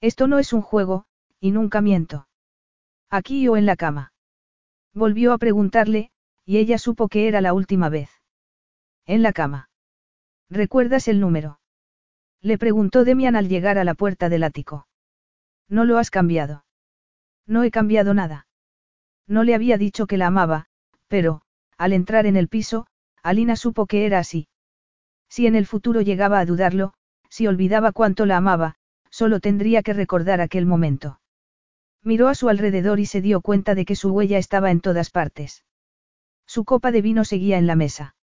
Esto no es un juego, y nunca miento. Aquí o en la cama. Volvió a preguntarle, y ella supo que era la última vez. En la cama. ¿Recuerdas el número? Le preguntó Demian al llegar a la puerta del ático. No lo has cambiado. No he cambiado nada. No le había dicho que la amaba, pero, al entrar en el piso, Alina supo que era así. Si en el futuro llegaba a dudarlo, si olvidaba cuánto la amaba, solo tendría que recordar aquel momento. Miró a su alrededor y se dio cuenta de que su huella estaba en todas partes. Su copa de vino seguía en la mesa.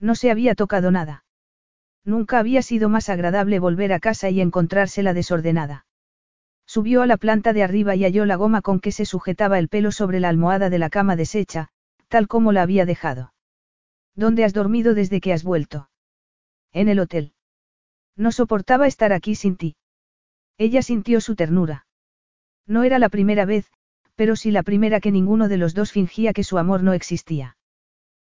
No se había tocado nada. Nunca había sido más agradable volver a casa y encontrársela desordenada. Subió a la planta de arriba y halló la goma con que se sujetaba el pelo sobre la almohada de la cama deshecha, tal como la había dejado. ¿Dónde has dormido desde que has vuelto? En el hotel. No soportaba estar aquí sin ti. Ella sintió su ternura. No era la primera vez, pero sí la primera que ninguno de los dos fingía que su amor no existía.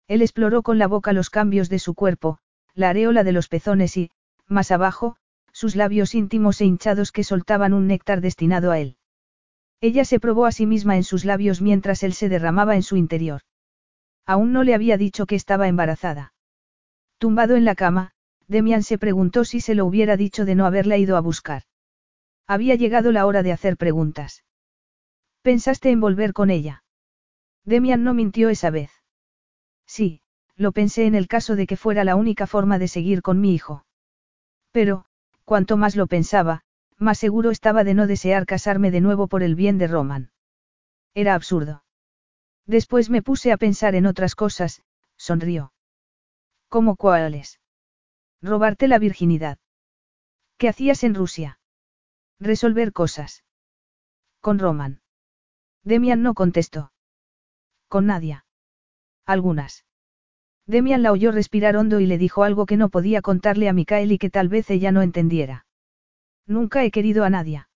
Él exploró con la boca los cambios de su cuerpo, la areola de los pezones y, más abajo, sus labios íntimos e hinchados que soltaban un néctar destinado a él. Ella se probó a sí misma en sus labios mientras él se derramaba en su interior. Aún no le había dicho que estaba embarazada. Tumbado en la cama, Demian se preguntó si se lo hubiera dicho de no haberla ido a buscar. Había llegado la hora de hacer preguntas. ¿Pensaste en volver con ella? Demian no mintió esa vez. Sí, lo pensé en el caso de que fuera la única forma de seguir con mi hijo. Pero, cuanto más lo pensaba, más seguro estaba de no desear casarme de nuevo por el bien de Roman. Era absurdo. Después me puse a pensar en otras cosas, sonrió. ¿Cómo cuáles? Robarte la virginidad. ¿Qué hacías en Rusia? Resolver cosas. Con Roman. Demian no contestó. Con Nadia. Algunas. Demian la oyó respirar hondo y le dijo algo que no podía contarle a Mikael y que tal vez ella no entendiera. Nunca he querido a Nadia.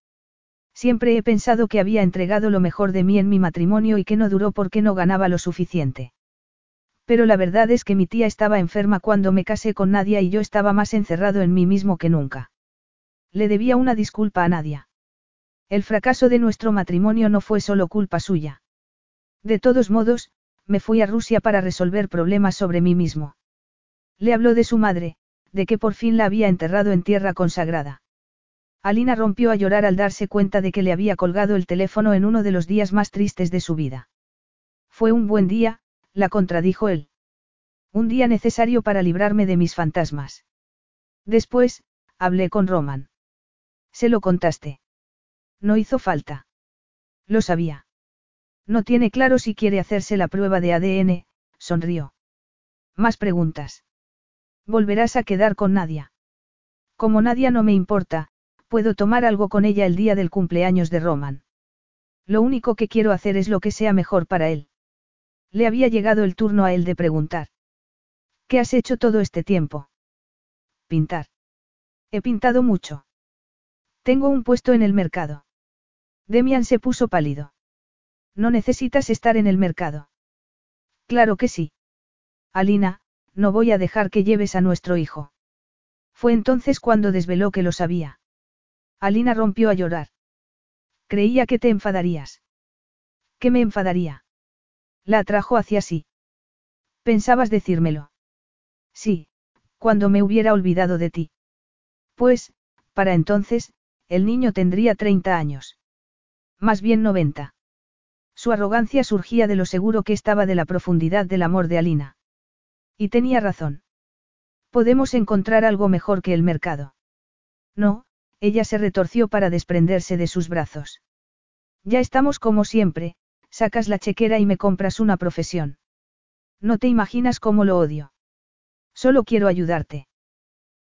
Siempre he pensado que había entregado lo mejor de mí en mi matrimonio y que no duró porque no ganaba lo suficiente. Pero la verdad es que mi tía estaba enferma cuando me casé con Nadia y yo estaba más encerrado en mí mismo que nunca. Le debía una disculpa a Nadia. El fracaso de nuestro matrimonio no fue solo culpa suya. De todos modos, me fui a Rusia para resolver problemas sobre mí mismo. Le habló de su madre, de que por fin la había enterrado en tierra consagrada. Alina rompió a llorar al darse cuenta de que le había colgado el teléfono en uno de los días más tristes de su vida. Fue un buen día, la contradijo él. Un día necesario para librarme de mis fantasmas. Después, hablé con Roman. Se lo contaste. No hizo falta. Lo sabía. No tiene claro si quiere hacerse la prueba de ADN, sonrió. Más preguntas. Volverás a quedar con Nadia. Como Nadia no me importa, puedo tomar algo con ella el día del cumpleaños de Roman. Lo único que quiero hacer es lo que sea mejor para él. Le había llegado el turno a él de preguntar. ¿Qué has hecho todo este tiempo? Pintar. He pintado mucho. Tengo un puesto en el mercado. Demian se puso pálido. No necesitas estar en el mercado. Claro que sí. Alina, no voy a dejar que lleves a nuestro hijo. Fue entonces cuando desveló que lo sabía. Alina rompió a llorar. Creía que te enfadarías. ¿Qué me enfadaría? La atrajo hacia sí. Pensabas decírmelo. Sí, cuando me hubiera olvidado de ti. Pues, para entonces, el niño tendría 30 años. Más bien 90. Su arrogancia surgía de lo seguro que estaba de la profundidad del amor de Alina. Y tenía razón. Podemos encontrar algo mejor que el mercado. No, ella se retorció para desprenderse de sus brazos. Ya estamos como siempre, sacas la chequera y me compras una profesión. No te imaginas cómo lo odio. Solo quiero ayudarte.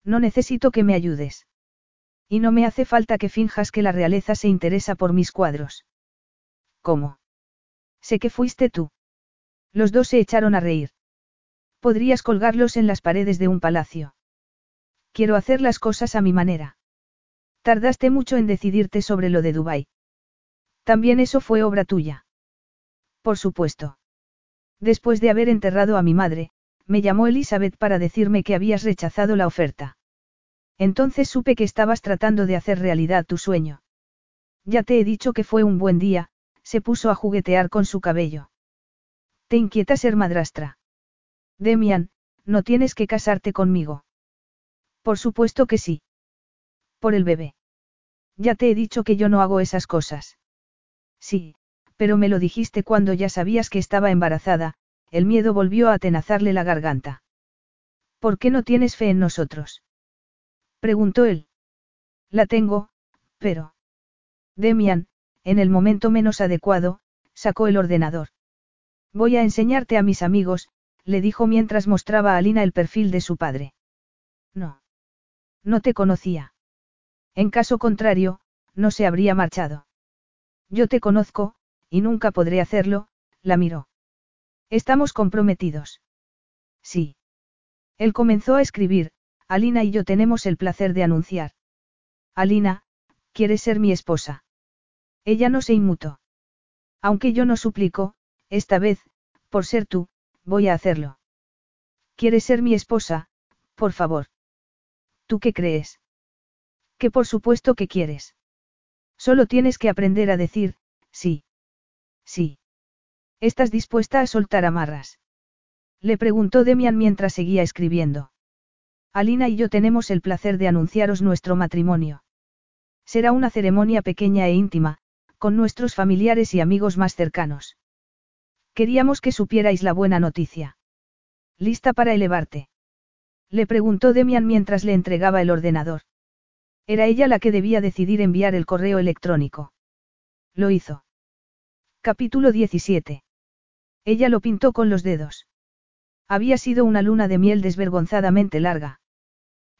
No necesito que me ayudes. Y no me hace falta que finjas que la realeza se interesa por mis cuadros. ¿Cómo? Sé que fuiste tú. Los dos se echaron a reír. Podrías colgarlos en las paredes de un palacio. Quiero hacer las cosas a mi manera. Tardaste mucho en decidirte sobre lo de Dubai. También eso fue obra tuya. Por supuesto. Después de haber enterrado a mi madre, me llamó Elizabeth para decirme que habías rechazado la oferta. Entonces supe que estabas tratando de hacer realidad tu sueño. Ya te he dicho que fue un buen día, se puso a juguetear con su cabello. ¿Te inquieta ser madrastra? Demian, no tienes que casarte conmigo. Por supuesto que sí. Por el bebé. Ya te he dicho que yo no hago esas cosas. Sí, pero me lo dijiste cuando ya sabías que estaba embarazada, el miedo volvió a atenazarle la garganta. ¿Por qué no tienes fe en nosotros? Preguntó él. La tengo, pero... Demian, en el momento menos adecuado, sacó el ordenador. Voy a enseñarte a mis amigos, le dijo mientras mostraba a Alina el perfil de su padre. No. No te conocía. En caso contrario, no se habría marchado. Yo te conozco, y nunca podré hacerlo, la miró. Estamos comprometidos. Sí. Él comenzó a escribir, Alina y yo tenemos el placer de anunciar. Alina, ¿quieres ser mi esposa? Ella no se inmutó. Aunque yo no suplico, esta vez, por ser tú, voy a hacerlo. ¿Quieres ser mi esposa, por favor? ¿Tú qué crees? Que por supuesto que quieres. Solo tienes que aprender a decir, sí. Sí. ¿Estás dispuesta a soltar amarras? Le preguntó Demian mientras seguía escribiendo. Alina y yo tenemos el placer de anunciaros nuestro matrimonio. Será una ceremonia pequeña e íntima, con nuestros familiares y amigos más cercanos. Queríamos que supierais la buena noticia. ¿Lista para elevarte? Le preguntó Demian mientras le entregaba el ordenador. Era ella la que debía decidir enviar el correo electrónico. Lo hizo. Capítulo 17. Ella lo pintó con los dedos. Había sido una luna de miel desvergonzadamente larga.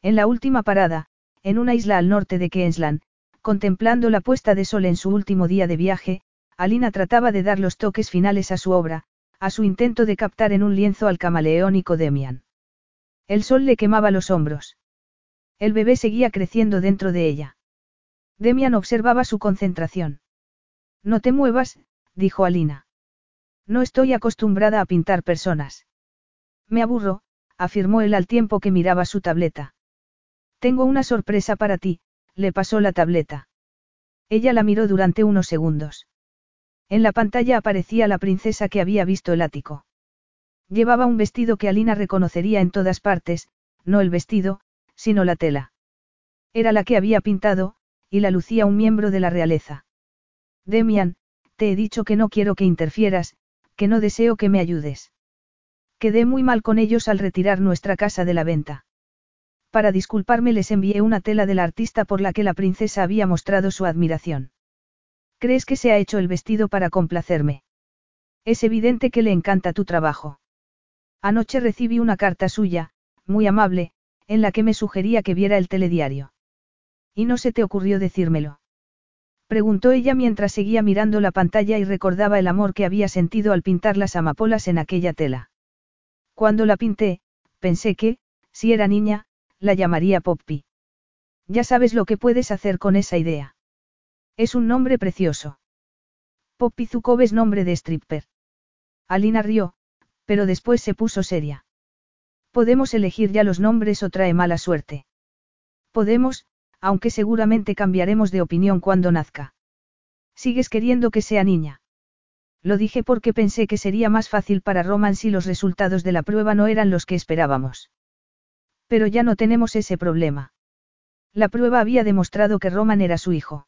En la última parada, en una isla al norte de Queensland, contemplando la puesta de sol en su último día de viaje, Alina trataba de dar los toques finales a su obra, a su intento de captar en un lienzo al camaleónico Demian. El sol le quemaba los hombros. El bebé seguía creciendo dentro de ella. Demian observaba su concentración. No te muevas, dijo Alina. No estoy acostumbrada a pintar personas. Me aburro, afirmó él al tiempo que miraba su tableta. Tengo una sorpresa para ti, le pasó la tableta. Ella la miró durante unos segundos. En la pantalla aparecía la princesa que había visto el ático. Llevaba un vestido que Alina reconocería en todas partes, no el vestido, sino la tela. Era la que había pintado, y la lucía un miembro de la realeza. Demian, te he dicho que no quiero que interfieras, que no deseo que me ayudes. Quedé muy mal con ellos al retirar nuestra casa de la venta. Para disculparme les envié una tela del artista por la que la princesa había mostrado su admiración. ¿Crees que se ha hecho el vestido para complacerme? Es evidente que le encanta tu trabajo. Anoche recibí una carta suya, muy amable, en la que me sugería que viera el telediario. ¿Y no se te ocurrió decírmelo? Preguntó ella mientras seguía mirando la pantalla y recordaba el amor que había sentido al pintar las amapolas en aquella tela. Cuando la pinté, pensé que, si era niña, la llamaría Poppy. Ya sabes lo que puedes hacer con esa idea. Es un nombre precioso. Poppy Zukov es nombre de stripper. Alina rió, pero después se puso seria. Podemos elegir ya los nombres o trae mala suerte. Podemos, aunque seguramente cambiaremos de opinión cuando nazca. ¿Sigues queriendo que sea niña? Lo dije porque pensé que sería más fácil para Roman si los resultados de la prueba no eran los que esperábamos. Pero ya no tenemos ese problema. La prueba había demostrado que Roman era su hijo.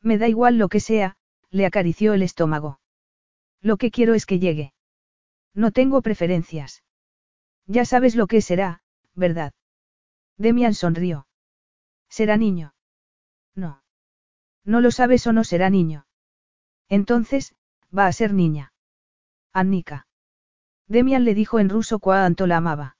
Me da igual lo que sea, le acarició el estómago. Lo que quiero es que llegue. No tengo preferencias. Ya sabes lo que será, ¿verdad? Demian sonrió. ¿Será niño? No. No lo sabes o no será niño. Entonces, va a ser niña. Annika. Demian le dijo en ruso cuánto la amaba.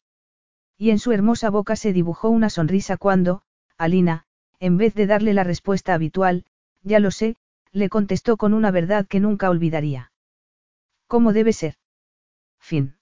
Y en su hermosa boca se dibujó una sonrisa cuando, Alina, en vez de darle la respuesta habitual, ya lo sé, le contestó con una verdad que nunca olvidaría. ¿Cómo debe ser? Fin.